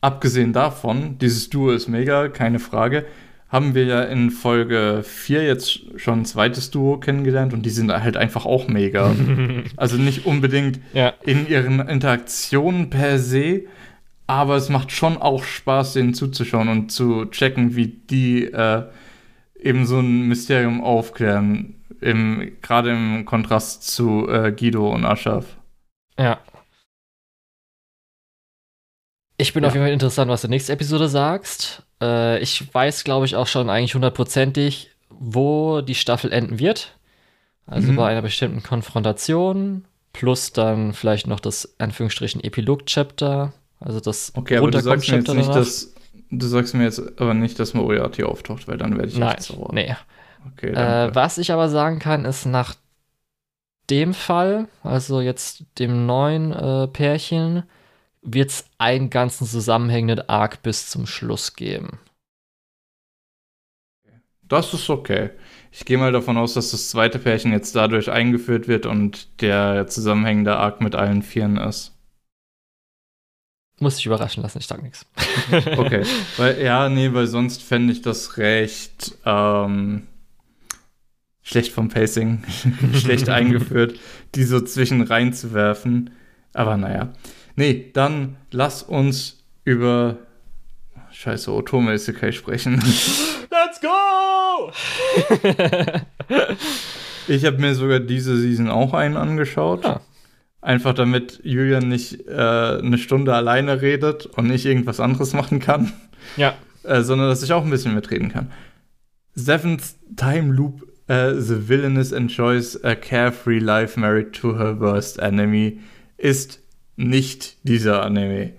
Abgesehen davon, dieses Duo ist mega, keine Frage, haben wir ja in Folge 4 jetzt schon ein zweites Duo kennengelernt und die sind halt einfach auch mega. [LAUGHS] also nicht unbedingt ja. in ihren Interaktionen per se, aber es macht schon auch Spaß, denen zuzuschauen und zu checken, wie die äh, eben so ein Mysterium aufklären. Gerade im Kontrast zu äh, Guido und Aschaf. Ja. Ich bin ja. auf jeden Fall interessant, was du nächste Episode sagst. Äh, ich weiß, glaube ich, auch schon eigentlich hundertprozentig, wo die Staffel enden wird. Also mhm. bei einer bestimmten Konfrontation plus dann vielleicht noch das Anführungsstrichen Epilog-Chapter also das Okay, aber du sagst mir jetzt nicht, dass du sagst mir jetzt aber nicht, dass Moriarty auftaucht, weil dann werde ich Nein, echt sauer. Nee. Okay, äh, was ich aber sagen kann, ist nach dem Fall, also jetzt dem neuen äh, Pärchen, wird es einen ganzen zusammenhängenden Arc bis zum Schluss geben. Das ist okay. Ich gehe mal davon aus, dass das zweite Pärchen jetzt dadurch eingeführt wird und der zusammenhängende Arc mit allen Vieren ist. Muss ich überraschen lassen, ich sag nichts. [LAUGHS] Okay, weil, ja, nee, weil sonst fände ich das recht ähm, schlecht vom Pacing, [LAUGHS] schlecht [LAUGHS] eingeführt, die so zwischen reinzuwerfen. Aber naja. Nee, dann lass uns über Scheiße, Otome Isekai sprechen. [LAUGHS] Let's go! [LAUGHS] ich habe mir sogar diese Season auch einen angeschaut. Ah. Einfach damit Julian nicht äh, eine Stunde alleine redet und nicht irgendwas anderes machen kann. Ja. [LAUGHS] Äh, sondern dass ich auch ein bisschen mitreden kann. Seventh Time Loop, uh, The Villainess enjoys a carefree life married to her worst enemy, ist nicht dieser Anime.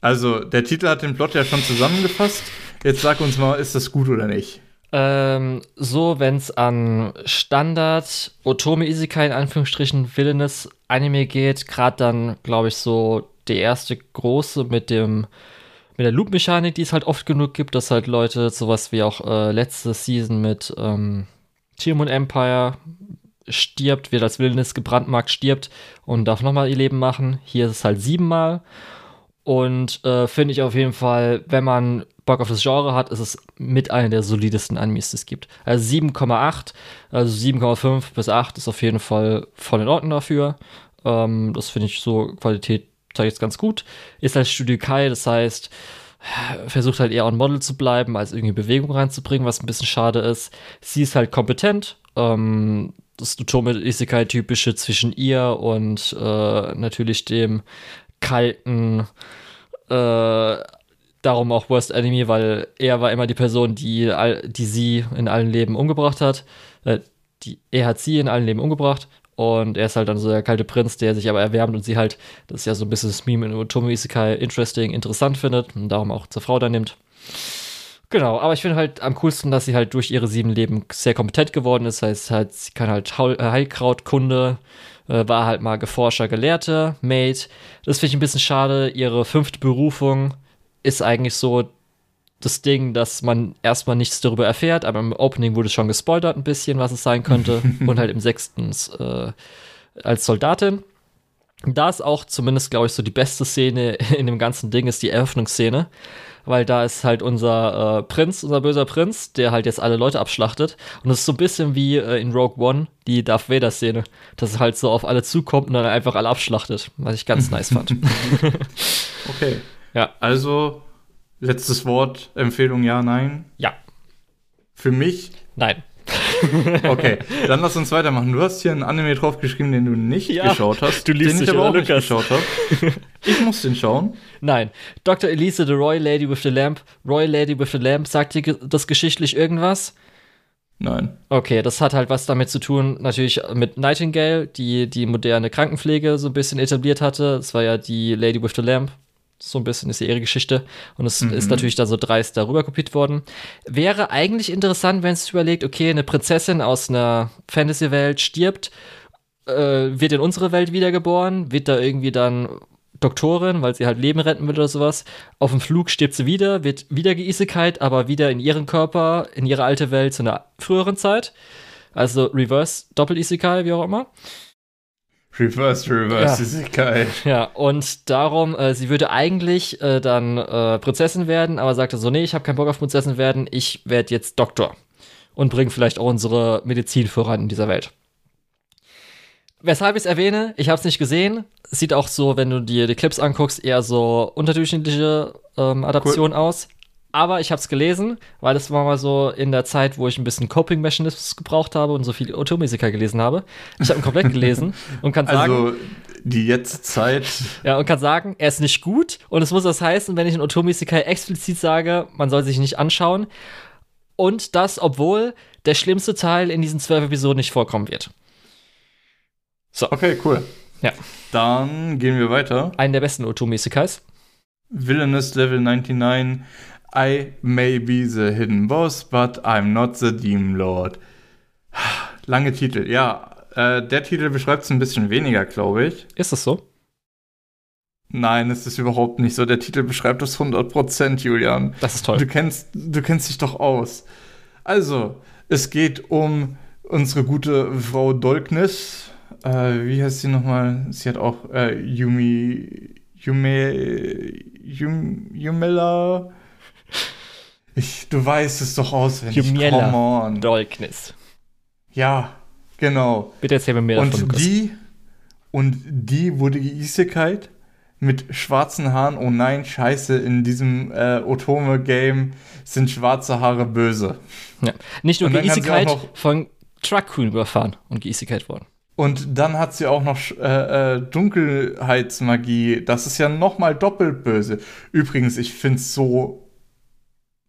Also, der Titel hat den Plot ja schon zusammengefasst. Jetzt sag uns mal, ist das gut oder nicht? Ähm, so, wenn es an Standard Otome Isekai in Anführungsstrichen Villainous Anime geht, gerade dann, glaube ich, so der erste große mit dem mit der Loop-Mechanik, die es halt oft genug gibt, dass halt Leute sowas wie auch äh, letzte Season mit ähm, Team und Empire stirbt, wird als Wildnis gebrandmarkt, stirbt und darf nochmal ihr Leben machen. Hier ist es halt siebenmal. Und äh, finde ich auf jeden Fall, wenn man Bock auf das Genre hat, ist es mit einer der solidesten Animes, die es gibt. Also 7,8, also 7,5 bis 8 ist auf jeden Fall voll in Ordnung dafür. Ähm, das finde ich so, Qualität zeigt jetzt ganz gut. Ist halt Studio Kai, das heißt, versucht halt eher on Model zu bleiben, als irgendwie Bewegung reinzubringen, was ein bisschen schade ist. Sie ist halt kompetent. Ähm, das Utome Isekai-typische zwischen ihr und äh, natürlich dem kalten, äh, darum auch Worst Enemy, weil er war immer die Person, die, die sie in allen Leben umgebracht hat. Äh, die, er hat sie in allen Leben umgebracht und er ist halt dann so der kalte Prinz, der sich aber erwärmt und sie halt, das ist ja so ein bisschen das Meme in Otomo Isekai, interesting, interessant findet und darum auch zur Frau dann nimmt. Genau, aber ich finde halt am coolsten, dass sie halt durch ihre sieben Leben sehr kompetent geworden ist. Heißt halt, sie kann halt äh, Heilkrautkunde, äh, war halt mal Geforscher, Gelehrte, Mate. Das finde ich ein bisschen schade. Ihre fünfte Berufung ist eigentlich so das Ding, dass man erstmal nichts darüber erfährt, aber im Opening wurde schon gespoilert ein bisschen, was es sein könnte. [LAUGHS] und halt im sechsten äh, als Soldatin. Da ist auch zumindest, glaube ich, so die beste Szene in dem ganzen Ding, ist die Eröffnungsszene weil da ist halt unser äh, Prinz, unser böser Prinz, der halt jetzt alle Leute abschlachtet. Und es ist so ein bisschen wie äh, in Rogue One, die Darth Vader-Szene, dass es halt so auf alle zukommt und dann einfach alle abschlachtet, was ich ganz nice fand. [LAUGHS] okay. Ja. Also, letztes Wort, Empfehlung ja, nein? Ja. Für mich? Nein. [LAUGHS] okay, dann lass uns weitermachen. Du hast hier einen Anime draufgeschrieben, den du nicht ja, geschaut hast. Du liest den ich aber auch nicht geschaut habe. [LAUGHS] Ich muss den schauen. Nein. Dr. Elise, the Royal Lady with the Lamp. Royal Lady with the Lamp, sagt dir das geschichtlich irgendwas? Nein. Okay, das hat halt was damit zu tun, natürlich mit Nightingale, die die moderne Krankenpflege so ein bisschen etabliert hatte. Das war ja die Lady with the Lamp, So ein bisschen ist ja ihre Geschichte. Und es mhm. ist natürlich dann so dreist darüber kopiert worden. Wäre eigentlich interessant, wenn es sich überlegt, okay, eine Prinzessin aus einer Fantasy-Welt stirbt, äh, wird in unsere Welt wiedergeboren, wird da irgendwie dann Doktorin, weil sie halt Leben retten will oder sowas. Auf dem Flug stirbt sie wieder, wird wieder geisekalt, aber wieder in ihren Körper, in ihre alte Welt zu einer früheren Zeit. Also Reverse Doppel-Isekai, wie auch immer. Reverse, Reverse, ja. Isekai. Ja, und darum, äh, sie würde eigentlich äh, dann äh, Prinzessin werden, aber sagte so, nee, ich habe keinen Bock auf Prinzessin werden, ich werde jetzt Doktor. Und bringe vielleicht auch unsere Medizin voran in dieser Welt. Weshalb ich es erwähne, ich habe es nicht gesehen. Sieht auch so, wenn du dir die Clips anguckst, eher so unterdurchschnittliche ähm, Adaption cool. aus. Aber ich habe es gelesen, weil das war mal so in der Zeit, wo ich ein bisschen Coping Mechanisms gebraucht habe und so viel Automusiker gelesen habe. Ich habe ihn komplett gelesen [LAUGHS] und kann sagen. Also die Jetztzeit. Ja, und kann sagen, er ist nicht gut. Und es muss das heißen, wenn ich in Automusiker explizit sage, man soll sich nicht anschauen. Und das, obwohl der schlimmste Teil in diesen zwölf Episoden nicht vorkommen wird. So. Okay, cool. Ja. Dann gehen wir weiter. Einen der besten Otomisekais. Villainous Level 99. I may be the hidden boss, but I'm not the Demon Lord. Lange Titel, ja. Äh, der Titel beschreibt es ein bisschen weniger, glaube ich. Ist das so? Nein, es ist überhaupt nicht so. Der Titel beschreibt es 100%, Julian. Das ist toll. Du kennst, du kennst dich doch aus. Also, es geht um unsere gute Frau Dolknis. Äh, wie heißt sie nochmal? Sie hat auch äh, Yumi. Yume. Yum, Yumela. Ich, du weißt es doch auswendig. Jumiela Come on. Dolknis. Ja, genau. Bitte erzähl mir mehr und davon, Lukas. Die, und die wurde geisekalt mit schwarzen Haaren. Oh nein, scheiße, in diesem äh, Otome-Game sind schwarze Haare böse. Ja. Nicht nur geisekalt, von Truck Queen überfahren und geisekalt worden. Und dann hat sie auch noch äh, äh, Dunkelheitsmagie. Das ist ja noch mal doppelt böse. Übrigens, ich finde es so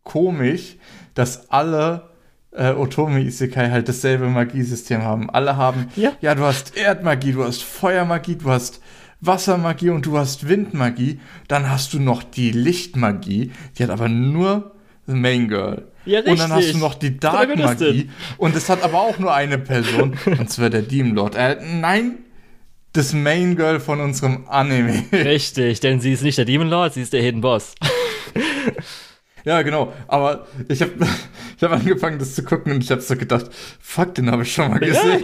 komisch, dass alle äh, Otomi Isekai halt dasselbe Magiesystem haben. Alle haben, ja. ja, du hast Erdmagie, du hast Feuermagie, du hast Wassermagie und du hast Windmagie. Dann hast du noch die Lichtmagie, die hat aber nur The Main Girl. Ja, richtig. Und dann hast du noch die Dark Magie. Und es hat aber auch nur eine Person, [LAUGHS] und zwar der Demon Lord. Äh, nein, das Main Girl von unserem Anime. Richtig, denn sie ist nicht der Demon Lord, sie ist der Hidden Boss. [LAUGHS] Ja, genau. Aber ich habe [LAUGHS] ich hab angefangen, das zu gucken und ich habe so gedacht, fuck, den habe ich schon mal gesehen.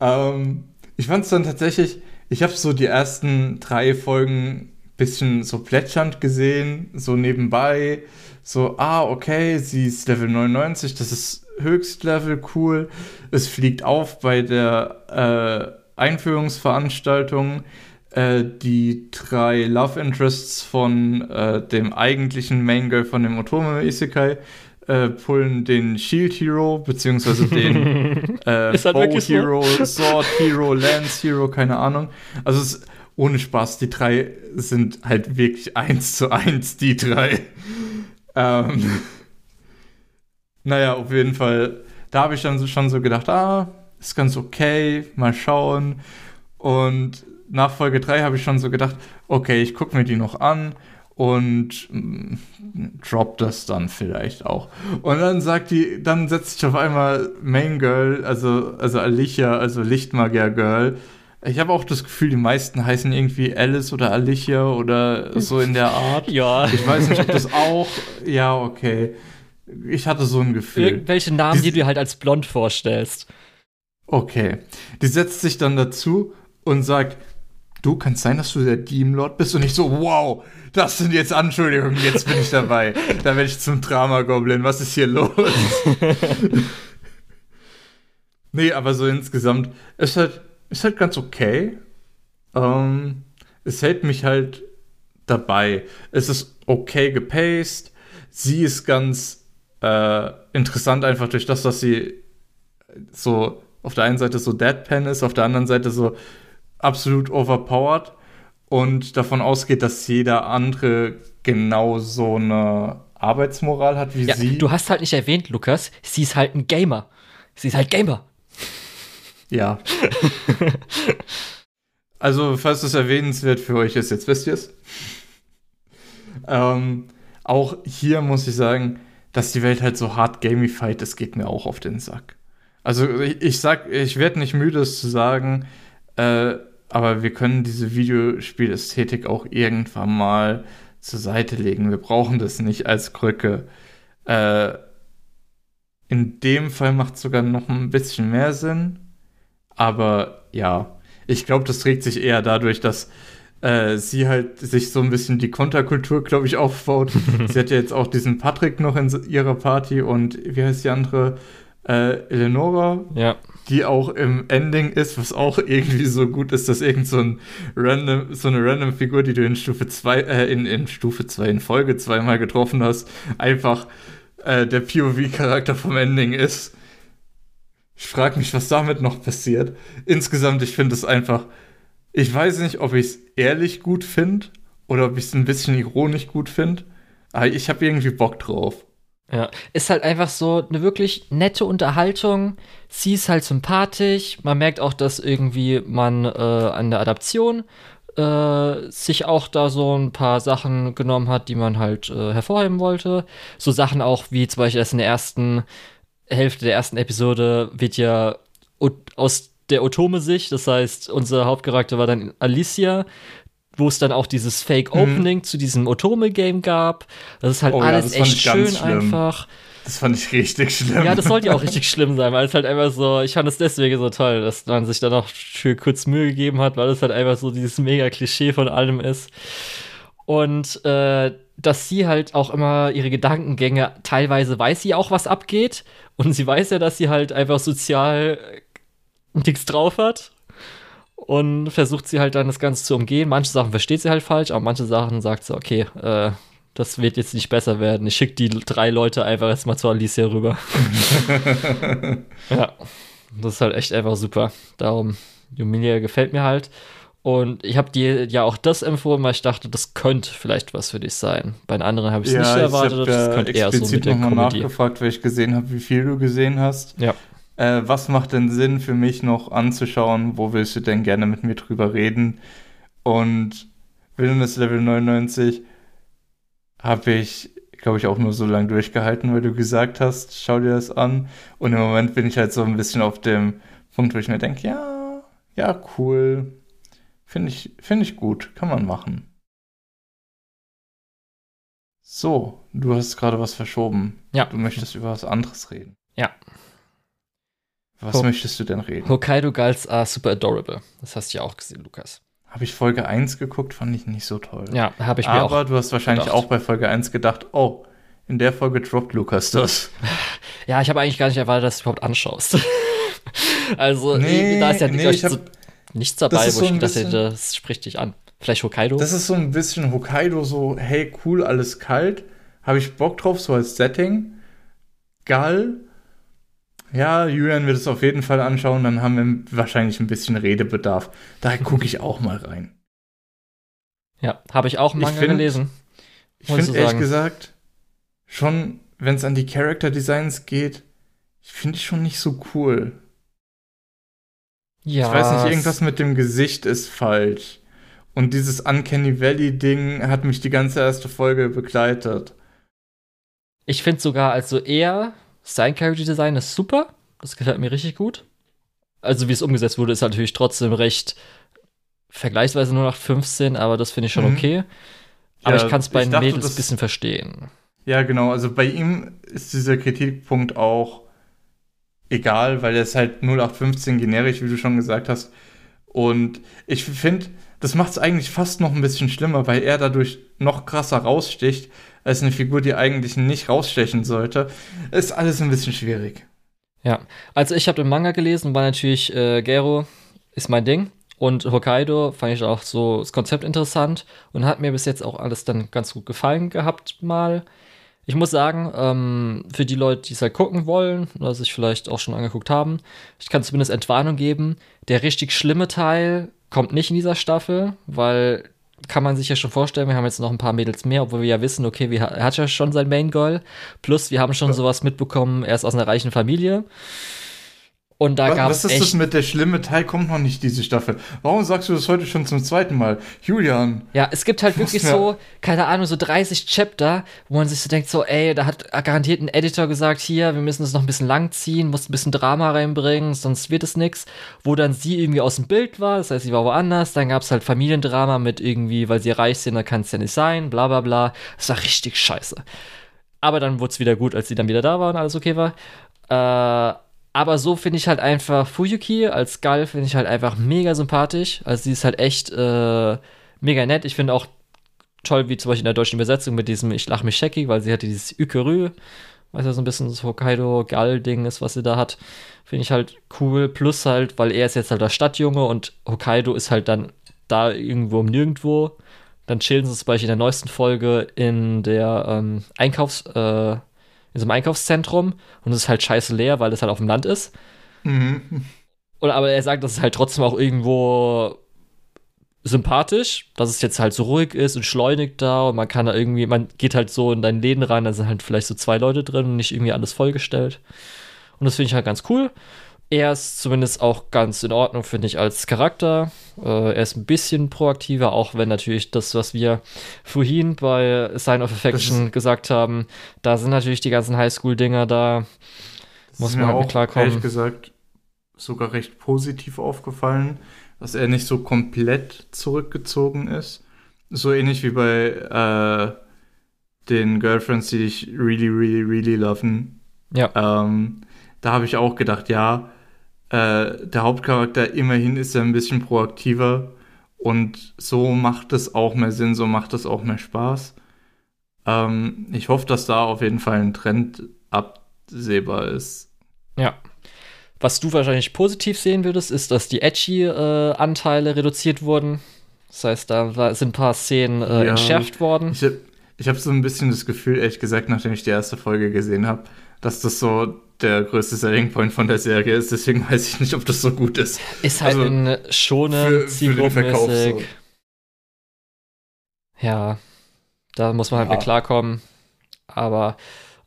Ja. [LAUGHS] ähm, ich fand es dann tatsächlich, ich habe so die ersten drei Folgen bisschen so plätschernd gesehen, so nebenbei. So, ah, okay, sie ist Level 99, das ist Höchstlevel, cool. Es fliegt auf bei der äh, Einführungsveranstaltung äh, die drei Love Interests von äh, dem eigentlichen Main Girl von dem Otome Isekai äh, pullen den Shield Hero, beziehungsweise [LAUGHS] den äh, halt Bow Hero, so? Sword Hero, Lance Hero, keine Ahnung. Also es, ohne Spaß, die drei sind halt wirklich eins zu eins, die drei. ähm, naja, auf jeden Fall, da habe ich dann schon so gedacht, ah, ist ganz okay, mal schauen. Und nach Folge 3 habe ich schon so gedacht, okay, ich gucke mir die noch an und mm, drop das dann vielleicht auch. Und dann sagt die, dann setzt sich auf einmal Main Girl, also, also Alicia, also Lichtmagier Girl. Ich habe auch das Gefühl, die meisten heißen irgendwie Alice oder Alicia oder so in der Art. [LAUGHS] ja. Ich weiß nicht, ob das auch. Ja, okay. Ich hatte so ein Gefühl. Irgendwelche Namen, die, die du halt als blond vorstellst. Okay. Die setzt sich dann dazu und sagt, du, kann es sein, dass du der Demon Lord bist? Und ich so, wow, das sind jetzt Anschuldigungen, jetzt bin ich dabei. [LAUGHS] da werde ich zum Drama-Goblin, was ist hier los? [LAUGHS] nee, aber so insgesamt, ist halt, ist halt ganz okay. Ähm, es hält mich halt dabei. Es ist okay gepaced. Sie ist ganz äh, interessant einfach durch das, dass sie so auf der einen Seite so Deadpan ist, auf der anderen Seite so absolut overpowered und davon ausgeht, dass jeder andere genau so eine Arbeitsmoral hat wie ja, sie. Du hast halt nicht erwähnt, Lukas, sie ist halt ein Gamer. Sie ist halt Gamer. Ja. [LAUGHS] also falls es erwähnenswert für euch ist, jetzt wisst ihr es. ähm, auch hier muss ich sagen, dass die Welt halt so hart gamified ist, geht mir auch auf den Sack. Also ich, ich sag, ich werde nicht müde, es zu sagen, äh, aber wir können diese Videospielästhetik auch irgendwann mal zur Seite legen. Wir brauchen das nicht als Krücke. Äh, in dem Fall macht es sogar noch ein bisschen mehr Sinn. Aber ja, ich glaube, das trägt sich eher dadurch, dass äh, sie halt sich so ein bisschen die Konterkultur, glaube ich, aufbaut. [LAUGHS] sie hat ja jetzt auch diesen Patrick noch in ihrer Party und wie heißt die andere? Äh, Eleonora. Ja. Die auch im Ending ist, was auch irgendwie so gut ist, dass irgend so, ein random, so eine random Figur, die du in Stufe 2, äh, in, in Stufe 2, in Folge zweimal getroffen hast, einfach äh, der POV-Charakter vom Ending ist. Ich frage mich, was damit noch passiert. Insgesamt, ich finde es einfach ich weiß nicht, ob ich es ehrlich gut finde oder ob ich es ein bisschen ironisch gut finde. Aber ich habe irgendwie Bock drauf. Ja, ist halt einfach so eine wirklich nette Unterhaltung. Sie ist halt sympathisch. Man merkt auch, dass irgendwie man äh, an der Adaption äh, sich auch da so ein paar Sachen genommen hat, die man halt äh, hervorheben wollte. So Sachen auch wie zum Beispiel, dass in der ersten Hälfte der ersten Episode wird ja aus der Otome-Sicht. Das heißt, unser Hauptcharakter war dann Alicia, wo es dann auch dieses Fake-Opening mhm. zu diesem Otome-Game gab. Das ist halt oh, alles ja, echt schön einfach. Das fand ich richtig schlimm. Ja, das sollte ja auch richtig [LAUGHS] schlimm sein, weil es halt einfach so, ich fand es deswegen so toll, dass man sich da noch für kurz Mühe gegeben hat, weil es halt einfach so dieses mega Klischee von allem ist. Und äh, dass sie halt auch immer ihre Gedankengänge, teilweise weiß sie auch, was abgeht. Und sie weiß ja, dass sie halt einfach sozial nichts drauf hat und versucht sie halt dann das Ganze zu umgehen. Manche Sachen versteht sie halt falsch, aber manche Sachen sagt sie, okay, äh, das wird jetzt nicht besser werden. Ich schicke die drei Leute einfach erstmal zu Alicia rüber. [LAUGHS] ja, das ist halt echt einfach super. Darum, Jumilia gefällt mir halt. Und ich habe dir ja auch das empfohlen, weil ich dachte, das könnte vielleicht was für dich sein. Bei den anderen habe ich es ja, nicht erwartet. Ich das könnte eher so mit der Comedy. nachgefragt, weil ich gesehen habe, wie viel du gesehen hast. Ja äh, was macht denn Sinn für mich noch anzuschauen? Wo willst du denn gerne mit mir drüber reden? Und Wilderness Level 99 habe ich, glaube ich, auch nur so lange durchgehalten, weil du gesagt hast, schau dir das an. Und im Moment bin ich halt so ein bisschen auf dem Punkt, wo ich mir denke, ja, ja, cool. Finde ich, find ich gut, kann man machen. So, du hast gerade was verschoben. Ja. Du möchtest über was anderes reden. Ja. Was Ho möchtest du denn reden? Hokkaido Girls are super adorable. Das hast du ja auch gesehen, Lukas. Habe ich Folge 1 geguckt, fand ich nicht so toll. Ja, habe ich mir Aber auch. Aber du hast wahrscheinlich gedacht. auch bei Folge 1 gedacht, oh, in der Folge droppt Lukas das. Ja, ich habe eigentlich gar nicht erwartet, dass du überhaupt anschaust. [LAUGHS] also, nee, da ist ja nee, hab, so nichts dabei, wo so ich dachte, das spricht dich an. Vielleicht Hokkaido? Das ist so ein bisschen Hokkaido, so, hey, cool, alles kalt. Habe ich Bock drauf, so als Setting. Geil ja, Julian wird es auf jeden Fall anschauen, dann haben wir wahrscheinlich ein bisschen Redebedarf. Daher gucke ich auch mal rein. Ja, habe ich auch Manga find, gelesen. Ich finde ehrlich gesagt, schon, wenn es an die Character Designs geht, ich finde ich schon nicht so cool. Ja. Ich weiß nicht, irgendwas mit dem Gesicht ist falsch. Und dieses Uncanny Valley-Ding hat mich die ganze erste Folge begleitet. Ich finde sogar also eher sein Character Design ist super. Das gefällt mir richtig gut. Also, wie es umgesetzt wurde, ist natürlich trotzdem recht vergleichsweise nur nach 15, aber das finde ich schon mhm. okay. Aber ja, ich kann es bei den Mädels ein bisschen verstehen. Ja, genau. Also bei ihm ist dieser Kritikpunkt auch egal, weil er ist halt 0815 generisch, wie du schon gesagt hast. Und ich finde, das macht es eigentlich fast noch ein bisschen schlimmer, weil er dadurch noch krasser raussticht, als eine Figur, die eigentlich nicht rausstechen sollte. Ist alles ein bisschen schwierig. Ja, also ich habe den Manga gelesen, war natürlich äh, Gero ist mein Ding. Und Hokkaido fand ich auch so das Konzept interessant und hat mir bis jetzt auch alles dann ganz gut gefallen gehabt mal. Ich muss sagen, ähm, für die Leute, die es halt gucken wollen oder sich vielleicht auch schon angeguckt haben, ich kann zumindest Entwarnung geben. Der richtig schlimme Teil kommt nicht in dieser Staffel, weil kann man sich ja schon vorstellen, wir haben jetzt noch ein paar Mädels mehr, obwohl wir ja wissen, okay, wir, er hat ja schon sein Main Goal. Plus, wir haben schon ja. sowas mitbekommen, er ist aus einer reichen Familie. Und da gab es. Was ist das mit der schlimme Teil? Kommt noch nicht diese Staffel. Warum sagst du das heute schon zum zweiten Mal? Julian. Ja, es gibt halt wirklich so, keine Ahnung, so 30 Chapter, wo man sich so denkt, so, ey, da hat garantiert ein Editor gesagt, hier, wir müssen das noch ein bisschen langziehen, muss ein bisschen Drama reinbringen, sonst wird es nix. Wo dann sie irgendwie aus dem Bild war, das heißt, sie war woanders. Dann gab es halt Familiendrama mit irgendwie, weil sie reich sind, da kann es ja nicht sein, bla bla bla. Das war richtig scheiße. Aber dann wurde es wieder gut, als sie dann wieder da war und alles okay war. Äh, aber so finde ich halt einfach Fuyuki als Gull finde ich halt einfach mega sympathisch. Also sie ist halt echt äh, mega nett. Ich finde auch toll, wie zum Beispiel in der deutschen Übersetzung mit diesem Ich lach mich scheckig, weil sie hatte dieses Ükerü, was ja so ein bisschen das Hokkaido-Gall-Ding ist, was sie da hat. Finde ich halt cool. Plus halt, weil er ist jetzt halt der Stadtjunge und Hokkaido ist halt dann da irgendwo um nirgendwo. Dann chillen sie zum Beispiel in der neuesten Folge in der ähm, Einkaufs-, äh, in so einem Einkaufszentrum und es ist halt scheiße leer, weil es halt auf dem Land ist. Mhm. Oder aber er sagt, dass es halt trotzdem auch irgendwo sympathisch, dass es jetzt halt so ruhig ist und schleunig da und man kann da irgendwie, man geht halt so in deinen Läden rein, da sind halt vielleicht so zwei Leute drin und nicht irgendwie alles vollgestellt. Und das finde ich halt ganz cool. Er ist zumindest auch ganz in Ordnung, finde ich, als Charakter. Äh, er ist ein bisschen proaktiver, auch wenn natürlich das, was wir vorhin bei Sign of Affection gesagt haben, da sind natürlich die ganzen Highschool-Dinger da. Muss man halt mit klarkommen. Ehrlich gesagt, sogar recht positiv aufgefallen, dass er nicht so komplett zurückgezogen ist. So ähnlich wie bei äh, den Girlfriends, die dich really, really, really loven. Ja. Ähm, da habe ich auch gedacht, ja, äh, der Hauptcharakter immerhin ist er ein bisschen proaktiver und so macht es auch mehr Sinn, so macht es auch mehr Spaß. Ähm, ich hoffe, dass da auf jeden Fall ein Trend absehbar ist. Ja. Was du wahrscheinlich positiv sehen würdest, ist, dass die Edgy-Anteile äh, reduziert wurden. Das heißt, da sind ein paar Szenen äh, ja, entschärft worden. Ich habe hab so ein bisschen das Gefühl, ehrlich gesagt, nachdem ich die erste Folge gesehen habe, dass das so der größte Selling Point von der Serie ist. Deswegen weiß ich nicht, ob das so gut ist. Ist halt also, ein schonen Zielgruppenmäßig. So. Ja, da muss man halt ja. mit klarkommen. Aber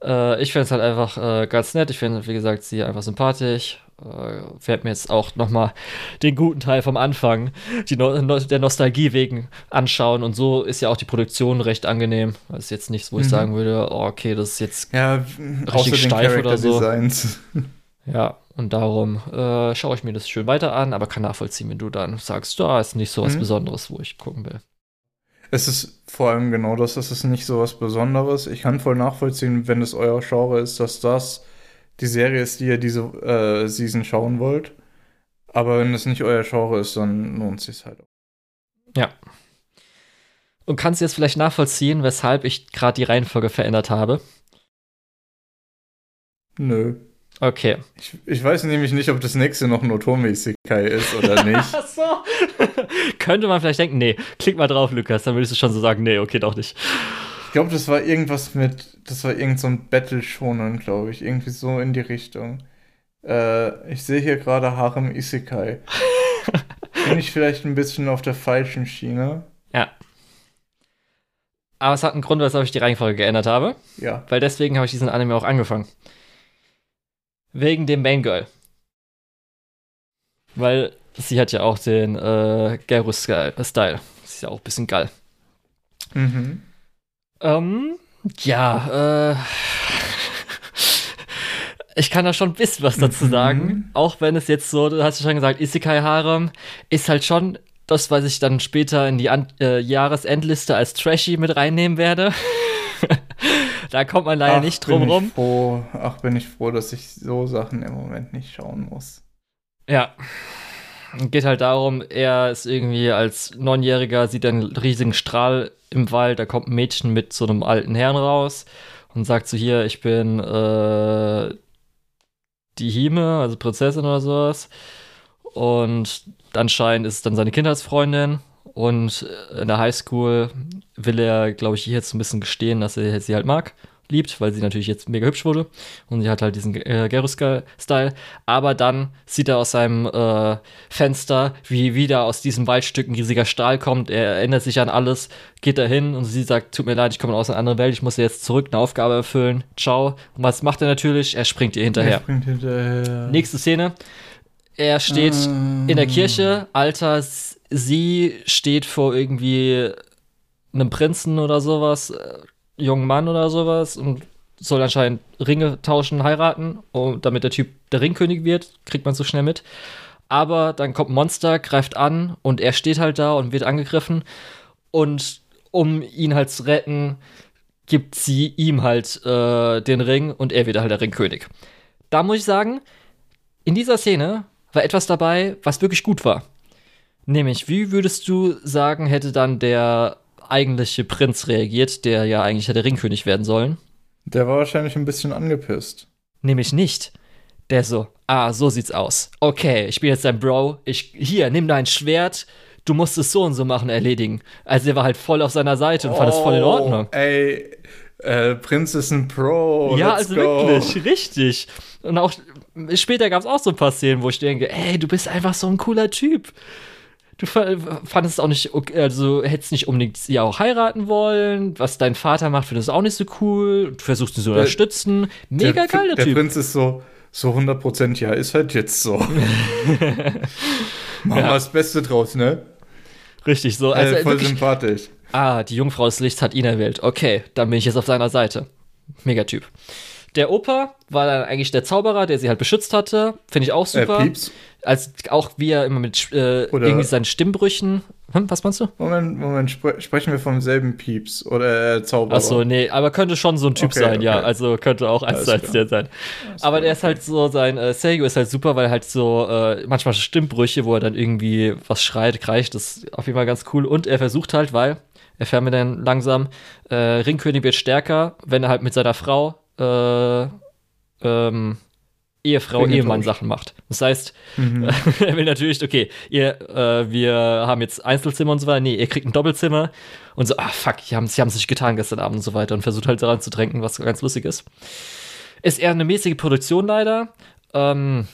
äh, ich finde es halt einfach äh, ganz nett. Ich finde, wie gesagt, sie einfach sympathisch äh, werde mir jetzt auch noch mal den guten Teil vom Anfang, die no der Nostalgie wegen, anschauen. Und so ist ja auch die Produktion recht angenehm. Das ist jetzt nichts, wo mhm. ich sagen würde, oh, okay, das ist jetzt ja, richtig steif oder so. Ja, und darum äh, schaue ich mir das schön weiter an, aber kann nachvollziehen, wenn du dann sagst, da ist nicht so was mhm. Besonderes, wo ich gucken will. Es ist vor allem genau das, es ist nicht so was Besonderes. Ich kann voll nachvollziehen, wenn es euer Genre ist, dass das die Serie ist, die ihr diese äh, Season schauen wollt. Aber wenn es nicht euer Genre ist, dann lohnt es sich halt auch. Ja. Und kannst du jetzt vielleicht nachvollziehen, weshalb ich gerade die Reihenfolge verändert habe? Nö. Okay. Ich, ich, weiß nämlich nicht, ob das nächste noch ein ist oder [LAUGHS] nicht. Ach so. [LAUGHS] Könnte man vielleicht denken, nee, klick mal drauf, Lukas, dann würdest du schon so sagen, nee, okay, doch nicht. Ich glaube, das war irgendwas mit, das war irgend so ein Battle Shonen, glaube ich, irgendwie so in die Richtung. Äh, ich sehe hier gerade Harem Isekai. [LAUGHS] Bin ich vielleicht ein bisschen auf der falschen Schiene? Ja. Aber es hat einen Grund, weshalb ich die Reihenfolge geändert habe. Ja. Weil deswegen habe ich diesen Anime auch angefangen. Wegen dem Main Girl. Weil sie hat ja auch den äh, Geru-Style. Sie ist ja auch ein bisschen geil. Mhm. Ähm, ja, äh. [LAUGHS] ich kann da schon ein bisschen was dazu mhm. sagen. Auch wenn es jetzt so, du hast ja schon gesagt, Isekai Harem ist halt schon das, was ich dann später in die An äh, Jahresendliste als Trashy mit reinnehmen werde. [LAUGHS] da kommt man leider Ach, nicht drum rum. Froh. Ach, bin ich froh, dass ich so Sachen im Moment nicht schauen muss. Ja geht halt darum, er ist irgendwie als Neunjähriger, sieht einen riesigen Strahl im Wald, da kommt ein Mädchen mit so einem alten Herrn raus und sagt so, hier, ich bin äh, die Hime, also Prinzessin oder sowas. Und anscheinend ist es dann seine Kindheitsfreundin. Und in der Highschool will er, glaube ich, hier jetzt ein bisschen gestehen, dass er sie halt mag. Liebt, weil sie natürlich jetzt mega hübsch wurde und sie hat halt diesen äh, Gerus-Style. Aber dann sieht er aus seinem äh, Fenster, wie wieder aus diesem Waldstück ein riesiger Strahl kommt. Er erinnert sich an alles, geht dahin und sie sagt, tut mir leid, ich komme aus einer anderen Welt, ich muss jetzt zurück eine Aufgabe erfüllen. Ciao. Und was macht er natürlich? Er springt ihr hinterher. Er springt hinterher. Nächste Szene. Er steht uh. in der Kirche, Alter, sie steht vor irgendwie einem Prinzen oder sowas, jungen Mann oder sowas und soll anscheinend Ringe tauschen, heiraten, und damit der Typ der Ringkönig wird, kriegt man so schnell mit. Aber dann kommt Monster, greift an und er steht halt da und wird angegriffen. Und um ihn halt zu retten, gibt sie ihm halt äh, den Ring und er wird halt der Ringkönig. Da muss ich sagen, in dieser Szene war etwas dabei, was wirklich gut war. Nämlich, wie würdest du sagen, hätte dann der eigentliche Prinz reagiert, der ja eigentlich hätte Ringkönig werden sollen? Der war wahrscheinlich ein bisschen angepisst. Nämlich nicht. Der so, ah, so sieht's aus. Okay, ich bin jetzt dein Bro. Ich, hier, nimm dein Schwert. Du musst es so und so machen, erledigen. Also er war halt voll auf seiner Seite und oh, fand es voll in Ordnung. Ey, äh, Prinz ist ein Pro. Ja, also go. wirklich, richtig. Und auch später gab es auch so ein paar Szenen, wo ich denke, ey, du bist einfach so ein cooler Typ du fandest es auch nicht, also hättest nicht unbedingt sie auch heiraten wollen. Was dein Vater macht, findest du auch nicht so cool. Du versuchst ihn zu unterstützen. Mega geil, der, der Typ. Der Prinz ist so, so 100% ja, ist halt jetzt so. [LAUGHS] Machen wir ja. das Beste draus, ne? Richtig, so. Also äh, voll wirklich, sympathisch. Ah, die Jungfrau des Lichts hat ihn erwählt. Okay, dann bin ich jetzt auf seiner Seite. Megatyp. Der Opa war dann eigentlich der Zauberer, der sie halt beschützt hatte. Finde ich auch äh, super. Äh, Pieps. Als auch wie er immer mit äh, irgendwie seinen Stimmbrüchen. Hm, was meinst du? Moment, Moment, spre sprechen wir vom selben Pieps oder äh, Zauberer? Achso, nee, aber könnte schon so ein Typ okay, sein, okay. ja. Also könnte auch eins zu eins der sein. Alles aber der ist halt so, sein äh, Seiyu ist halt super, weil halt so äh, manchmal Stimmbrüche, wo er dann irgendwie was schreit, kreischt, das ist auf jeden Fall ganz cool. Und er versucht halt, weil, erfahren wir dann langsam, äh, Ringkönig wird stärker, wenn er halt mit seiner Frau äh, ähm, Ehefrau, Ehemann Sachen macht. Das heißt, mhm. [LAUGHS] er will natürlich, okay, ihr, äh, wir haben jetzt Einzelzimmer und so weiter. Nee, ihr kriegt ein Doppelzimmer und so, ah fuck, sie haben, sie haben sich getan gestern Abend und so weiter und versucht halt daran zu tränken, was ganz lustig ist. Ist eher eine mäßige Produktion leider. Ähm,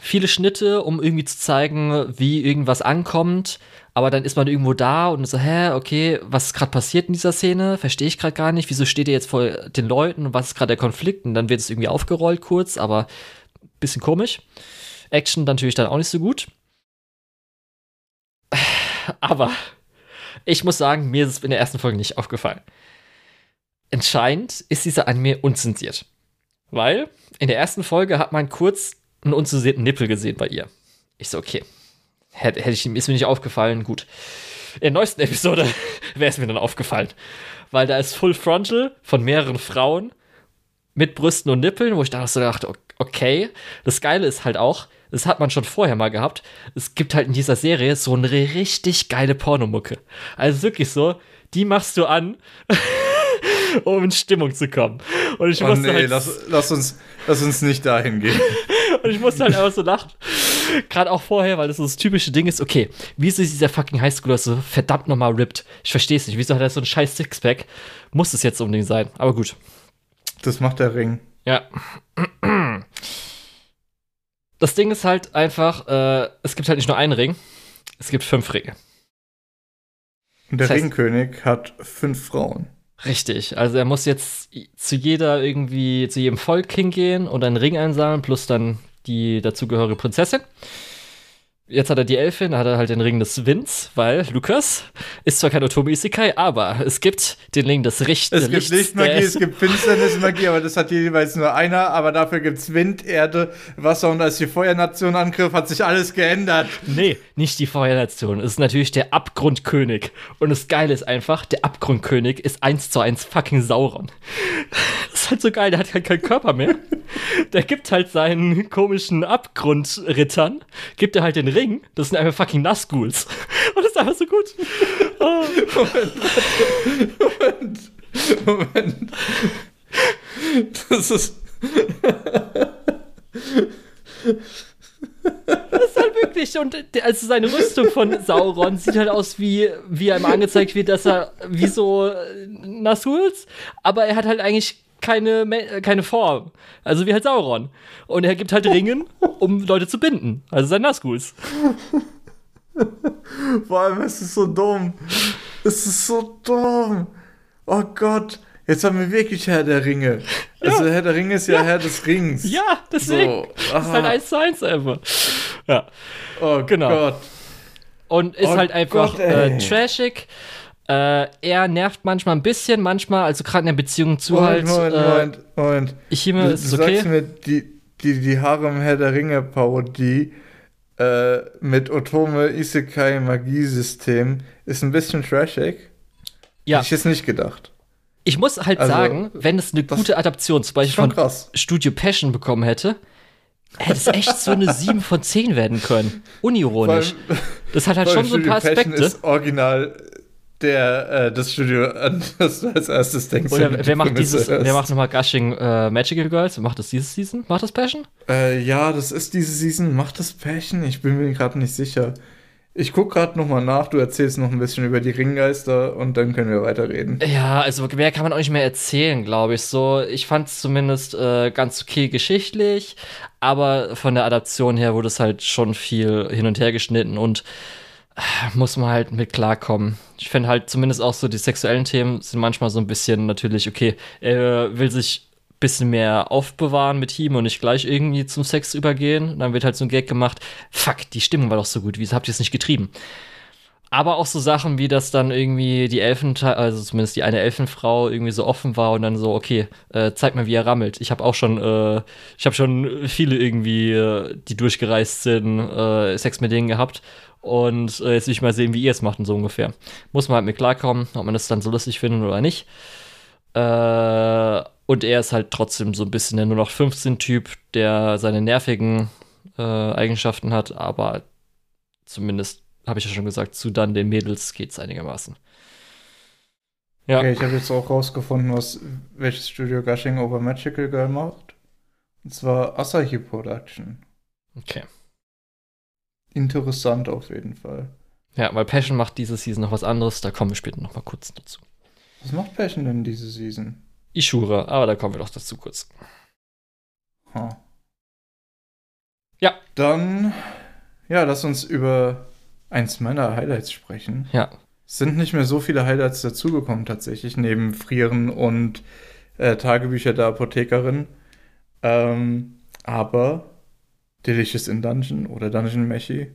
viele Schnitte, um irgendwie zu zeigen, wie irgendwas ankommt. Aber dann ist man irgendwo da und so, hä, okay, was ist gerade passiert in dieser Szene? Verstehe ich gerade gar nicht. Wieso steht ihr jetzt vor den Leuten was ist gerade der Konflikt? Und dann wird es irgendwie aufgerollt kurz, aber bisschen komisch. Action natürlich dann auch nicht so gut. [SIGHS] Aber ich muss sagen, mir ist es in der ersten Folge nicht aufgefallen. Entscheidend ist dieser Anime unzensiert. Weil in der ersten Folge hat man kurz einen unzensierten Nippel gesehen bei ihr. Ich so, okay. Hätte, hätte ich, ist mir nicht aufgefallen, gut. In der neuesten Episode [LAUGHS] wäre es mir dann aufgefallen. Weil da ist Full Frontal von mehreren Frauen mit Brüsten und Nippeln, wo ich da so dachte, okay. Das Geile ist halt auch, das hat man schon vorher mal gehabt. Es gibt halt in dieser Serie so eine richtig geile Pornomucke. Also wirklich so, die machst du an, [LAUGHS] um in Stimmung zu kommen. Und ich oh musste nee, halt lass, lass, uns, lass uns nicht dahin gehen. [LAUGHS] und ich musste halt einfach so lachen. [LAUGHS] Gerade auch vorher, weil das so das typische Ding ist, okay, wieso ist dieser fucking Highschooler so verdammt nochmal ripped? Ich verstehe es nicht. Wieso hat er so ein scheiß Sixpack? Muss es jetzt unbedingt sein. Aber gut. Das macht der Ring. Ja. Das Ding ist halt einfach, äh, es gibt halt nicht nur einen Ring, es gibt fünf Ringe. Und der das heißt, Ringkönig hat fünf Frauen. Richtig, also er muss jetzt zu jeder irgendwie, zu jedem Volk hingehen und einen Ring einsammeln, plus dann die dazugehörige Prinzessin. Jetzt hat er die Elfin, da hat er halt den Ring des Winds, weil Lukas ist zwar kein Otome Isekai, aber es gibt den Ring des Richten. Es gibt Lichtmagie, es gibt Finsternismagie, aber das hat jeweils nur einer, aber dafür gibt es Wind, Erde, Wasser und als die Feuernation angriff, hat sich alles geändert. Nee, nicht die Feuernation. Es ist natürlich der Abgrundkönig. Und das Geile ist einfach, der Abgrundkönig ist eins zu eins fucking Sauron. Das ist halt so geil, der hat halt keinen Körper mehr. Der gibt halt seinen komischen Abgrundrittern, gibt er halt den Ring, das sind einfach fucking Nazguls. [LAUGHS] Und das ist einfach so gut. Oh. Moment, Moment, Moment. Das ist. Das ist halt wirklich, und also seine Rüstung von Sauron sieht halt aus wie, wie er ihm angezeigt wird, dass er wie so Nasuls, aber er hat halt eigentlich keine, äh, keine Form. Also wie halt Sauron. Und er gibt halt Ringen, [LAUGHS] um Leute zu binden. Also sein Nazguls. [LAUGHS] Vor allem, es ist so dumm. Es ist so dumm. Oh Gott. Jetzt haben wir wirklich Herr der Ringe. Ja. Also Herr der Ringe ist ja, ja. Herr des Rings. Ja, deswegen. So. Das ist halt eins zu eins einfach. Ja. Oh genau. Gott. Und ist oh halt einfach Gott, äh, trashig. Äh, er nervt manchmal ein bisschen, manchmal, also gerade in der Beziehung zu Moment, halt. Moment, äh, Moment, Moment. Ich du, ist du okay. sagst mir, die, die, die Harem Herr der Ringe Parodie äh, mit Otome Isekai Magiesystem ist ein bisschen trashig. Ja. Hätte ich jetzt nicht gedacht. Ich muss halt also, sagen, wenn es eine gute Adaption zum Beispiel von krass. Studio Passion bekommen hätte, hätte es echt so eine 7 von 10 werden können. [LAUGHS] Unironisch. das hat halt schon so ein paar Aspekte. Passion ist original der, äh, das Studio, an [LAUGHS] das du als erstes denkst. Oder wer macht dieses, wer macht nochmal Gushing äh, Magical Girls? Macht das dieses Season? Macht das Passion? Äh, ja, das ist diese Season. Macht das Passion? Ich bin mir gerade nicht sicher. Ich gucke gerade nochmal nach, du erzählst noch ein bisschen über die Ringgeister und dann können wir weiterreden. Ja, also mehr kann man auch nicht mehr erzählen, glaube ich. So, ich fand es zumindest äh, ganz okay geschichtlich, aber von der Adaption her wurde es halt schon viel hin und her geschnitten und muss man halt mit klarkommen. Ich finde halt zumindest auch so die sexuellen Themen sind manchmal so ein bisschen natürlich, okay, er will sich bisschen mehr aufbewahren mit ihm und nicht gleich irgendwie zum Sex übergehen. Dann wird halt so ein Gag gemacht, fuck, die Stimmung war doch so gut, wieso habt ihr es nicht getrieben? Aber auch so Sachen wie, dass dann irgendwie die Elfen, also zumindest die eine Elfenfrau irgendwie so offen war und dann so, okay, äh, zeig mal, wie er rammelt. Ich habe auch schon, äh, ich habe schon viele irgendwie, äh, die durchgereist sind, äh, Sex mit denen gehabt. Und äh, jetzt will ich mal sehen, wie ihr es macht und so ungefähr. Muss man halt mit klarkommen, ob man das dann so lustig findet oder nicht. Äh, und er ist halt trotzdem so ein bisschen der nur noch 15-Typ, der seine nervigen äh, Eigenschaften hat, aber zumindest, habe ich ja schon gesagt, zu dann den Mädels geht es einigermaßen. Ja. Okay, ich habe jetzt auch rausgefunden, was welches Studio Gushing Over Magical Girl macht. Und zwar Asahi Production. Okay. Interessant auf jeden Fall. Ja, weil Passion macht diese Season noch was anderes, da kommen wir später noch mal kurz dazu. Was macht Passion denn diese Season? Ishura, aber da kommen wir doch dazu kurz. Huh. Ja. Dann, ja, lass uns über eins meiner Highlights sprechen. Ja. Es sind nicht mehr so viele Highlights dazugekommen tatsächlich, neben Frieren und äh, Tagebücher der Apothekerin. Ähm, aber Delicious in Dungeon oder Dungeon Mechi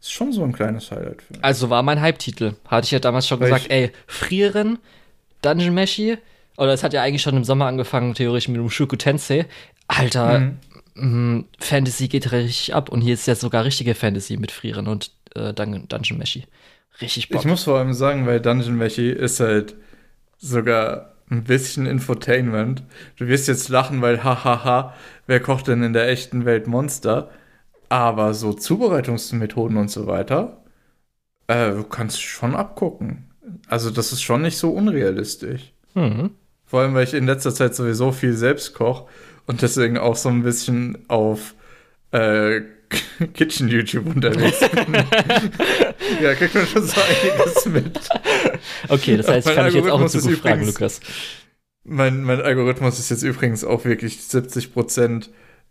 ist schon so ein kleines Highlight für mich. Also war mein Hype-Titel. Hatte ich ja damals schon Weil gesagt, ey, Frieren, Dungeon Mechi, oder es hat ja eigentlich schon im Sommer angefangen, theoretisch mit dem Shuku Tensei. Alter, mhm. mh, Fantasy geht richtig ab und hier ist ja sogar richtige Fantasy mit Frieren und äh, Dun Dungeon Meshi. Richtig Bock. Ich muss vor allem sagen, weil Dungeon Meshi ist halt sogar ein bisschen Infotainment. Du wirst jetzt lachen, weil hahaha, wer kocht denn in der echten Welt Monster? Aber so Zubereitungsmethoden und so weiter, äh, du kannst schon abgucken. Also das ist schon nicht so unrealistisch. Mhm. Vor allem, weil ich in letzter Zeit sowieso viel selbst koche und deswegen auch so ein bisschen auf äh, [LAUGHS] Kitchen YouTube unterwegs bin. [LAUGHS] ja, kriegt man schon so einiges mit. Okay, das heißt, ich kann dich jetzt auch zu gut fragen, Lukas. Mein, mein Algorithmus ist jetzt übrigens auch wirklich 70%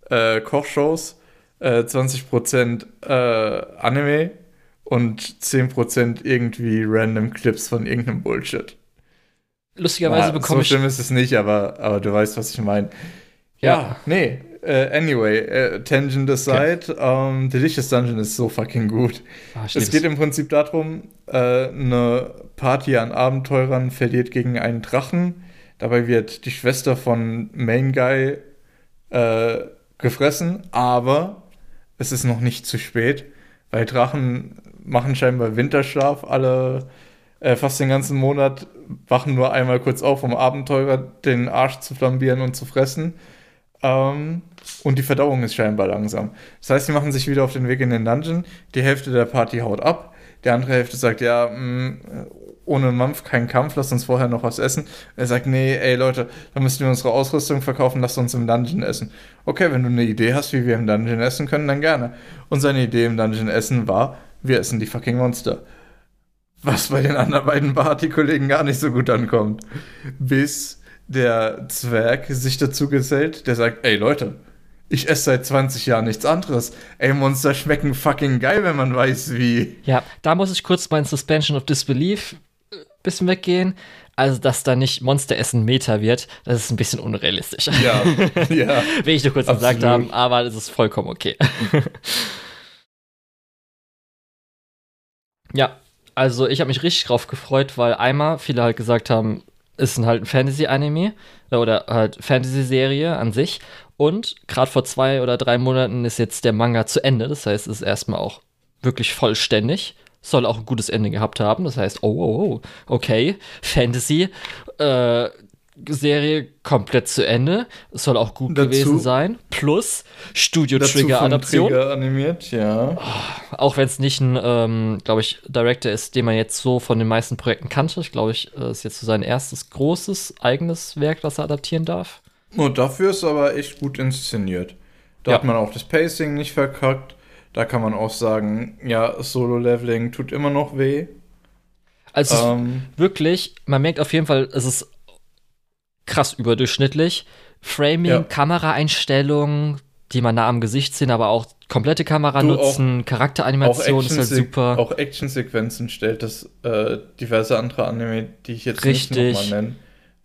äh, Kochshows, äh, 20% äh, Anime und 10% irgendwie random Clips von irgendeinem Bullshit lustigerweise ja, bekomme ich. So schlimm ist es nicht, aber, aber du weißt, was ich meine. Ja, ja, nee. Uh, anyway, uh, Tangent aside, okay. ähm, Delicious Dungeon ist so fucking gut. Ah, es geht im Prinzip darum, uh, eine Party an Abenteurern verliert gegen einen Drachen. Dabei wird die Schwester von Main Guy gefressen, aber es ist noch nicht zu spät, weil Drachen machen scheinbar Winterschlaf alle äh, fast den ganzen Monat wachen nur einmal kurz auf, um Abenteurer den Arsch zu flambieren und zu fressen. Ähm, und die Verdauung ist scheinbar langsam. Das heißt, sie machen sich wieder auf den Weg in den Dungeon. Die Hälfte der Party haut ab. Die andere Hälfte sagt, ja, mh, mm, ohne Mampf kein Kampf, lasst uns vorher noch was essen. Er sagt, nee, ey Leute, da müssen wir unsere Ausrüstung verkaufen, lasst uns im Dungeon essen. Okay, wenn du eine Idee hast, wie wir im Dungeon essen können, dann gerne. Und seine Idee im Dungeon essen war, wir essen die fucking Monster was bei den anderen beiden Party-Kollegen gar nicht so gut ankommt. Bis der Zwerg sich dazu gesellt, der sagt, ey Leute, ich esse seit 20 Jahren nichts anderes. Ey, Monster schmecken fucking geil, wenn man weiß, wie. Ja, da muss ich kurz mein Suspension of Disbelief ein äh, bisschen weggehen. Also, dass da nicht Monsteressen Meta wird, das ist ein bisschen unrealistisch. Ja, ja. [LAUGHS] Will ich nur kurz absolut. gesagt haben, aber das ist vollkommen okay. [LAUGHS] ja, also ich habe mich richtig drauf gefreut, weil einmal viele halt gesagt haben, ist halt ein Fantasy-Anime äh, oder halt Fantasy-Serie an sich. Und gerade vor zwei oder drei Monaten ist jetzt der Manga zu Ende. Das heißt, es ist erstmal auch wirklich vollständig soll auch ein gutes Ende gehabt haben. Das heißt, oh, oh, oh okay, Fantasy, äh, Serie komplett zu Ende. Es soll auch gut dazu, gewesen sein. Plus Studio Trigger Adaption. Trigger animiert, ja. Oh, auch wenn es nicht ein, ähm, glaube ich, Director ist, den man jetzt so von den meisten Projekten kannte. Ich glaube, ich äh, ist jetzt so sein erstes großes eigenes Werk, das er adaptieren darf. Und dafür ist aber echt gut inszeniert. Da ja. hat man auch das Pacing nicht verkackt. Da kann man auch sagen, ja, Solo-Leveling tut immer noch weh. Also ähm, wirklich, man merkt auf jeden Fall, es ist krass überdurchschnittlich. Framing, ja. Kameraeinstellungen, die man nah am Gesicht sehen, aber auch komplette Kamera du, nutzen, Charakteranimation ist halt super. Auch Actionsequenzen stellt das äh, diverse andere Anime, die ich jetzt Richtig. nicht nochmal nenne,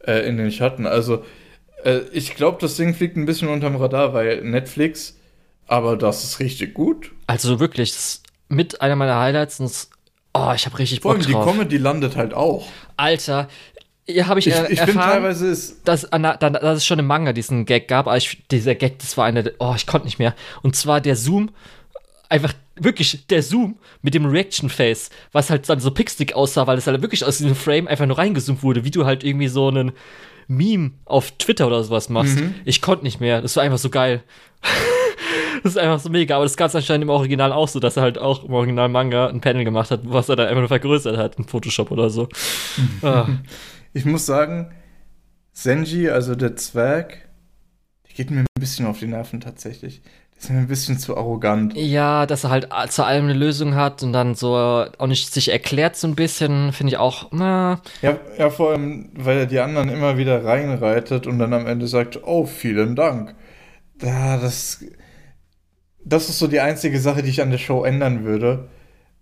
äh, in den Schatten. Also äh, ich glaube, das Ding fliegt ein bisschen unterm Radar, weil Netflix aber das ist richtig gut. Also wirklich, das ist mit einer meiner Highlights. Und oh, ich habe richtig Bock Vor allem drauf. die Comedy landet halt auch. Alter, hier habe ich, ich, ich erfahren, teilweise ist dass, dass es schon im Manga diesen Gag gab, aber ich, dieser Gag, das war eine, oh, ich konnte nicht mehr. Und zwar der Zoom, einfach wirklich der Zoom mit dem Reaction Face, was halt dann so pixelig aussah, weil es halt wirklich aus diesem Frame einfach nur reingezoomt wurde, wie du halt irgendwie so einen Meme auf Twitter oder sowas machst. Mhm. Ich konnte nicht mehr, das war einfach so geil. [LAUGHS] das ist einfach so mega. Aber das gab es anscheinend im Original auch so, dass er halt auch im Original Manga ein Panel gemacht hat, was er dann einfach nur vergrößert hat in Photoshop oder so. ah. [LAUGHS] Ich muss sagen, Senji, also der Zwerg, der geht mir ein bisschen auf die Nerven tatsächlich. Der ist mir ein bisschen zu arrogant. Ja, dass er halt zu allem eine Lösung hat und dann so auch nicht sich erklärt so ein bisschen, finde ich auch, na. Ja, ja, vor allem, weil er die anderen immer wieder reinreitet und dann am Ende sagt, oh, vielen Dank. Ja, das das ist so die einzige Sache, die ich an der Show ändern würde.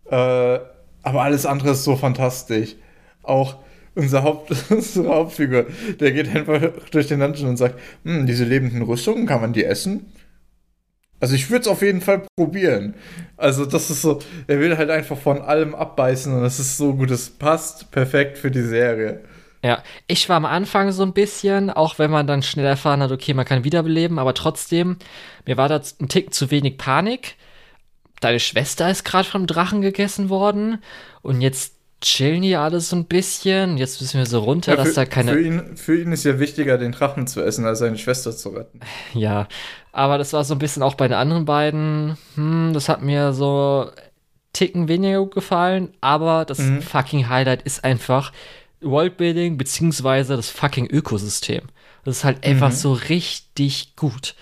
Äh, aber alles andere ist so fantastisch. Auch unser Haupt, [LAUGHS] unsere Hauptfigur, der geht einfach durch den Dungeon und sagt, hm, diese lebenden Rüstungen, kann man die essen? Also ich würde es auf jeden Fall probieren. Also das ist so, er will halt einfach von allem abbeißen und das ist so gut, es passt perfekt für die Serie. Ja, ich war am Anfang so ein bisschen, auch wenn man dann schnell erfahren hat, okay, man kann wiederbeleben, aber trotzdem, mir war da ein Tick zu wenig Panik. Deine Schwester ist gerade vom Drachen gegessen worden und jetzt chillen die alle so ein bisschen. Jetzt müssen wir so runter, ja, für, dass da keine. Für ihn, für ihn ist ja wichtiger, den Drachen zu essen, als seine Schwester zu retten. Ja, aber das war so ein bisschen auch bei den anderen beiden. Hm, das hat mir so Ticken weniger gut gefallen, aber das mhm. fucking Highlight ist einfach, Worldbuilding beziehungsweise das fucking Ökosystem. Das ist halt einfach mhm. so richtig gut.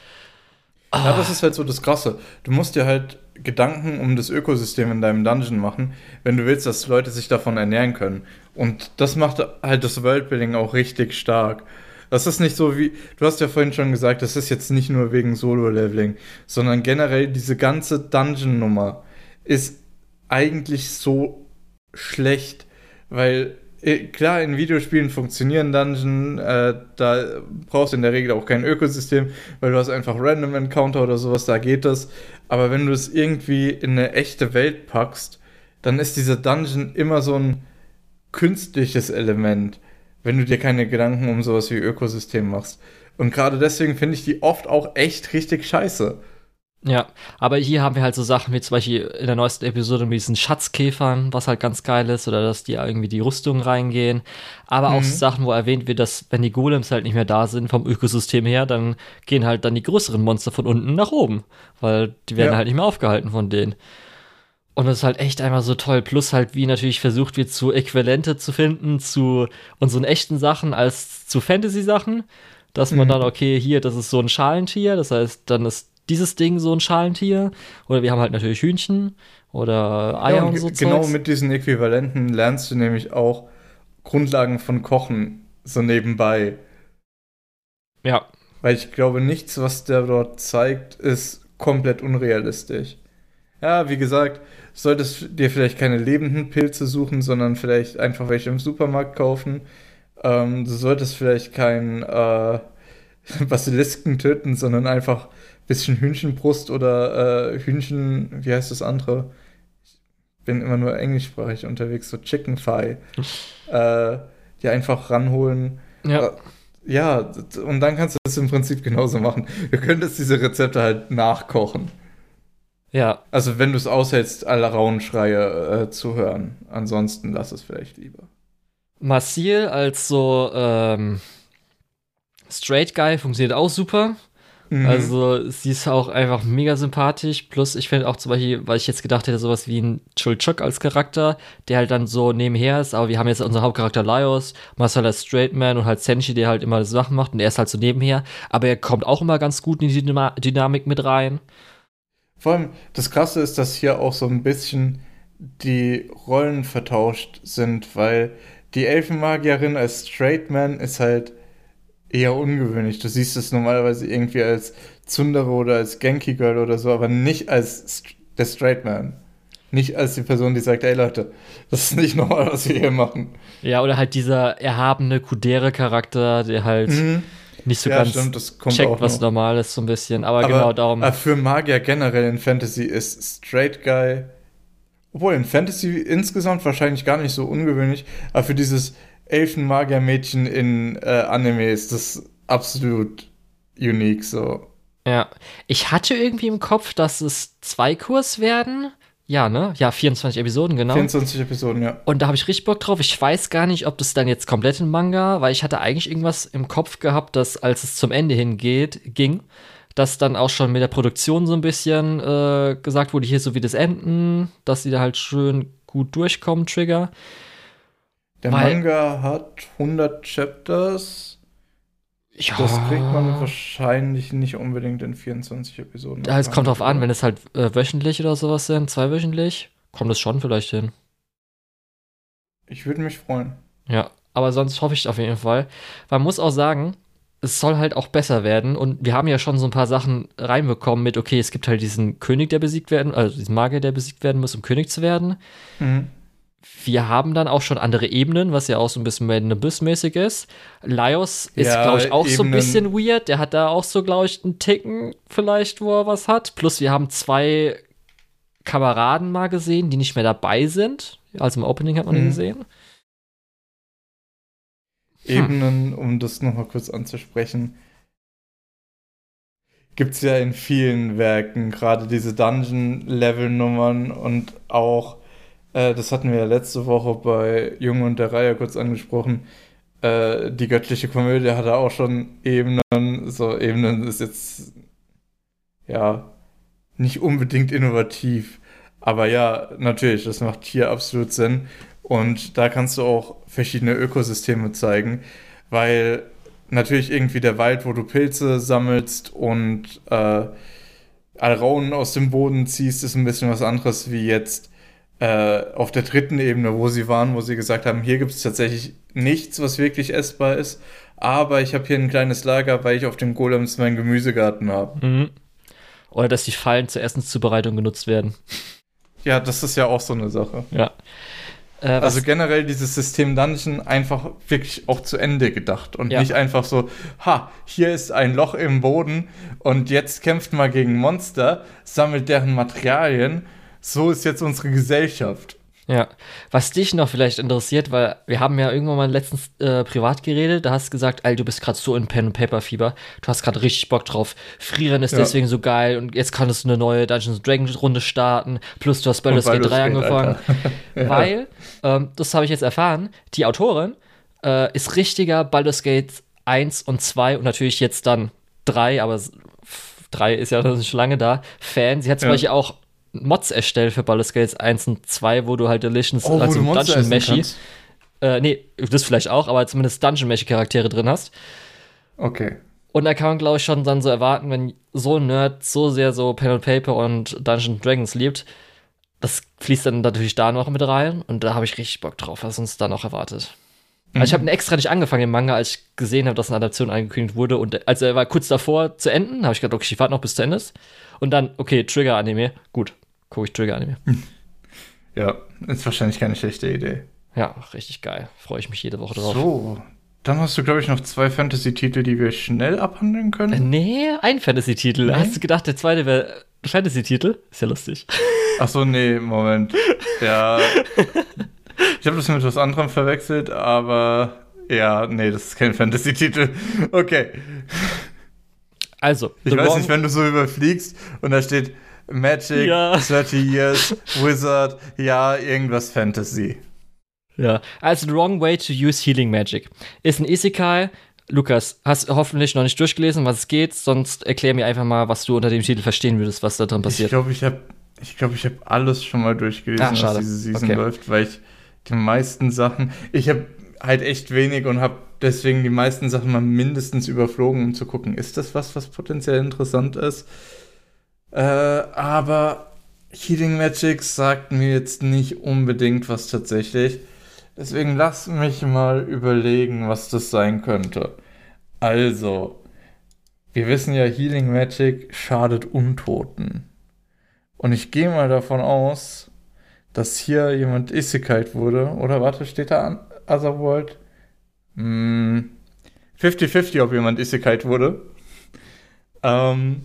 Ja, das ist halt so das Krasse. Du musst dir halt Gedanken um das Ökosystem in deinem Dungeon machen, wenn du willst, dass Leute sich davon ernähren können. Und das macht halt das Worldbuilding auch richtig stark. Das ist nicht so wie, du hast ja vorhin schon gesagt, das ist jetzt nicht nur wegen Solo-Leveling, sondern generell diese ganze Dungeon-Nummer ist eigentlich so schlecht, weil äh, klar, in Videospielen funktionieren Dungeon, äh, da brauchst du in der Regel auch kein Ökosystem, weil du hast einfach Random Encounter oder sowas, da geht das. Aber wenn du es irgendwie in eine echte Welt packst, dann ist dieser Dungeon immer so ein künstliches Element, wenn du dir keine Gedanken um sowas wie Ökosystem machst. Und gerade deswegen finde ich die oft auch echt richtig scheiße. Ja, aber hier haben wir halt so Sachen wie zum Beispiel in der neuesten Episode mit diesen Schatzkäfern, was halt ganz geil ist, oder dass die irgendwie die Rüstungen reingehen. Aber mhm. auch Sachen, wo erwähnt wird, dass wenn die Golems halt nicht mehr da sind vom Ökosystem her, dann gehen halt dann die größeren Monster von unten nach oben, weil die werden ja. halt nicht mehr aufgehalten von denen. Und das ist halt echt einfach so toll. Plus halt, wie natürlich versucht wird, zu Äquivalente zu finden zu unseren echten Sachen als zu Fantasy-Sachen. Dass man mhm. dann, okay, hier, das ist so ein Schalentier, das heißt, dann ist dieses Ding so ein Schalentier. Oder wir haben halt natürlich Hühnchen oder Eier ja, und, und so Genau Zeugs. mit diesen Äquivalenten lernst du nämlich auch Grundlagen von Kochen so nebenbei. Ja. Weil ich glaube, nichts, was der dort zeigt, ist komplett unrealistisch. Ja, wie gesagt, solltest dir vielleicht keine lebenden Pilze suchen, sondern vielleicht einfach welche im Supermarkt kaufen. Ähm, du solltest vielleicht keinen äh, [LAUGHS] Basilisken töten, sondern einfach ein bisschen Hühnchenbrust oder äh, Hühnchen, wie heißt das andere? Ich bin immer nur englischsprachig unterwegs, so Chicken Thigh. [LAUGHS] äh, die einfach ranholen. Ja. Äh, ja, und dann kannst du das im Prinzip genauso machen. Du könntest diese Rezepte halt nachkochen. Ja. Also wenn du es aushältst, alle Rauenschreie äh, zu hören. Ansonsten lass es vielleicht lieber. Marcel als so ähm, Straight Guy funktioniert auch super. Mhm. Also sie ist auch einfach mega sympathisch. Plus ich finde auch zum Beispiel, weil ich jetzt gedacht hätte, sowas wie ein Chulchuk als Charakter, der halt dann so nebenher ist. Aber wir haben jetzt unseren Hauptcharakter Laios, Marcel als Straight Man und halt Senshi, der halt immer Sachen macht und er ist halt so nebenher. Aber er kommt auch immer ganz gut in die Dynam Dynamik mit rein. Vor allem, das Krasse ist, dass hier auch so ein bisschen die Rollen vertauscht sind, weil die Elfenmagierin als Straight Man ist halt eher ungewöhnlich. Du siehst es normalerweise irgendwie als Zundere oder als Genki Girl oder so, aber nicht als der Straight Man. Nicht als die Person, die sagt, ey Leute, das ist nicht [LAUGHS] normal, was wir hier machen. Ja, oder halt dieser erhabene Kudere-Charakter, der halt mhm. nicht so ja, ganz stimmt, checkt, was normal ist, so ein bisschen. Aber, aber genau darum. Aber für Magier generell in Fantasy ist Straight Guy, obwohl in Fantasy insgesamt wahrscheinlich gar nicht so ungewöhnlich, aber für dieses Elfenmagier-Mädchen in äh, Anime ist das absolut unique so. Ja, ich hatte irgendwie im Kopf, dass es zwei Kurs werden. Ja, ne? Ja, 24 Episoden, genau. 24 Episoden, ja. Und da habe ich richtig Bock drauf. Ich weiß gar nicht, ob das dann jetzt komplett in Manga, weil ich hatte eigentlich irgendwas im Kopf gehabt, dass als es zum Ende hingeht, ging, dass dann auch schon mit der Produktion so ein bisschen äh, gesagt wurde, hier so wie das Enden, dass sie da halt schön gut durchkommen, Trigger. Der Weil, Manga hat 100 Chapters. Ja. Das kriegt man wahrscheinlich nicht unbedingt in 24 Episoden. Ja, es kommt drauf an, wenn es halt äh, wöchentlich oder sowas sind, zweiwöchentlich, kommt es schon vielleicht hin. Ich würde mich freuen. Ja, aber sonst hoffe ich auf jeden Fall. Man muss auch sagen, es soll halt auch besser werden und wir haben ja schon so ein paar Sachen reinbekommen mit, okay, es gibt halt diesen König, der besiegt werden, also diesen Magier, der besiegt werden muss, um König zu werden. Mhm wir haben dann auch schon andere Ebenen, was ja auch so ein bisschen Made in Abyss-mäßig ist. Laios ist, ja, glaube ich, auch Ebenen. so ein bisschen weird. Der hat da auch so, glaube ich, einen Ticken vielleicht, wo er was hat. Plus wir haben zwei Kameraden mal gesehen, die nicht mehr dabei sind. Also im Opening hat man mhm. die gesehen. Hm. Ebenen, um das nochmal kurz anzusprechen, gibt es ja in vielen Werken, gerade diese Dungeon-Level-Nummern und auch äh, das hatten wir ja letzte Woche bei Junge und der Reihe kurz angesprochen. Äh, die göttliche Komödie hatte auch schon Ebenen. So, Ebenen ist jetzt ja nicht unbedingt innovativ. Aber ja, natürlich, das macht hier absolut Sinn. Und da kannst du auch verschiedene Ökosysteme zeigen, weil natürlich irgendwie der Wald, wo du Pilze sammelst und äh, Alraunen aus dem Boden ziehst, ist ein bisschen was anderes wie jetzt äh, auf der dritten Ebene, wo sie waren, wo sie gesagt haben, hier gibt es tatsächlich nichts, was wirklich essbar ist, aber ich habe hier ein kleines Lager, weil ich auf den Golems meinen Gemüsegarten habe. Mhm. Oder dass die Fallen zur Essenszubereitung genutzt werden. Ja, das ist ja auch so eine Sache. Ja. Äh, also generell dieses System Dungeon einfach wirklich auch zu Ende gedacht und ja. nicht einfach so, ha, hier ist ein Loch im Boden und jetzt kämpft mal gegen Monster, sammelt deren Materialien so ist jetzt unsere Gesellschaft. Ja, was dich noch vielleicht interessiert, weil wir haben ja irgendwann mal letztens äh, privat geredet, da hast du gesagt, ey, du bist gerade so in Pen and Paper Fieber, du hast gerade richtig Bock drauf. Frieren ist ja. deswegen so geil und jetzt kannst du eine neue Dungeons Dragons Runde starten, plus du hast Baldur's Gate 3 angefangen. [LAUGHS] ja. Weil, ähm, das habe ich jetzt erfahren, die Autorin äh, ist richtiger Baldur's Gate 1 und 2 und natürlich jetzt dann 3, aber 3 ist ja [LAUGHS] schon lange da, Fan. Sie hat zum ja. Beispiel auch Mods erstellt für Baldur's Gate 1 und 2, wo du halt Delicious oh, also Dungeon Meshi. Äh, nee, das vielleicht auch, aber zumindest Dungeon Meshi Charaktere drin hast. Okay. Und da kann man, glaube ich, schon dann so erwarten, wenn so ein Nerd so sehr so Pen and Paper und Dungeon Dragons liebt, das fließt dann natürlich da noch mit rein und da habe ich richtig Bock drauf, was uns da noch erwartet. Also ich habe extra nicht angefangen, den Manga, als ich gesehen habe, dass eine Adaption angekündigt wurde. Und also er war kurz davor zu enden, habe ich gedacht, okay, ich warte noch bis zu Ende ist. Und dann, okay, Trigger-Anime. Gut, gucke ich Trigger-Anime. Ja, ist wahrscheinlich keine schlechte Idee. Ja, richtig geil. Freue ich mich jede Woche drauf. So, dann hast du, glaube ich, noch zwei Fantasy-Titel, die wir schnell abhandeln Äh, können. nee, ein Fantasy-Titel. Hast du gedacht, der zweite wäre Fantasy-Titel? Ist ja lustig. Ach so, nee, Moment. Ja. Ich habe das mit was anderem verwechselt, aber ja, nee, das ist kein Fantasy-Titel. Okay. Also, Ich weiß nicht, wenn du so überfliegst und da steht Magic, Ja. 30 Years, Wizard, ja, irgendwas Fantasy. Ja, also The Wrong Way to Use Healing Magic ist ein Isekai. Lukas, hast du hoffentlich noch nicht durchgelesen, was es geht, sonst erklär mir einfach mal, was du unter dem Titel verstehen würdest, was da drin Ich passiert. glaube, ich habe ich glaub, ich hab alles schon mal durchgelesen, Ach, was diese Season Okay. läuft, weil ich die meisten Sachen, ich habe halt echt wenig und habe deswegen die meisten Sachen mal mindestens überflogen, um zu gucken, ist das was, was potenziell interessant ist. Äh, aber Healing Magic sagt mir jetzt nicht unbedingt was tatsächlich. Deswegen lass mich mal überlegen, was das sein könnte. Also, wir wissen ja, Healing Magic schadet Untoten. Und ich gehe mal davon aus, dass hier jemand Isekait wurde. Oder warte, steht da an Otherworld? Hm, 50-50, ob jemand Isekait wurde. Ähm,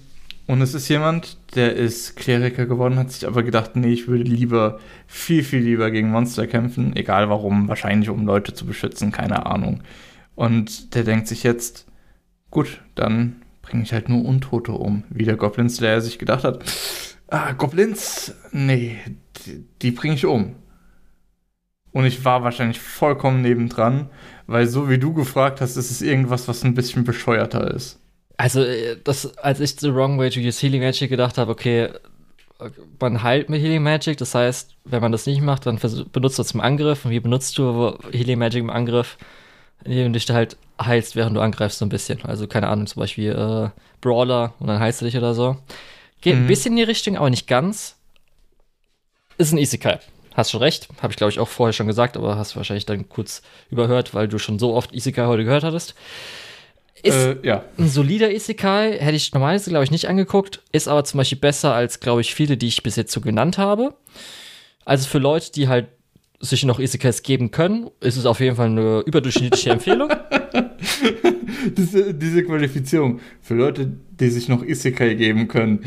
und es ist jemand, der ist Kleriker geworden, hat sich aber gedacht, nee, ich würde lieber, viel, viel lieber gegen Monster kämpfen. Egal warum, wahrscheinlich um Leute zu beschützen, keine Ahnung. Und der denkt sich jetzt, gut, dann bringe ich halt nur Untote um. Wie der Goblin Slayer sich gedacht hat, ah, Goblins, nee, die, die bringe ich um. Und ich war wahrscheinlich vollkommen nebendran, weil so wie du gefragt hast, ist es irgendwas, was ein bisschen bescheuerter ist. Also, äh, das, als ich The Wrong Way to Use Healing Magic gedacht habe, okay, man heilt mit Healing Magic, das heißt, wenn man das nicht macht, dann benutzt du es zum Angriff. Und wie benutzt du Healing Magic im Angriff? Indem du dich halt heilst, während du angreifst, so ein bisschen. Also, keine Ahnung, zum Beispiel äh, Brawler und dann heilst du dich oder so. Geht ein Mhm. bisschen in die Richtung, aber nicht ganz. Ist ein Isekai. Hast schon recht, habe ich glaube ich auch vorher schon gesagt, aber hast wahrscheinlich dann kurz überhört, weil du schon so oft Isekai heute gehört hattest. Ist Äh, ja. ein solider Isekai, hätte ich normalerweise, glaube ich, nicht angeguckt, ist aber zum Beispiel besser als, glaube ich, viele, die ich bis jetzt so genannt habe. Also für Leute, die halt sich noch Isekais geben können, ist es auf jeden Fall eine überdurchschnittliche Empfehlung. [LAUGHS] diese, diese Qualifizierung für Leute, die sich noch Isekai geben können,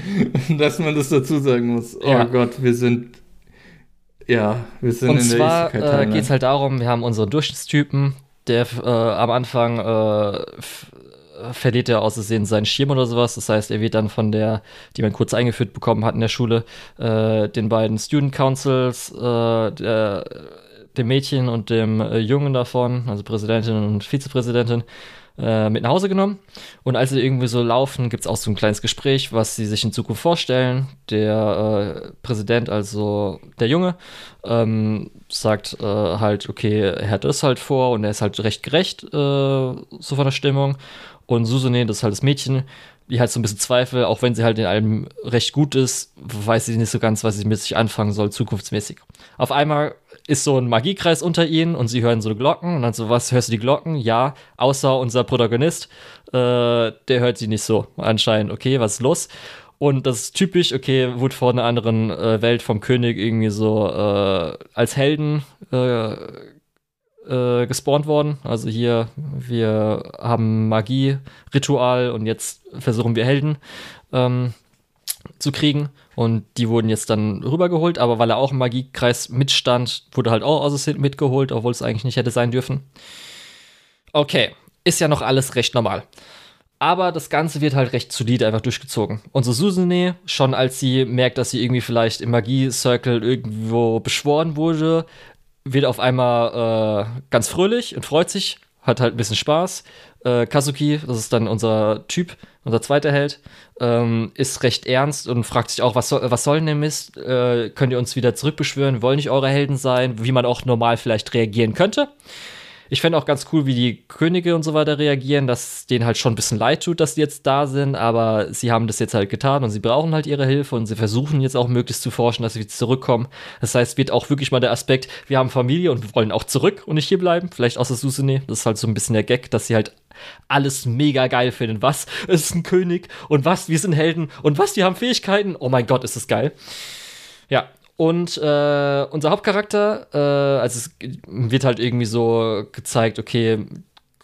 [LAUGHS] dass man das dazu sagen muss. Oh Ja. Gott, wir sind. Ja, wir sind Und in der zwar äh, Isekai-Timeline. geht es halt darum, wir haben unseren Durchschnittstypen, der äh, am Anfang äh, äh, verliert er aus Versehen seinen Schirm oder sowas. Das heißt, er wird dann von der, die man kurz eingeführt bekommen hat in der Schule, äh, den beiden Student Councils, äh, der, dem Mädchen und dem äh, Jungen davon, also Präsidentin und Vizepräsidentin, äh, mit nach Hause genommen. Und als sie irgendwie so laufen, gibt es auch so ein kleines Gespräch, was sie sich in Zukunft vorstellen. Der äh, Präsident, also der Junge, ähm, sagt äh, halt, okay, er hat das halt vor und er ist halt recht gerecht, äh, so von der Stimmung. Und Susune, das ist halt das Mädchen, die halt so ein bisschen Zweifel, auch wenn sie halt in allem recht gut ist, weiß sie nicht so ganz, was sie mit sich anfangen soll, zukunftsmäßig. Auf einmal ist so ein Magiekreis unter ihnen und sie hören so Glocken und dann so, was, hörst du die Glocken? Ja, außer unser Protagonist, äh, der hört sie nicht so anscheinend. Okay, was ist los? Und das ist typisch, okay, wurde vor einer anderen äh, Welt vom König irgendwie so äh, als Helden äh, äh, gespawnt worden. Also hier, wir haben Magie-Ritual und jetzt versuchen wir Helden ähm, zu kriegen. Und die wurden jetzt dann rübergeholt, aber weil er auch im Magiekreis mitstand, wurde halt auch aus Versehen mitgeholt, obwohl es eigentlich nicht hätte sein dürfen. Okay, ist ja noch alles recht normal. Aber das Ganze wird halt recht solide einfach durchgezogen. Unsere Susune, schon als sie merkt, dass sie irgendwie vielleicht im Magie-Circle irgendwo beschworen wurde, wird auf einmal äh, ganz fröhlich und freut sich, hat halt ein bisschen Spaß. Äh, Kazuki, das ist dann unser Typ, unser zweiter Held, ähm, ist recht ernst und fragt sich auch, was soll, was soll denn der Mist? Äh, könnt ihr uns wieder zurückbeschwören? Wollen nicht eure Helden sein, wie man auch normal vielleicht reagieren könnte. Ich fände auch ganz cool, wie die Könige und so weiter reagieren, dass denen halt schon ein bisschen leid tut, dass die jetzt da sind, aber sie haben das jetzt halt getan und sie brauchen halt ihre Hilfe und sie versuchen jetzt auch möglichst zu forschen, dass sie zurückkommen. Das heißt, wird auch wirklich mal der Aspekt, wir haben Familie und wir wollen auch zurück und nicht hier bleiben. Vielleicht außer Susune. Das ist halt so ein bisschen der Gag, dass sie halt alles mega geil finden. Was? Ist ein König und was? Wir sind Helden und was? Wir haben Fähigkeiten. Oh mein Gott, ist das geil. Ja, und äh, unser Hauptcharakter, äh, also es wird halt irgendwie so gezeigt, okay,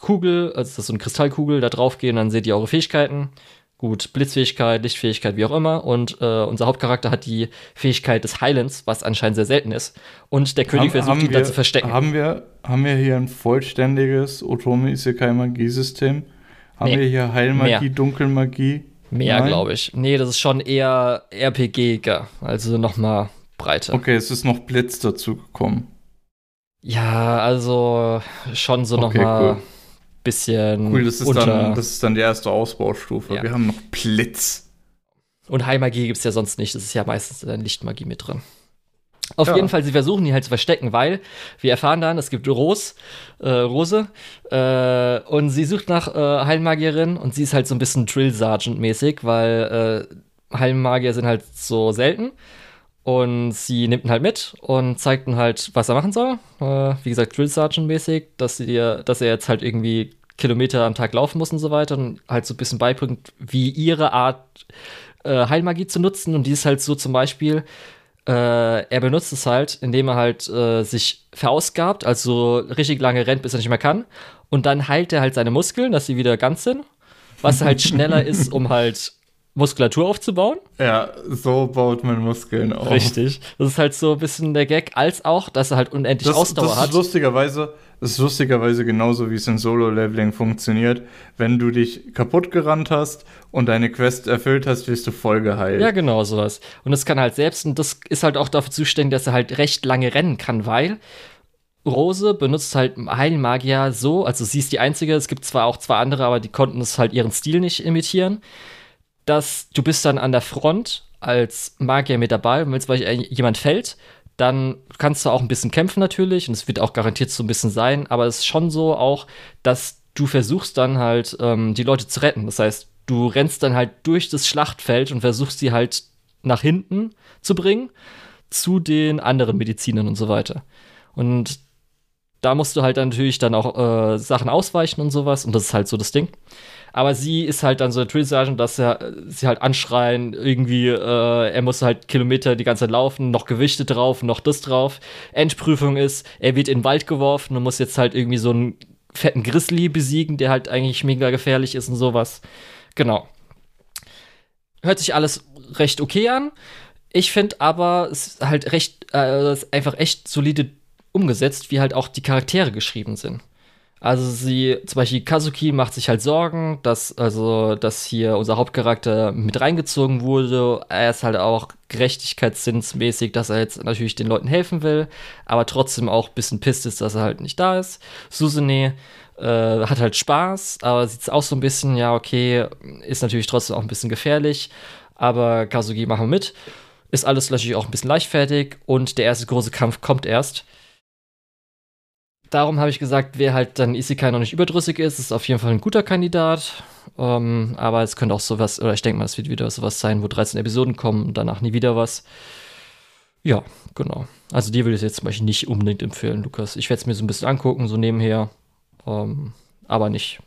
Kugel, also das ist so eine Kristallkugel, da drauf gehen, dann seht ihr eure Fähigkeiten. Gut, Blitzfähigkeit, Lichtfähigkeit, wie auch immer. Und äh, unser Hauptcharakter hat die Fähigkeit des Heilens, was anscheinend sehr selten ist. Und der König Haben- versucht haben ihn wir- dann zu verstecken. Haben wir, haben wir hier ein vollständiges Otome Isekai Magiesystem? Haben Nee. wir hier Heilmagie, Mehr. Dunkelmagie? Mehr, glaube ich. Nee, das ist schon eher RPG-iger. Also noch mal breiter. Okay, es ist noch Blitz dazu gekommen. Ja, also schon so Okay, noch mal cool. bisschen Cool, das ist, unter. dann, das ist dann die erste Ausbaustufe. Ja. Wir haben noch Blitz. Und Heilmagie gibt es ja sonst nicht. Das ist ja meistens dann Lichtmagie mit drin. Auf Ja. jeden Fall, sie versuchen die halt zu verstecken, weil wir erfahren dann, es gibt Ros, äh, Rose, äh, und sie sucht nach äh, Heilmagierin und sie ist halt so ein bisschen Drill Sergeant mäßig, weil äh, Heilmagier sind halt so selten. Und sie nimmt ihn halt mit und zeigt ihm halt, was er machen soll. Äh, wie gesagt, Drill Sergeant mäßig, dass, sie ihr, dass er jetzt halt irgendwie Kilometer am Tag laufen muss und so weiter und halt so ein bisschen beibringt, wie ihre Art äh, Heilmagie zu nutzen. Und die ist halt so zum Beispiel, äh, er benutzt es halt, indem er halt äh, sich verausgabt, also richtig lange rennt, bis er nicht mehr kann. Und dann heilt er halt seine Muskeln, dass sie wieder ganz sind. Was halt [LAUGHS] schneller ist, um halt Muskulatur aufzubauen. Ja, so baut man Muskeln auf. Richtig. Das ist halt so ein bisschen der Gag, als auch, dass er halt unendlich Das, Ausdauer das hat. ist lustigerweise, das ist lustigerweise genauso, wie es in Solo-Leveling funktioniert. Wenn du dich kaputt gerannt hast und deine Quest erfüllt hast, wirst du voll geheilt. Ja, genau, sowas. Und das kann halt selbst, und das ist halt auch dafür zuständig, dass er halt recht lange rennen kann, weil Rose benutzt halt Heilmagier so, also sie ist die einzige, es gibt zwar auch zwei andere, aber die konnten es halt ihren Stil nicht imitieren, dass du bist dann an der Front als Magier mit dabei, und wenn zum Beispiel jemand fällt, dann kannst du auch ein bisschen kämpfen natürlich und es wird auch garantiert so ein bisschen sein, aber es ist schon so auch, dass du versuchst dann halt ähm, die Leute zu retten. Das heißt, du rennst dann halt durch das Schlachtfeld und versuchst sie halt nach hinten zu bringen zu den anderen Medizinern und so weiter. Und da musst du halt natürlich dann auch äh, Sachen ausweichen und sowas und das ist halt so das Ding. Aber sie ist halt dann so der Drill Sergeant, dass er, sie halt anschreien, irgendwie, äh, er muss halt Kilometer die ganze Zeit laufen, noch Gewichte drauf, noch das drauf. Endprüfung ist, er wird in den Wald geworfen und muss jetzt halt irgendwie so einen fetten Grizzly besiegen, der halt eigentlich mega gefährlich ist und sowas. Genau. Hört sich alles recht okay an. Ich finde aber, es ist halt recht, äh, es ist einfach echt solide umgesetzt, wie halt auch die Charaktere geschrieben sind. Also sie, zum Beispiel Kazuki macht sich halt Sorgen, dass, also, dass hier unser Hauptcharakter mit reingezogen wurde. Er ist halt auch gerechtigkeitssinnsmäßig, dass er jetzt natürlich den Leuten helfen will, aber trotzdem auch ein bisschen pisst ist, dass er halt nicht da ist. Susune äh, hat halt Spaß, aber sieht auch so ein bisschen, ja, okay, ist natürlich trotzdem auch ein bisschen gefährlich, aber Kazuki machen wir mit. Ist alles natürlich auch ein bisschen leichtfertig und der erste große Kampf kommt erst darum habe ich gesagt, wer halt dann Isekai noch nicht überdrüssig ist, ist auf jeden Fall ein guter Kandidat. Ähm, aber es könnte auch sowas, oder ich denke mal, es wird wieder sowas sein, wo 13 Episoden kommen und danach nie wieder was. Ja, genau. Also dir würde ich jetzt zum Beispiel nicht unbedingt empfehlen, Lukas. Ich werde es mir so ein bisschen angucken, so nebenher. Ähm, aber nicht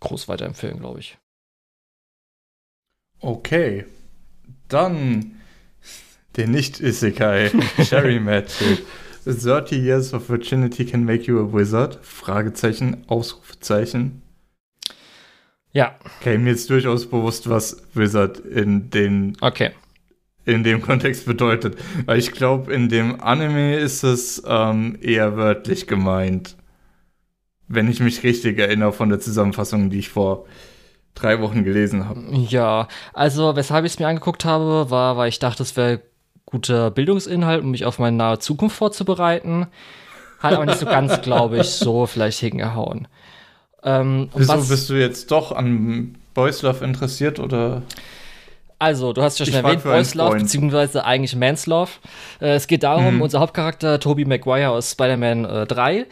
groß weiterempfehlen, glaube ich. Okay. Dann der Nicht-Isekai, Cherry Magic. [LAUGHS] 30 Years of Virginity can make you a wizard? Fragezeichen, Ausrufezeichen. Ja, Okay, mir ist durchaus bewusst, was Wizard in, den, okay. in dem Kontext bedeutet. Weil ich glaube, in dem Anime ist es ähm, eher wörtlich gemeint. Wenn ich mich richtig erinnere von der Zusammenfassung, die ich vor drei Wochen gelesen habe. Ja, also weshalb ich es mir angeguckt habe, war, weil ich dachte, es wäre guter Bildungsinhalt, um mich auf meine nahe Zukunft vorzubereiten. Hat aber nicht so ganz, glaube ich, so vielleicht hingehauen. Ähm, Wieso was- bist du jetzt doch an Boys Love interessiert oder? Also, du hast ja schon Ich erwähnt, Boys Love, beziehungsweise eigentlich Man's Love. Äh, es geht darum, Mhm. unser Hauptcharakter, Tobey Maguire aus Spider-Man äh, 3, äh,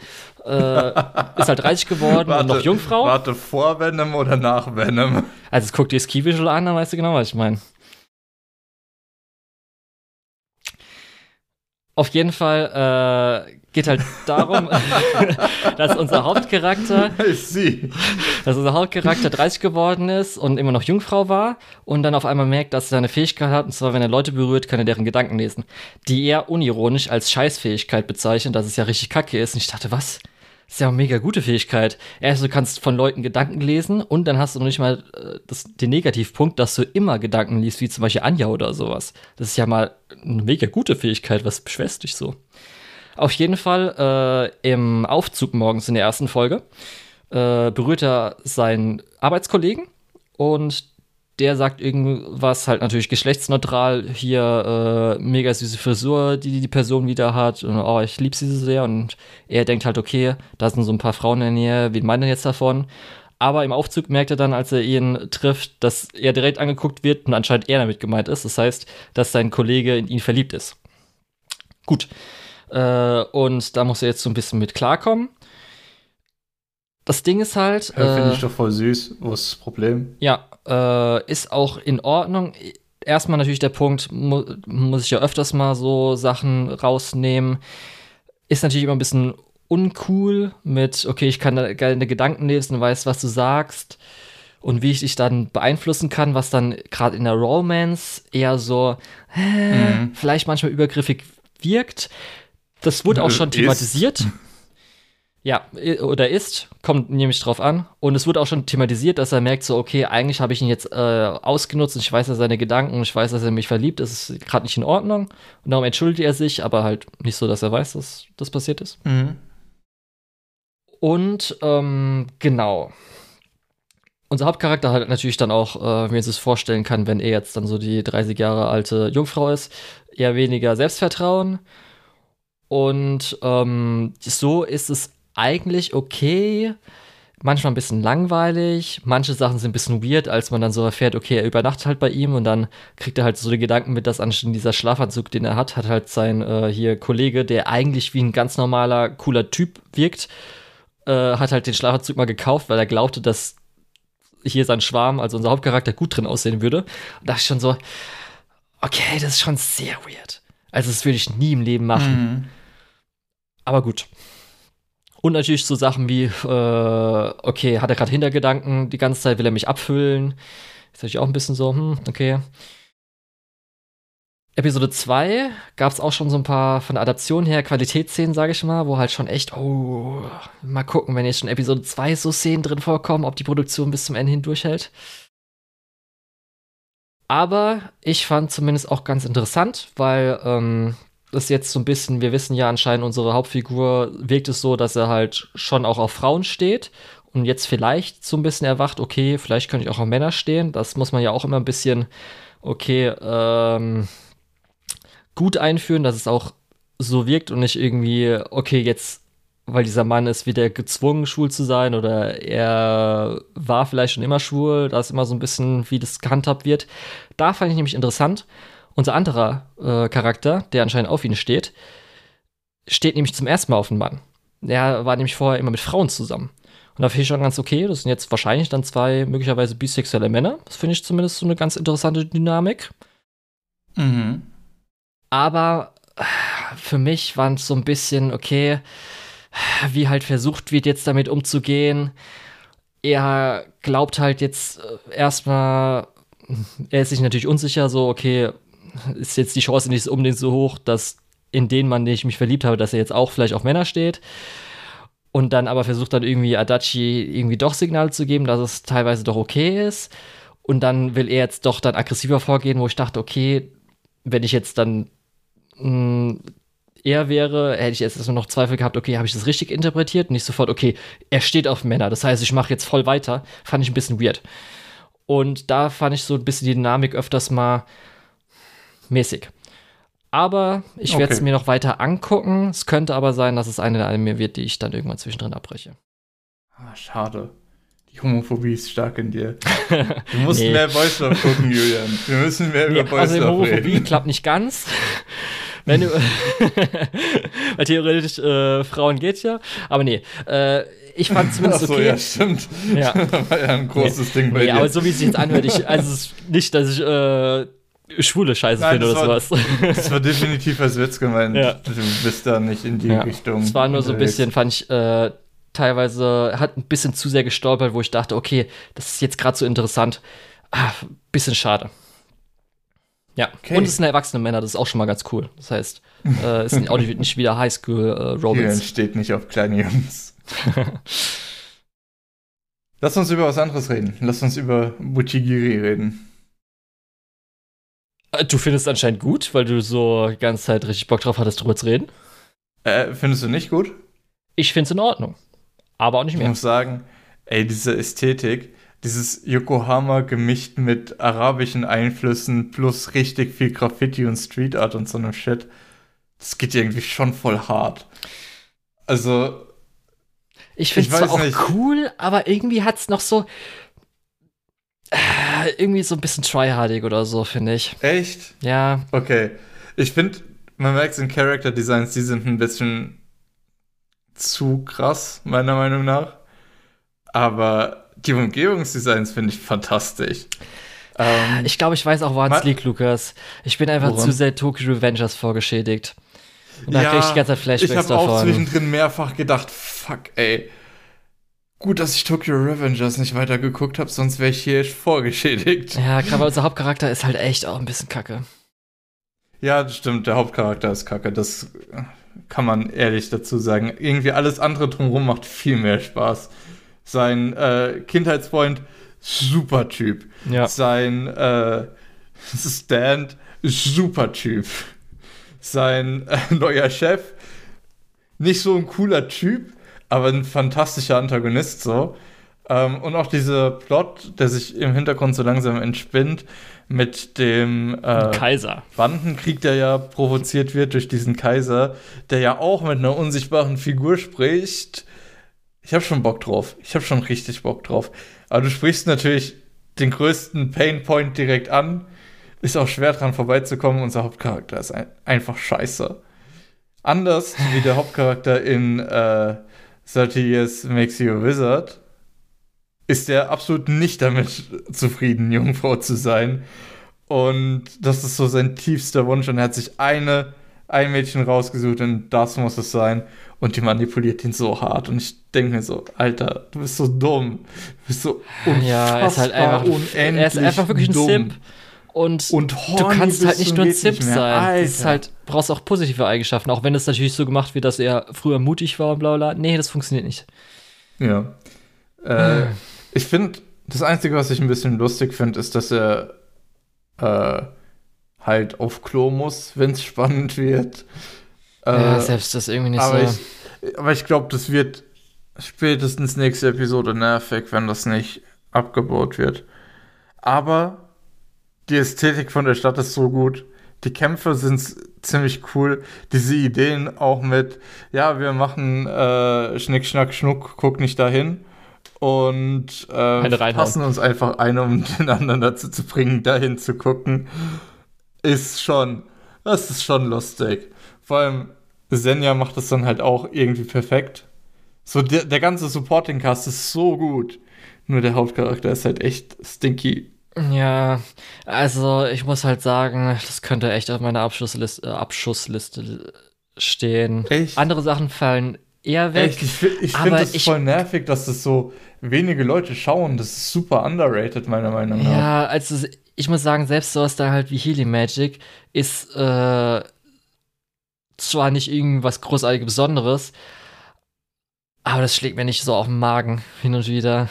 ist halt 30 geworden und noch Jungfrau. Warte, vor Venom oder nach Venom? Also, es guckt dir das Key-Visual an, dann weißt du genau, was ich meine. Auf jeden Fall äh, geht halt darum, [LAUGHS] dass unser Hauptcharakter [LAUGHS] dass unser Hauptcharakter 30 geworden ist und immer noch Jungfrau war und dann auf einmal merkt, dass er eine Fähigkeit hat, und zwar, wenn er Leute berührt, kann er deren Gedanken lesen. Die er unironisch als Scheißfähigkeit bezeichnet, dass es ja richtig kacke ist. Und ich dachte, was? Das ist ja eine mega gute Fähigkeit. Erst du kannst von Leuten Gedanken lesen und dann hast du noch nicht mal äh, das, den Negativpunkt, dass du immer Gedanken liest, wie zum Beispiel Anja oder sowas. Das ist ja mal eine mega gute Fähigkeit. Was beschwerst dich so? Auf jeden Fall äh, im Aufzug morgens in der ersten Folge äh, berührt er seinen Arbeitskollegen und der sagt irgendwas halt natürlich geschlechtsneutral, hier äh, mega süße Frisur, die die Person wieder hat und oh, ich liebe sie so sehr und er denkt halt, okay, da sind so ein paar Frauen in der Nähe, wen meint er jetzt davon? Aber im Aufzug merkt er dann, als er ihn trifft, dass er direkt angeguckt wird und anscheinend er damit gemeint ist. Das heißt, dass sein Kollege in ihn verliebt ist. Gut. Äh, und da muss er jetzt so ein bisschen mit klarkommen. Das Ding ist halt. Ja, Finde äh, ich doch voll süß. Wo ist das Problem? ja, äh, ist auch in Ordnung. Erstmal natürlich der Punkt, mu muss ich ja öfters mal so Sachen rausnehmen. Ist natürlich immer ein bisschen uncool mit, okay, ich kann da deine Gedanken lesen, weiß, was du sagst und wie ich dich dann beeinflussen kann, was dann gerade in der Romance eher so äh, Mhm. vielleicht manchmal übergriffig wirkt. Das wurde auch schon thematisiert. Ja, oder ist, kommt nämlich drauf an. Und es wurde auch schon thematisiert, dass er merkt, so, okay, eigentlich habe ich ihn jetzt äh, ausgenutzt und ich weiß ja seine Gedanken, ich weiß, dass er mich verliebt, das ist gerade nicht in Ordnung. Und darum entschuldigt er sich, aber halt nicht so, dass er weiß, dass das passiert ist. Mhm. Und ähm, genau. Unser Hauptcharakter hat natürlich dann auch, äh, wie man sich das vorstellen kann, wenn er jetzt dann so die 30 Jahre alte Jungfrau ist, eher weniger Selbstvertrauen. Und ähm, so ist es eigentlich okay. Manchmal ein bisschen langweilig. Manche Sachen sind ein bisschen weird, als man dann so erfährt, okay, er übernachtet halt bei ihm und dann kriegt er halt so die Gedanken mit, dass anstatt dieser Schlafanzug, den er hat, hat halt sein äh, hier Kollege, der eigentlich wie ein ganz normaler, cooler Typ wirkt, äh, hat halt den Schlafanzug mal gekauft, weil er glaubte, dass hier sein Schwarm, also unser Hauptcharakter, gut drin aussehen würde. Und da dachte ich schon so, okay, das ist schon sehr weird. Also, das würde ich nie im Leben machen. Mhm. Aber gut. Und natürlich so Sachen wie, äh, okay, hat er gerade Hintergedanken, die ganze Zeit will er mich abfüllen. Ist natürlich auch ein bisschen so, hm, okay. Episode 2 gab es auch schon so ein paar von der Adaption her Qualitätsszenen, sage ich mal, wo halt schon echt, oh, mal gucken, wenn jetzt schon Episode 2 so Szenen drin vorkommen, ob die Produktion bis zum Ende hin durchhält. Aber ich fand zumindest auch ganz interessant, weil ähm, das jetzt so ein bisschen, wir wissen ja anscheinend, unsere Hauptfigur wirkt es so, dass er halt schon auch auf Frauen steht und jetzt vielleicht so ein bisschen erwacht, okay, vielleicht könnte ich auch auf Männer stehen. Das muss man ja auch immer ein bisschen, okay, ähm, gut einführen, dass es auch so wirkt und nicht irgendwie, okay, jetzt, weil dieser Mann ist wieder gezwungen, schwul zu sein oder er war vielleicht schon immer schwul, da ist immer so ein bisschen, wie das gehandhabt wird. Da fand ich nämlich interessant. Unser anderer äh, Charakter, der anscheinend auf ihn steht, steht nämlich zum ersten Mal auf einen Mann. Der war nämlich vorher immer mit Frauen zusammen. Und da finde ich schon ganz okay. Das sind jetzt wahrscheinlich dann zwei möglicherweise bisexuelle Männer. Das finde ich zumindest so eine ganz interessante Dynamik. Mhm. Aber äh, für mich waren es so ein bisschen, okay, wie halt versucht wird, jetzt damit umzugehen. Er glaubt halt jetzt äh, erstmal, er ist sich natürlich unsicher, so, okay, ist jetzt die Chance nicht unbedingt so hoch, dass in den Mann, den ich mich verliebt habe, dass er jetzt auch vielleicht auf Männer steht. Und dann aber versucht dann irgendwie Adachi irgendwie doch Signale zu geben, dass es teilweise doch okay ist. Und dann will er jetzt doch dann aggressiver vorgehen, wo ich dachte, okay, wenn ich jetzt dann mh, er wäre, hätte ich jetzt nur noch Zweifel gehabt, okay, habe ich das richtig interpretiert? Nicht sofort, okay, er steht auf Männer, das heißt, ich mache jetzt voll weiter. Fand ich ein bisschen weird. Und da fand ich so ein bisschen die Dynamik öfters mal mäßig. Aber ich werde es Okay. mir noch weiter angucken. Es könnte aber sein, dass es eine der Anime wird, die ich dann irgendwann zwischendrin abbreche. Ah, schade. Die Homophobie ist stark in dir. [LAUGHS] Du musst nee. mehr Boys Love gucken, Julian. Wir müssen mehr über nee, Boys also Love Homophobie reden. Homophobie klappt nicht ganz. Wenn du, [LAUGHS] weil theoretisch äh, Frauen geht ja, aber nee. Äh, ich fand [LAUGHS] zumindest okay. Ach so, ja, stimmt. Ja. war ja ein großes nee, Ding bei nee, dir. aber so wie es sich jetzt anhört, ich, also es ist nicht, dass ich äh, schwule Scheiße Nein, finde oder war, sowas. Das war definitiv als Witz gemeint. Ja. Du bist da nicht in die ja. Richtung. Es war nur so ein bisschen, fand ich, äh, teilweise hat ein bisschen zu sehr gestolpert, wo ich dachte, okay, das ist jetzt gerade so interessant. Ah, bisschen schade. Ja, okay. und es sind erwachsene Männer, das ist auch schon mal ganz cool. Das heißt, äh, [LAUGHS] es sind auch nicht wieder Highschool äh. Hier steht nicht auf kleine Jungs. [LAUGHS] Lass uns über was anderes reden. Lass uns über Buchigiri reden. Äh, du findest es anscheinend gut, weil du so die ganze Zeit richtig Bock drauf hattest, drüber zu reden. Äh, findest du nicht gut? Ich finde es in Ordnung. Aber auch nicht mehr. Ich muss sagen, ey, diese Ästhetik, dieses Yokohama gemischt mit arabischen Einflüssen plus richtig viel Graffiti und Street Art und so einem Shit, das geht irgendwie schon voll hart. Also. Ich finde es zwar auch nicht. cool, aber irgendwie hat es noch so irgendwie so ein bisschen tryhardig oder so, finde ich. Echt? Ja. Okay. Ich finde, man merkt es in Character Designs, die sind ein bisschen zu krass, meiner Meinung nach. Aber die Umgebungsdesigns finde ich fantastisch. Ähm, ich glaube, ich weiß auch, woran es liegt, Lukas. Ich bin einfach woran? zu sehr Tokyo Revengers vorgeschädigt. Und da ja, kriege ich die ganze Zeit Flashbacks Ich habe auch zwischendrin mehrfach gedacht, fuck, ey Gut, dass ich Tokyo Revengers nicht weiter geguckt habe, sonst wäre ich hier vorgeschädigt. Ja, gerade unser Hauptcharakter ist halt echt auch ein bisschen kacke. Ja, stimmt, der Hauptcharakter ist kacke. Das kann man ehrlich dazu sagen. Irgendwie alles andere drumherum macht viel mehr Spaß. Sein äh, Kindheitsfreund, super Typ. Ja. Sein äh, Stand, super Typ. Sein äh, neuer Chef, nicht so ein cooler Typ, aber ein fantastischer Antagonist so. Ähm, und auch dieser Plot, der sich im Hintergrund so langsam entspinnt, mit dem äh, Kaiser. Bandenkrieg, der ja provoziert wird durch diesen Kaiser, der ja auch mit einer unsichtbaren Figur spricht. Ich habe schon Bock drauf. Ich habe schon richtig Bock drauf. Aber du sprichst natürlich den größten Painpoint direkt an. Ist auch schwer dran vorbeizukommen. Unser Hauptcharakter ist ein einfach scheiße. Anders wie der Hauptcharakter in äh, 30 Years Makes You a Wizard, ist er absolut nicht damit zufrieden, [LAUGHS] Jungfrau zu sein. Und das ist so sein tiefster Wunsch. Und er hat sich eine, ein Mädchen rausgesucht und das muss es sein. Und die manipuliert ihn so hart. Und ich denke mir so, Alter, du bist so dumm. Du bist so unfassbar ja, er ist halt einfach, unendlich Er ist einfach wirklich ein dumm. Simp. Und, und du kannst halt nicht nur ein Zip sein. Das ist halt, brauchst auch positive Eigenschaften, auch wenn es natürlich so gemacht wird, dass er früher mutig war und bla bla. Nee, das funktioniert nicht. Ja. Äh, ich finde, das Einzige, was ich ein bisschen lustig finde, ist, dass er äh, halt auf Klo muss, wenn es [LAUGHS] spannend wird. Äh, ja, selbst das irgendwie nicht aber so. Ich, aber ich glaube, das wird spätestens nächste Episode nervig, wenn das nicht abgebaut wird. Aber die Ästhetik von der Stadt ist so gut. Die Kämpfe sind ziemlich cool. Diese Ideen auch mit, ja, wir machen äh, Schnick, Schnack, Schnuck, guck nicht dahin. Und äh, passen uns einfach ein, um [LAUGHS] den anderen dazu zu bringen, dahin zu gucken. Ist schon, das ist schon lustig. Vor allem, Senja macht das dann halt auch irgendwie perfekt. So, der, der ganze Supporting Cast ist so gut. Nur der Hauptcharakter ist halt echt stinky ja, also ich muss halt sagen, das könnte echt auf meiner Abschussliste, äh, Abschussliste stehen. Echt? Andere Sachen fallen eher weg. Echt? Ich, ich finde das voll nervig, dass das so wenige Leute schauen. Das ist super underrated, meiner Meinung nach. Ja, also ich muss sagen, selbst sowas da halt wie Healing Magic ist äh, zwar nicht irgendwas großartig Besonderes, aber das schlägt mir nicht so auf den Magen hin und wieder.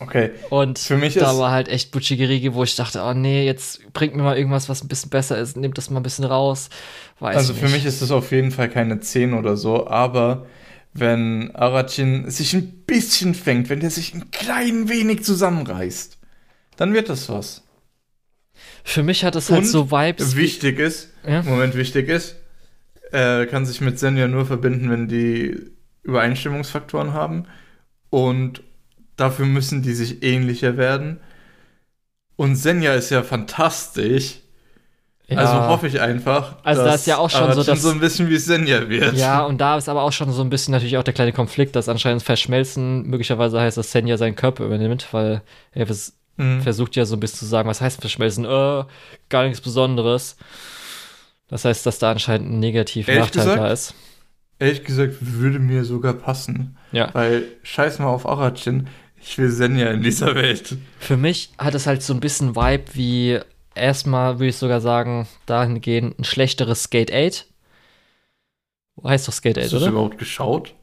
Okay. Und für mich da war halt echt Butchigerigi, wo ich dachte, oh nee, jetzt bringt mir mal irgendwas, was ein bisschen besser ist, nimmt das mal ein bisschen raus. Weiß also für mich ist das auf jeden Fall keine 10 oder so, aber wenn Arachin sich ein bisschen fängt, wenn der sich ein klein wenig zusammenreißt, dann wird das was. Für mich hat es halt so Vibes. Wichtig ist, ja? Moment, wichtig ist, er kann sich mit Senja nur verbinden, wenn die Übereinstimmungsfaktoren haben. Und dafür müssen die sich ähnlicher werden. Und Senja ist ja fantastisch. Ja. Also hoffe ich einfach. Also da ist ja auch schon so, dass so ein bisschen wie Senja wird. Ja, und da ist aber auch schon so ein bisschen natürlich auch der kleine Konflikt, dass anscheinend Verschmelzen möglicherweise heißt, dass Senja seinen Körper übernimmt, weil er mhm. versucht ja so ein bisschen zu sagen, was heißt Verschmelzen? Äh, gar nichts Besonderes. Das heißt, dass da anscheinend ein negativer Nachteil gesagt, da ist. Ehrlich gesagt, würde mir sogar passen. Ja. Weil scheiß mal auf Arachin, ich will Senja in dieser Welt. Für mich hat es halt so ein bisschen Vibe wie erstmal würde ich sogar sagen, dahingehend ein schlechteres Skate 8. Heißt doch Skate 8, Hast oder? Hast du überhaupt geschaut?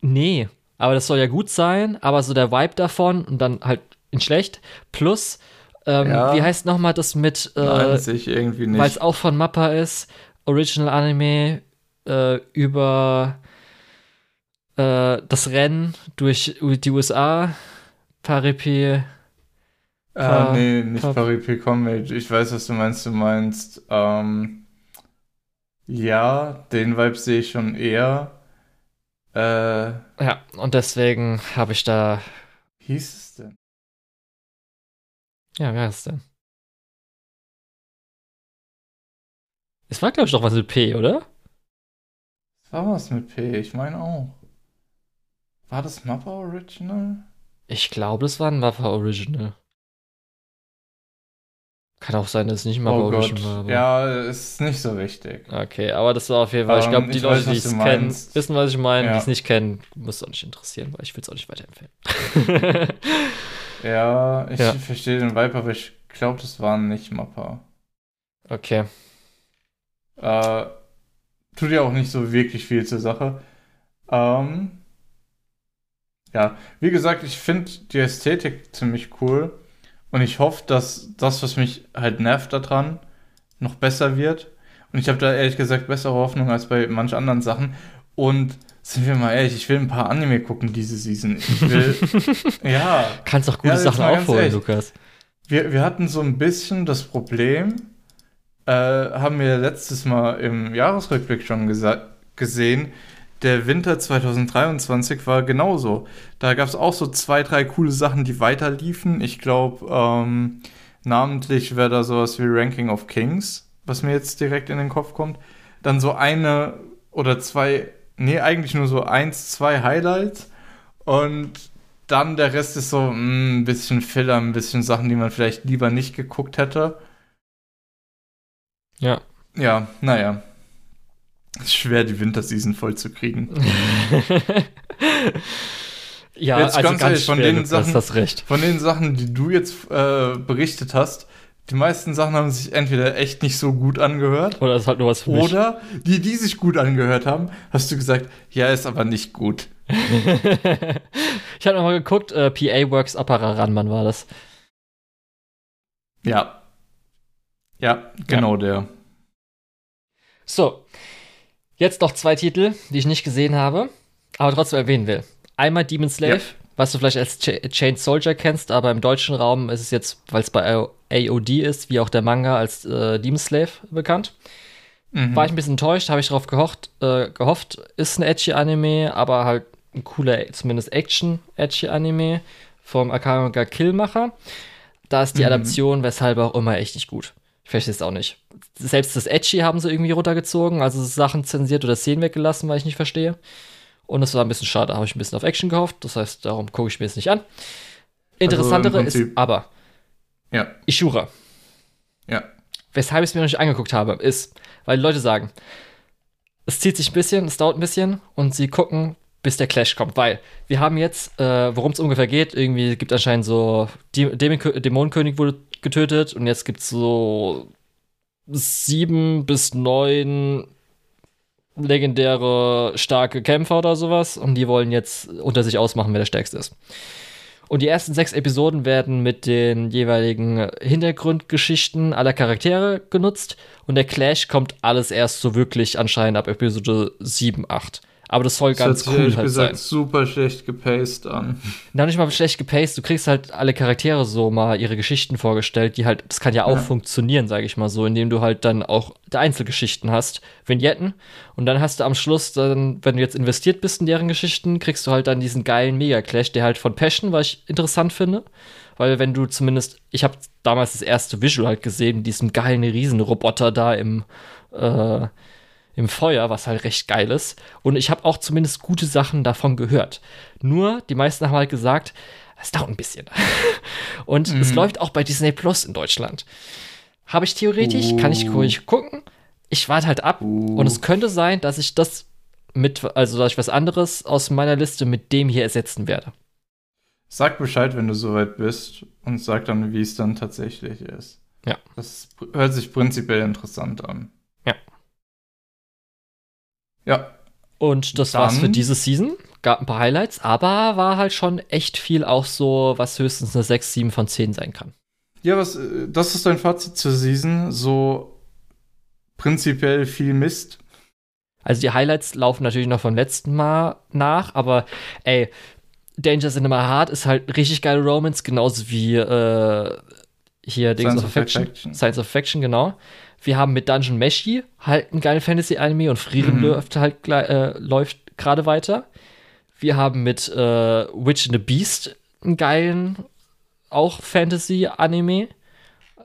Nee, aber das soll ja gut sein, aber so der Vibe davon und dann halt in schlecht. Plus, ähm, ja. wie heißt nochmal das mit. Äh, Nein, ich irgendwie nicht. Weil es auch von Mappa ist, Original Anime äh, über äh, das Rennen durch die USA, Paripi. Äh, nee, nicht pa Paripé Comedy. Ich weiß, was du meinst. Du meinst, ähm, ja, den Vibe sehe ich schon eher. Äh, ja, und deswegen habe ich da. Wie hieß es denn? Ja, wer ist es denn? Es war, glaube ich, doch was mit P, oder? Es war was mit P, ich meine auch. War das Mappa Original? Ich glaube, das war ein Mappa Original. Kann auch sein, dass es nicht mal oh Gott. war. Ja, ist nicht so wichtig. Okay, aber das war auf jeden Fall, ich glaube, die ich Leute, die es kennen, wissen, was ich meine. Ja. Die es nicht kennen, muss es auch nicht interessieren, weil ich will es auch nicht weiterempfehlen. [LAUGHS] ja, ich ja. verstehe den Vibe, aber ich glaube, das waren nicht Mappa. Okay. Äh, tut ja auch nicht so wirklich viel zur Sache. Ähm, ja, wie gesagt, ich finde die Ästhetik ziemlich cool. Und ich hoffe, dass das, was mich halt nervt daran, noch besser wird. Und ich habe da ehrlich gesagt bessere Hoffnung als bei manch anderen Sachen. Und sind wir mal ehrlich, ich will ein paar Anime gucken diese Season. Ich will, [LAUGHS] ja. Kannst auch gute ja, Sachen aufholen, Lukas. Wir, wir hatten so ein bisschen das Problem, äh, haben wir letztes Mal im Jahresrückblick schon gesehen, der Winter 2023 war genauso. Da gab es auch so zwei, drei coole Sachen, die weiterliefen. Ich glaube, ähm, namentlich wäre da sowas wie Ranking of Kings, was mir jetzt direkt in den Kopf kommt. Dann so eine oder zwei, nee, eigentlich nur so eins, zwei Highlights. Und dann der Rest ist so mh, mm, ein bisschen Filler, ein bisschen Sachen, die man vielleicht lieber nicht geguckt hätte. Ja. Ja, naja. Es ist schwer, die Winterseason voll zu kriegen. [LAUGHS] ja, jetzt also ganz, ganz ehrlich, von schwer, den Sachen, hast recht. von den Sachen, die du jetzt äh, berichtet hast, die meisten Sachen haben sich entweder echt nicht so gut angehört. Oder ist halt nur was für mich. Oder die, die sich gut angehört haben, hast du gesagt, ja, ist aber nicht gut. [LAUGHS] ich habe nochmal geguckt, äh, PA Works Appararan, wann war das? Ja. Ja, genau ja. der. So, Jetzt noch zwei Titel, die ich nicht gesehen habe, aber trotzdem erwähnen will. Einmal Demon Slave, ja. was du vielleicht als Ch Chained Soldier kennst, aber im deutschen Raum ist es jetzt, weil es bei AOD ist, wie auch der Manga als äh, Demon Slave bekannt. Mhm. War ich ein bisschen enttäuscht, habe ich darauf gehofft, äh, gehofft, ist ein edgy Anime, aber halt ein cooler, zumindest Action-edgy Anime vom Akamaga Killmacher. Da ist die mhm. Adaption, weshalb auch immer echt nicht gut. Ich verstehe es auch nicht selbst das Edgy haben sie irgendwie runtergezogen, also Sachen zensiert oder Szenen weggelassen, weil ich nicht verstehe. Und das war ein bisschen schade, da habe ich ein bisschen auf Action gehofft, das heißt, darum gucke ich mir jetzt nicht an. Interessantere also ist aber ja. Ishura. Ja. Weshalb ich es mir noch nicht angeguckt habe, ist, weil die Leute sagen, es zieht sich ein bisschen, es dauert ein bisschen und sie gucken, bis der Clash kommt, weil wir haben jetzt, äh, worum es ungefähr geht, irgendwie gibt anscheinend so, Dämonenkönig wurde getötet und jetzt gibt es so sieben bis neun legendäre starke Kämpfer oder sowas und die wollen jetzt unter sich ausmachen, wer der stärkste ist. Und die ersten sechs Episoden werden mit den jeweiligen Hintergrundgeschichten aller Charaktere genutzt und der Clash kommt alles erst so wirklich anscheinend ab Episode 7, 8. Aber das soll ganz das cool halt gesagt sein. super schlecht gepaced an. [LAUGHS] Na, nicht mal schlecht gepaced. Du kriegst halt alle Charaktere so mal ihre Geschichten vorgestellt, die halt, das kann ja auch ja. funktionieren, sage ich mal so, indem du halt dann auch Einzelgeschichten hast, Vignetten. Und dann hast du am Schluss dann, wenn du jetzt investiert bist in deren Geschichten, kriegst du halt dann diesen geilen Mega-Clash, der halt von Passion, was ich interessant finde. Weil wenn du zumindest, ich habe damals das erste Visual halt gesehen, diesem geilen Riesenroboter da im, äh, im Feuer, was halt recht geil ist. Und ich habe auch zumindest gute Sachen davon gehört. Nur, die meisten haben halt gesagt, es dauert ein bisschen. [LAUGHS] Und mhm. es läuft auch bei Disney Plus in Deutschland. Habe ich theoretisch, uh. kann ich ruhig uh. gucken. Ich warte halt ab. Uh. Und es könnte sein, dass ich das mit, also dass ich was anderes aus meiner Liste mit dem hier ersetzen werde. Sag Bescheid, wenn du soweit bist und sag dann, wie es dann tatsächlich ist. Ja. Das hört sich prinzipiell interessant an. Ja. Und das Dann, war's für diese Season. Gab ein paar Highlights, aber war halt schon echt viel auch so, was höchstens eine 6, 7 von 10 sein kann. Ja, was, äh, das ist dein Fazit zur Season. So prinzipiell viel Mist. Also die Highlights laufen natürlich noch vom letzten Mal nach, aber ey, Danger Cinema Hard ist halt richtig geile Romance, genauso wie äh, hier Dings of Affection. Science of Affection, genau. Wir haben mit Dungeon Meshi halt einen geilen Fantasy-Anime und Frieden mhm. läuft halt äh, läuft gerade weiter. Wir haben mit äh, Witch in the Beast einen geilen auch Fantasy-Anime,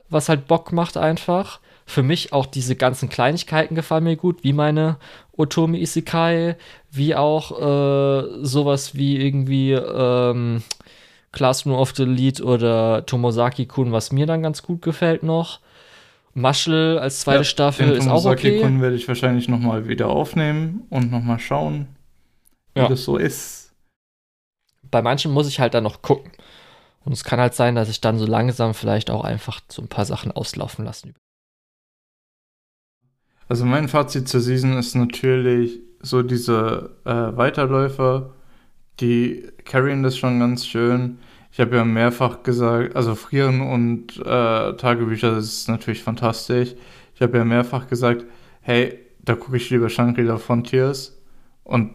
was halt Bock macht einfach. Für mich auch diese ganzen Kleinigkeiten gefallen mir gut, wie meine Otomi Isekai, wie auch äh, sowas wie irgendwie ähm, Classroom of the Lead oder Tomosaki-kun, was mir dann ganz gut gefällt noch. Maschel als zweite ja, Staffel ist auch okay. Den werde ich wahrscheinlich noch mal wieder aufnehmen und noch mal schauen, wie ja. das so ist. Bei manchen muss ich halt dann noch gucken. Und es kann halt sein, dass ich dann so langsam vielleicht auch einfach so ein paar Sachen auslaufen lassen. Also mein Fazit zur Season ist natürlich so diese äh, Weiterläufer, die carryen das schon ganz schön. Ich habe ja mehrfach gesagt, also Frieren und äh, Tagebücher, das ist natürlich fantastisch. Ich habe ja mehrfach gesagt, hey, da gucke ich lieber Shangri-La Frontiers. Und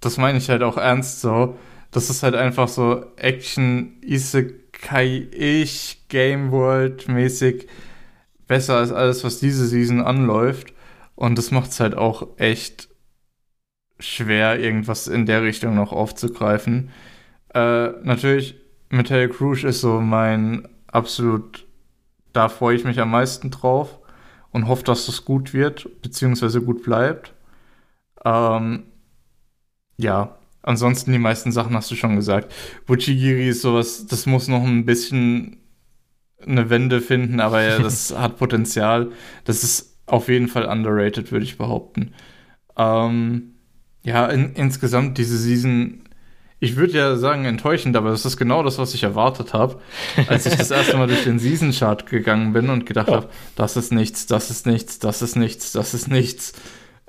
das meine ich halt auch ernst so. Das ist halt einfach so Action, Isekai-ich, Game World-mäßig besser als alles, was diese Season anläuft. Und das macht es halt auch echt schwer, irgendwas in der Richtung noch aufzugreifen. Äh, natürlich Metallic Rouge ist so mein absolut, da freue ich mich am meisten drauf und hoffe, dass das gut wird, beziehungsweise gut bleibt. Ähm, ja, ansonsten die meisten Sachen hast du schon gesagt. Buchigiri ist sowas, das muss noch ein bisschen eine Wende finden, aber ja, [LAUGHS] das hat Potenzial. Das ist auf jeden Fall underrated, würde ich behaupten. Ähm, ja, in, insgesamt diese Season ich würde ja sagen enttäuschend, aber das ist genau das, was ich erwartet habe, als ich das erste Mal durch den Season Chart gegangen bin und gedacht ja. habe, das ist nichts, das ist nichts, das ist nichts, das ist nichts.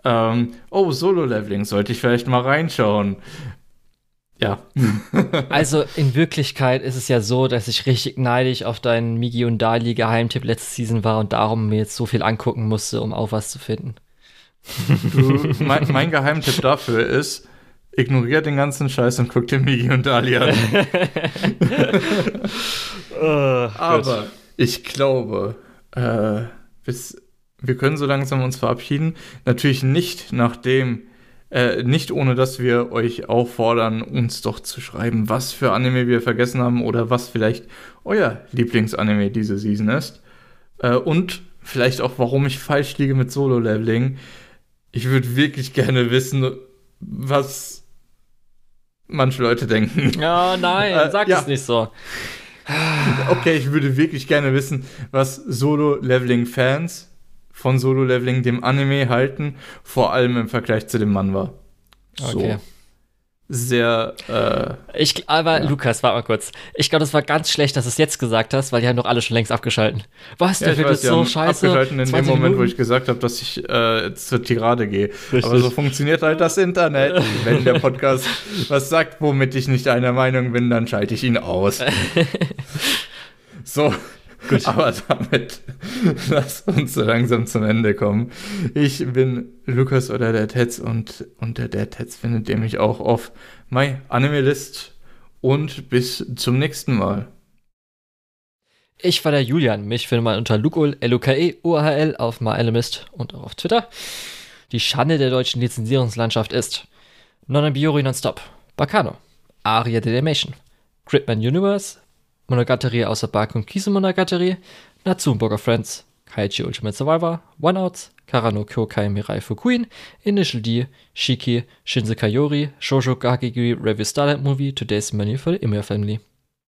Ähm, oh, Solo-Leveling, sollte ich vielleicht mal reinschauen. Ja. also in Wirklichkeit ist es ja so, dass ich richtig neidisch auf deinen Migi und Dali Geheimtipp letzte Season war und darum mir jetzt so viel angucken musste, um auch was zu finden. Du, mein, mein Geheimtipp dafür ist, Ignoriert den ganzen Scheiß und guckt den Migi und Ali an. oh, Aber ich glaube, äh, bis, wir können so langsam uns verabschieden. Natürlich nicht nachdem, äh, nicht ohne dass wir euch auffordern, uns doch zu schreiben, was für Anime wir vergessen haben oder was vielleicht euer Lieblingsanime diese Season ist. Äh, und vielleicht auch, warum ich falsch liege mit Solo-Leveling. Ich würde wirklich gerne wissen, was manche Leute denken. Ja, nein, äh, sag ja. es nicht so. Okay, ich würde wirklich gerne wissen, was Solo-Leveling-Fans von Solo-Leveling dem Anime halten, vor allem im Vergleich zu dem Mann war. So. Okay sehr. Äh, ich, aber ja. Lukas, warte mal kurz. Ich glaube, das war ganz schlecht, dass du es jetzt gesagt hast, weil die haben doch alle schon längst abgeschalten. Was? Ja, der wird jetzt so scheiße. Abgeschalten in dem Moment, wo ich gesagt habe, dass ich äh, zur Tirade gehe. Aber so funktioniert halt das Internet. [LAUGHS] Wenn der Podcast was sagt, womit ich nicht einer Meinung bin, dann schalte ich ihn aus. [LAUGHS] so. Gut. Aber damit lass uns so langsam zum Ende kommen. Ich bin Lukas oder der Tetz und unter der Tetz findet ihr mich auch auf My Anime List und bis zum nächsten Mal. Ich war der Julian. Mich findet man unter Lukol, L-U-K-E, U-A-H-L auf MyAnimist und auch auf Twitter. Die Schande der deutschen Lizenzierungslandschaft ist Nonabiori Nonstop, Bacano, Aria Delimation, Gridman Universe, Monogatari außer Bark Kise Monogatari, Natsumburger Friends, Kaichi Ultimate Survivor, One Outs, Karano Kyokai Mirai Fukuin, Initial D, Shiki, Shinse Kayori, Shoujo Gakigui Review Starlight Movie, Today's Menu for the Imia Family.